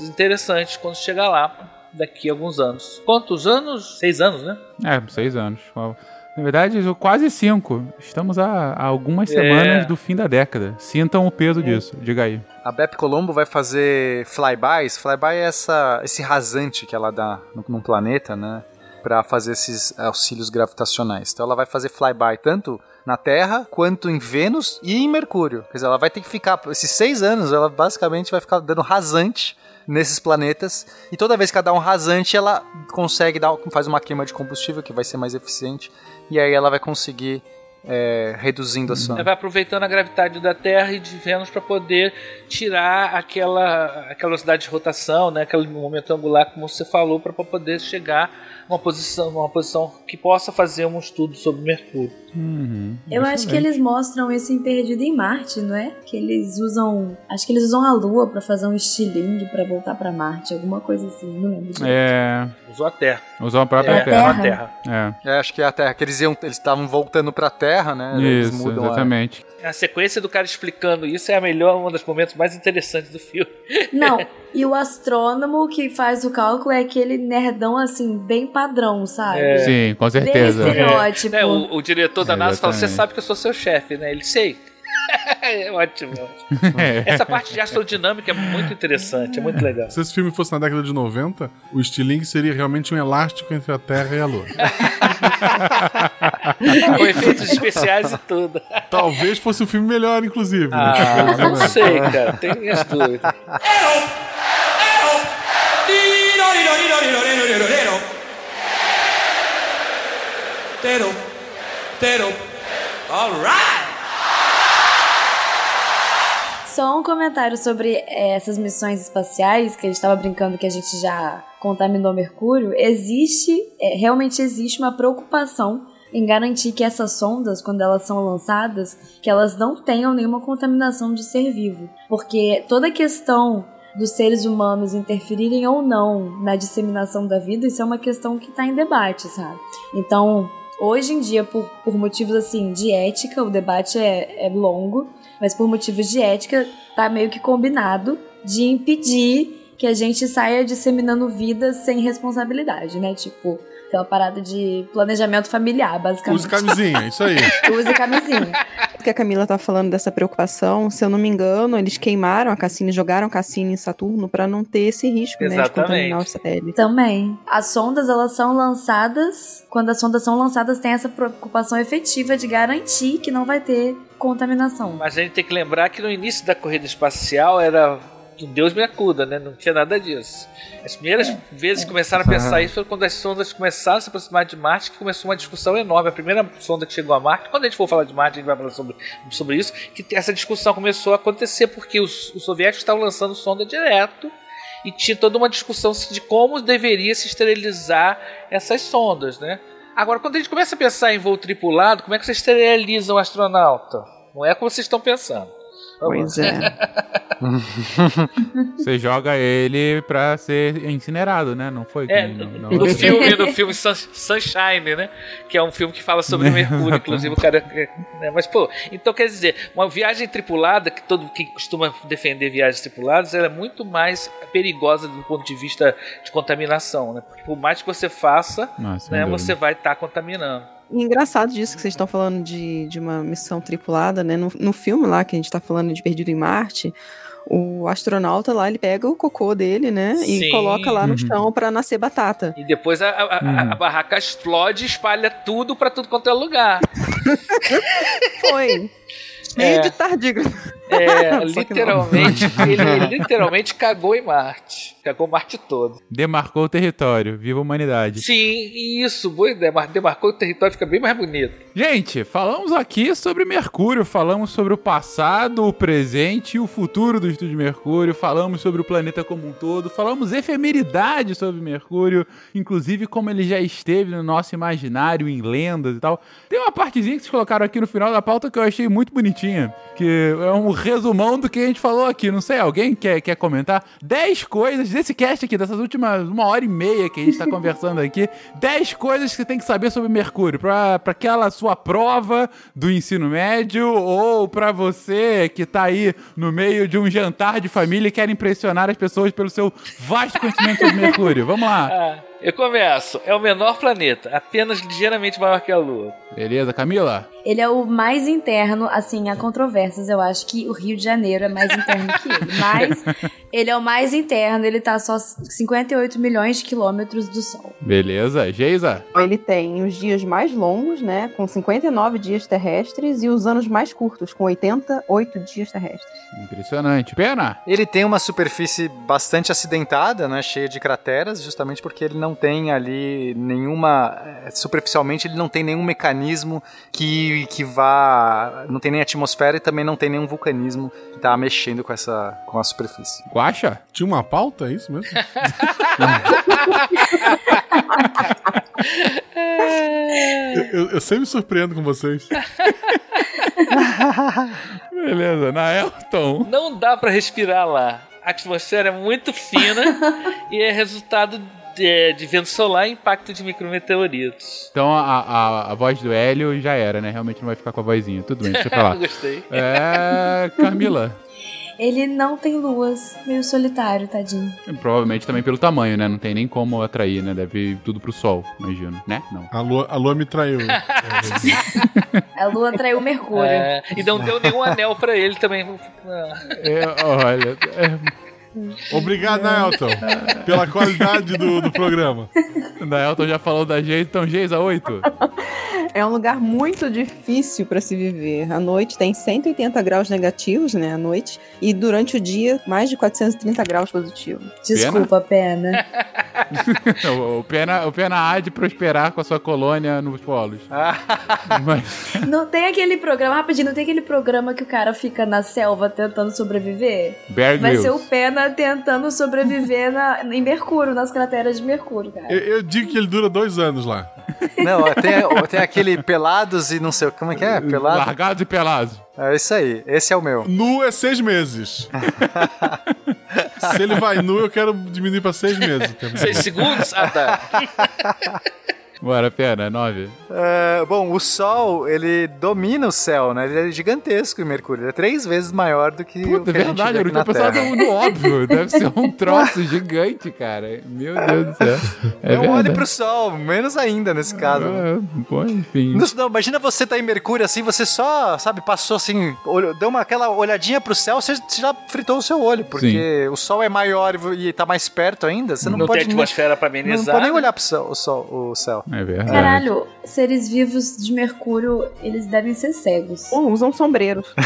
coisas interessantes quando chegar lá. Daqui a alguns anos. Quantos anos? Seis anos, né? É, seis anos. Na verdade, quase cinco. Estamos a, a algumas É. semanas do fim da década. Sintam o peso disso. Diga aí. A Bep Colombo vai fazer flybys. Flyby é essa, esse rasante que ela dá no, num planeta, né? Pra fazer esses auxílios gravitacionais. Então ela vai fazer flyby tanto na Terra quanto em Vênus e em Mercúrio. Quer dizer, ela vai ter que ficar. Esses seis anos, ela basicamente vai ficar dando rasante nesses planetas. E toda vez que ela dá um rasante, ela consegue dar, faz uma queima de combustível que vai ser mais eficiente. E aí ela vai conseguir é, reduzindo a sua. Ela vai aproveitando a gravidade da Terra e de Vênus para poder tirar aquela, aquela velocidade de rotação, né, aquele momento angular, como você falou, para poder chegar numa posição, numa posição que possa fazer um estudo sobre Mercúrio. Uhum. Eu acho que eles mostram isso em Perdido em Marte, não é? Que eles usam. Acho que eles usam a Lua pra fazer um estilingue pra voltar pra Marte, alguma coisa assim, não lembro. direito. É. Usou a Terra. Usou a própria É, Terra. a Terra. É. É, acho que é a Terra, que eles iam, eles estavam voltando pra Terra, né? Eles Isso, mudam a- exatamente. A sequência do cara explicando isso é a melhor, um dos momentos mais interessantes do filme. <laughs> Não, <laughs> e o astrônomo que faz o cálculo é aquele nerdão assim, bem padrão, sabe? É. Sim, com certeza. Bem estereótipo. É, o, o diretor da É, NASA fala: Você sabe que eu sou seu chefe, né? Ele sei. <laughs> é ótimo, é ótimo. <laughs> É. Essa parte de astrodinâmica é muito interessante, é muito legal. Se esse filme fosse na década de 90, o estilingue seria realmente um elástico entre a Terra e a Lua. <laughs> Com efeitos especiais e tudo. Talvez fosse um filme melhor, inclusive. né? Ah, não sei, cara. Tem minhas dúvidas. Tero, Tero, alright! Só um comentário sobre eh, essas missões espaciais, que a gente estava brincando que a gente já contaminou Mercúrio. Existe, eh, realmente existe uma preocupação em garantir que essas sondas, quando elas são lançadas, que elas não tenham nenhuma contaminação de ser vivo. Porque toda a questão dos seres humanos interferirem ou não na disseminação da vida, isso é uma questão que está em debate, sabe? Então, hoje em dia, por, por motivos assim de ética, o debate é, é longo, mas por motivos de ética, tá meio que combinado de impedir que a gente saia disseminando vida sem responsabilidade, né? Tipo, tem uma parada de planejamento familiar, basicamente. Use camisinha, isso aí. <laughs> Use camisinha. que a Camila tá falando dessa preocupação, se eu não me engano, eles queimaram a Cassini, jogaram a Cassini em Saturno pra não ter esse risco, né, de Exatamente. contaminar os satélites. Também. As sondas, elas são lançadas. Quando as sondas são lançadas, tem essa preocupação efetiva de garantir que não vai ter contaminação. Mas a gente tem que lembrar que no início da corrida espacial era Deus me acuda, né? Não tinha nada disso. As primeiras vezes que começaram a pensar isso foi quando as sondas começaram a se aproximar de Marte, que começou uma discussão enorme. A primeira sonda que chegou a Marte, quando a gente for falar de Marte, a gente vai falar sobre, sobre isso, que essa discussão começou a acontecer porque os, os soviéticos estavam lançando sonda direto e tinha toda uma discussão de como deveria se esterilizar essas sondas, né? Agora, quando a gente começa a pensar em voo tripulado, como é que você esteriliza um astronauta? Não é como vocês estão pensando. Pois é. <laughs> Você joga ele pra ser incinerado, né? Não foi? É, no- no- no filme, no filme Sun- Sunshine, né? Que é um filme que fala sobre <laughs> Mercúrio, inclusive o cara. né, Mas, pô, então quer dizer, uma viagem tripulada, que todo que costuma defender viagens tripuladas, ela é muito mais perigosa do ponto de vista de contaminação, né? Porque por mais que você faça, Ah, sem né, você vai estar contaminando. E engraçado disso que vocês estão falando de, de uma missão tripulada, né? No, no filme lá que a gente tá falando de Perdido em Marte, o astronauta lá, ele pega o cocô dele, né? Sim. E coloca lá no Uhum. chão pra nascer batata. E depois a, a- a- Hum. a barraca explode e espalha tudo pra tudo quanto é lugar. <laughs> Foi. Cheio É. de tardígrado. É, <laughs> literalmente, <laughs> ele literalmente cagou em Marte. Cagou Marte todo. Demarcou o território. Viva a humanidade. Sim, isso, boa ideia. Mar- Demarcou o território, fica bem mais bonito. Gente, falamos aqui sobre Mercúrio, falamos sobre o passado, o presente e o futuro do Estúdio Mercúrio, falamos sobre o planeta como um todo, falamos efemeridade sobre Mercúrio, inclusive como ele já esteve no nosso imaginário, em lendas e tal. Tem uma partezinha que vocês colocaram aqui no final da pauta que eu achei muito bonitinha, que é um resumão do que a gente falou aqui. Não sei, alguém quer, quer comentar? 10 coisas desse cast aqui, dessas últimas uma hora e meia que a gente tá conversando aqui, 10 coisas que você tem que saber sobre Mercúrio, pra aquela sua prova do ensino médio ou pra você que tá aí no meio de um jantar de família e quer impressionar as pessoas pelo seu vasto conhecimento sobre Mercúrio. Vamos lá. Ah, <laughs> eu começo. É o menor planeta, apenas ligeiramente maior que a Lua. Beleza, Camila? Ele é o mais interno, assim, há controvérsias. Eu acho que o Rio de Janeiro é mais interno que ele. <laughs> Mas ele é o mais interno, ele tá só 58 milhões de quilômetros do Sol. Beleza, Geisa? Ele tem os dias mais longos, né? Com 59 dias terrestres, e os anos mais curtos, com 88 dias terrestres. Impressionante. Pena? Ele tem uma superfície bastante acidentada, né, cheia de crateras, justamente porque ele não não tem ali nenhuma. eh, Superficialmente, ele não tem nenhum mecanismo que, que vá. Não tem nem atmosfera e também não tem nenhum vulcanismo que tá mexendo com essa com a superfície. Guaxa? Tinha uma pauta, é isso mesmo? <laughs> eu, eu- sempre me surpreendo com vocês. <laughs> Beleza, na Elton. Não dá pra respirar lá. A atmosfera é muito fina e é resultado de, de vento solar e impacto de micrometeoritos. Então a, a, a voz do Hélio já era, né? Realmente não vai ficar com a vozinha. Tudo bem, deixa pra lá. <laughs> Gostei. É. Camila. Ele não tem luas, meio solitário, tadinho. Provavelmente também pelo tamanho, né? Não tem nem como atrair, né? Deve ir tudo pro sol, imagino. Né? Não. A lua, a lua me traiu. <laughs> A lua traiu Mercúrio. É, e não deu nenhum anel pra ele também. É, olha. é- Obrigado, Nelton, pela qualidade do, do programa. Naelton já falou da Geisa, então Geisa 8. <laughs> É um lugar muito difícil para se viver. À noite tem 180 graus negativos, né, à noite, e durante o dia mais de 430 graus positivos. Desculpa, pena. <laughs> o, o Pena, o Pena há de prosperar com a sua colônia nos polos. <laughs> Mas, Não tem aquele programa, rapidinho, não tem aquele programa que o cara fica na selva tentando sobreviver? Bear Vai Grylls. ser o Pena tentando sobreviver na, em Mercúrio, nas crateras de Mercúrio, cara. Eu, eu digo que ele dura dois anos lá. Não, tem, tem aquele pelados e não sei como é que é? Pelado? Largados e pelados. É isso aí, esse é o meu. Nu é seis meses. <laughs> Se ele vai nu, eu quero diminuir pra seis meses. Seis segundos? Ah, tá. <laughs> Bora, Pena, 9. É, bom, o Sol, ele domina o céu, né? Ele é gigantesco em Mercúrio. Ele é três vezes maior do que o Puta, que é a gente verdade, eu não Terra. no óbvio. Deve ser um <laughs> troço gigante, cara. Meu Deus do céu. É não olhe verdade. pro Sol, menos ainda nesse caso. É, bom, enfim. Não, não, imagina você tá em Mercúrio assim, você só, sabe, passou assim, olhou- deu uma, aquela olhadinha pro céu, você você já fritou o seu olho, porque o Sol é maior e tá mais perto ainda, você não, Não pode tem atmosfera pra nem, amenizar. Não pode nem olhar pro céu, o, sol, o céu. É verdade. Caralho, seres vivos de Mercúrio, eles devem ser cegos. Ou usam sombreiros. <laughs>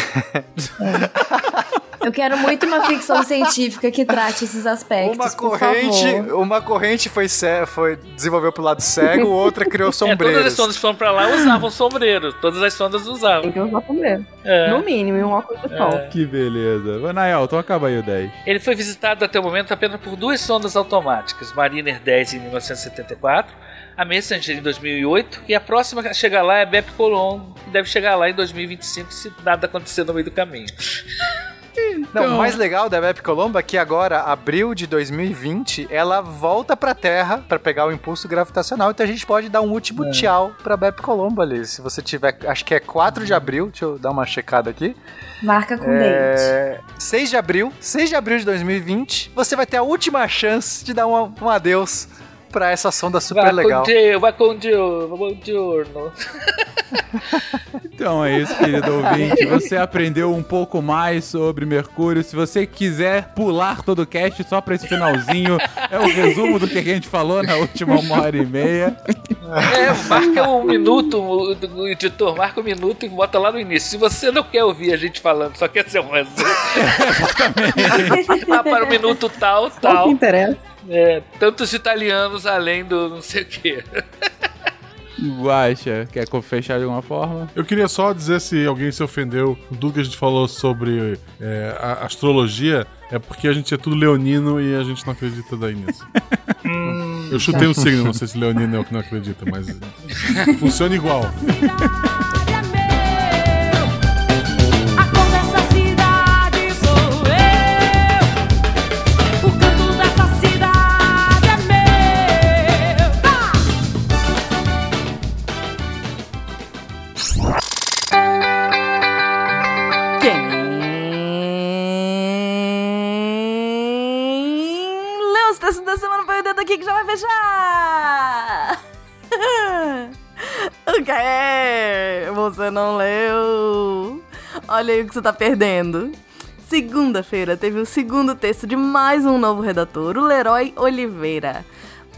Eu quero muito uma ficção científica que trate esses aspectos. Uma por corrente, favor. uma corrente foi, ce- foi desenvolveu pro lado cego, outra criou <laughs> É, todas sombreiros. as sondas que foram pra lá usavam sombreiro. Todas as sondas usavam. Tem que usar sombreiro. É. No mínimo, um óculos de sol. Que beleza. Vai, Nael, então acaba aí o 10. Ele foi visitado até o momento apenas por duas sondas automáticas, Mariner 10 em 1974, a Messenger em 2008 e a próxima a chegar lá é Bep Colombo, que deve chegar lá em 2025 se nada acontecer no meio do caminho. Não, Então- o mais legal da Bep Colombo é que agora, abril de 2020, ela volta pra Terra pra pegar o impulso gravitacional. Então a gente pode dar um último tchau pra Bep Colombo ali. Se você tiver, acho que é 4 de abril, deixa eu dar uma checada aqui. Marca com dente. É, 6 de abril, 6 de abril de 2020, você vai ter a última chance de dar um, um adeus pra essa sonda super vai legal. vai com com Diurno. Então é isso, querido ouvinte. Você aprendeu um pouco mais sobre Mercúrio. Se você quiser pular todo o cast só pra esse finalzinho, é o resumo do que a gente falou na última uma hora e meia. É, marca um minuto, o, editor marca um minuto e bota lá no início. Se você não quer ouvir a gente falando, só quer ser um resumo. <laughs> ah, para o minuto tal, Só o tal. que interessa. É, tantos italianos além do não sei o quê. <laughs> Guaxa, quer fechar de alguma forma? Eu queria só dizer se alguém se ofendeu com tudo que a gente falou sobre é, a astrologia, é porque a gente é tudo leonino e a gente não acredita daí nisso. <laughs> Eu chutei um signo, não sei se leonino é o que não acredita, mas <laughs> funciona igual. Aqui que já vai fechar. <laughs> o quê? Você não leu? Olha aí o que você tá perdendo. Segunda-feira teve o segundo texto de mais um novo redator, o Leroy Oliveira.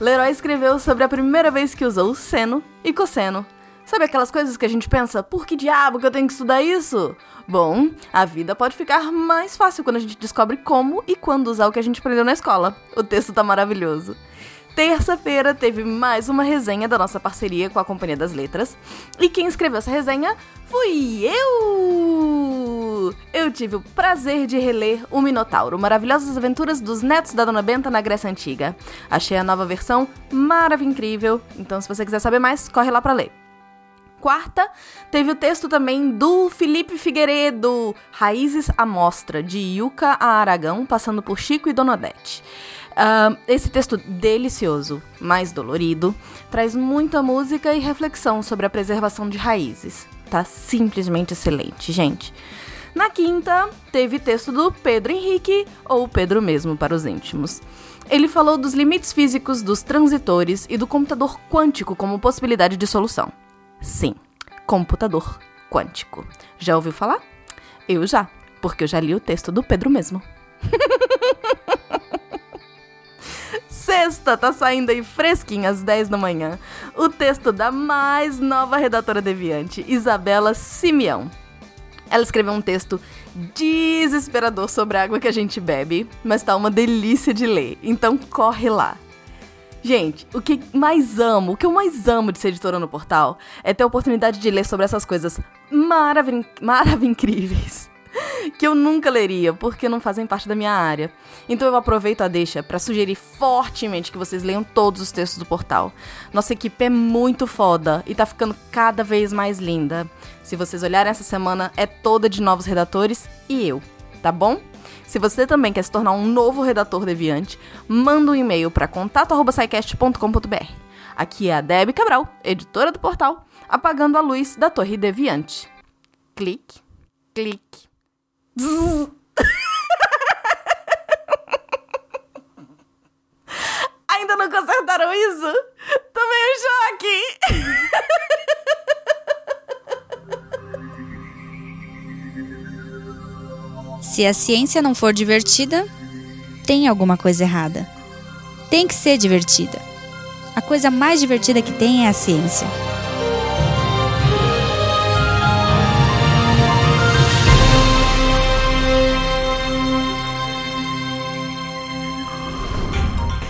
Leroy escreveu sobre a primeira vez que usou seno e cosseno. Sabe aquelas coisas que a gente pensa, por que diabo que eu tenho que estudar isso? Bom, a vida pode ficar mais fácil quando a gente descobre como e quando usar o que a gente aprendeu na escola. O texto tá maravilhoso. Terça-feira teve mais uma resenha da nossa parceria com a Companhia das Letras. E quem escreveu essa resenha fui eu! Eu tive o prazer de reler O Minotauro, Maravilhosas Aventuras dos Netos da Dona Benta na Grécia Antiga. Achei a nova versão maravilhosa, incrível, então se você quiser saber mais, corre lá pra ler. Quarta, teve o texto também do Felipe Figueiredo, Raízes à Mostra, de Yuka a Aragão, passando por Chico e Dona Ah, esse texto delicioso, mais dolorido, traz muita música e reflexão sobre a preservação de raízes. Tá simplesmente excelente, gente. Na quinta, teve texto do Pedro Henrique, ou Pedro mesmo para os íntimos. Ele falou dos limites físicos dos transitores e do computador quântico como possibilidade de solução. Sim, computador quântico. Já ouviu falar? Eu já, porque eu já li o texto do Pedro mesmo. <laughs> Sexta, tá saindo aí fresquinho às 10 da manhã. O texto da mais nova redatora deviante, Isabela Simeão. Ela escreveu um texto desesperador sobre a água que a gente bebe, mas tá uma delícia de ler. Então corre lá. Gente, o que mais amo, o que eu mais amo de ser editora no portal é ter a oportunidade de ler sobre essas coisas maravin maravincríveis <laughs> que eu nunca leria, porque não fazem parte da minha área. Então eu aproveito a deixa para sugerir fortemente que vocês leiam todos os textos do portal. Nossa equipe é muito foda e tá ficando cada vez mais linda. Se vocês olharem essa semana, é toda de novos redatores e eu, tá bom? Se você também quer se tornar um novo redator deviante, manda um e-mail para contato@saicast.com.br. Aqui é a Debbie Cabral, editora do portal, apagando a luz da Torre Deviante. Clique, clique. <laughs> Ainda não consertaram isso? Tomei um choque! <laughs> Se a ciência não for divertida, tem alguma coisa errada. Tem que ser divertida. A coisa mais divertida que tem é a ciência.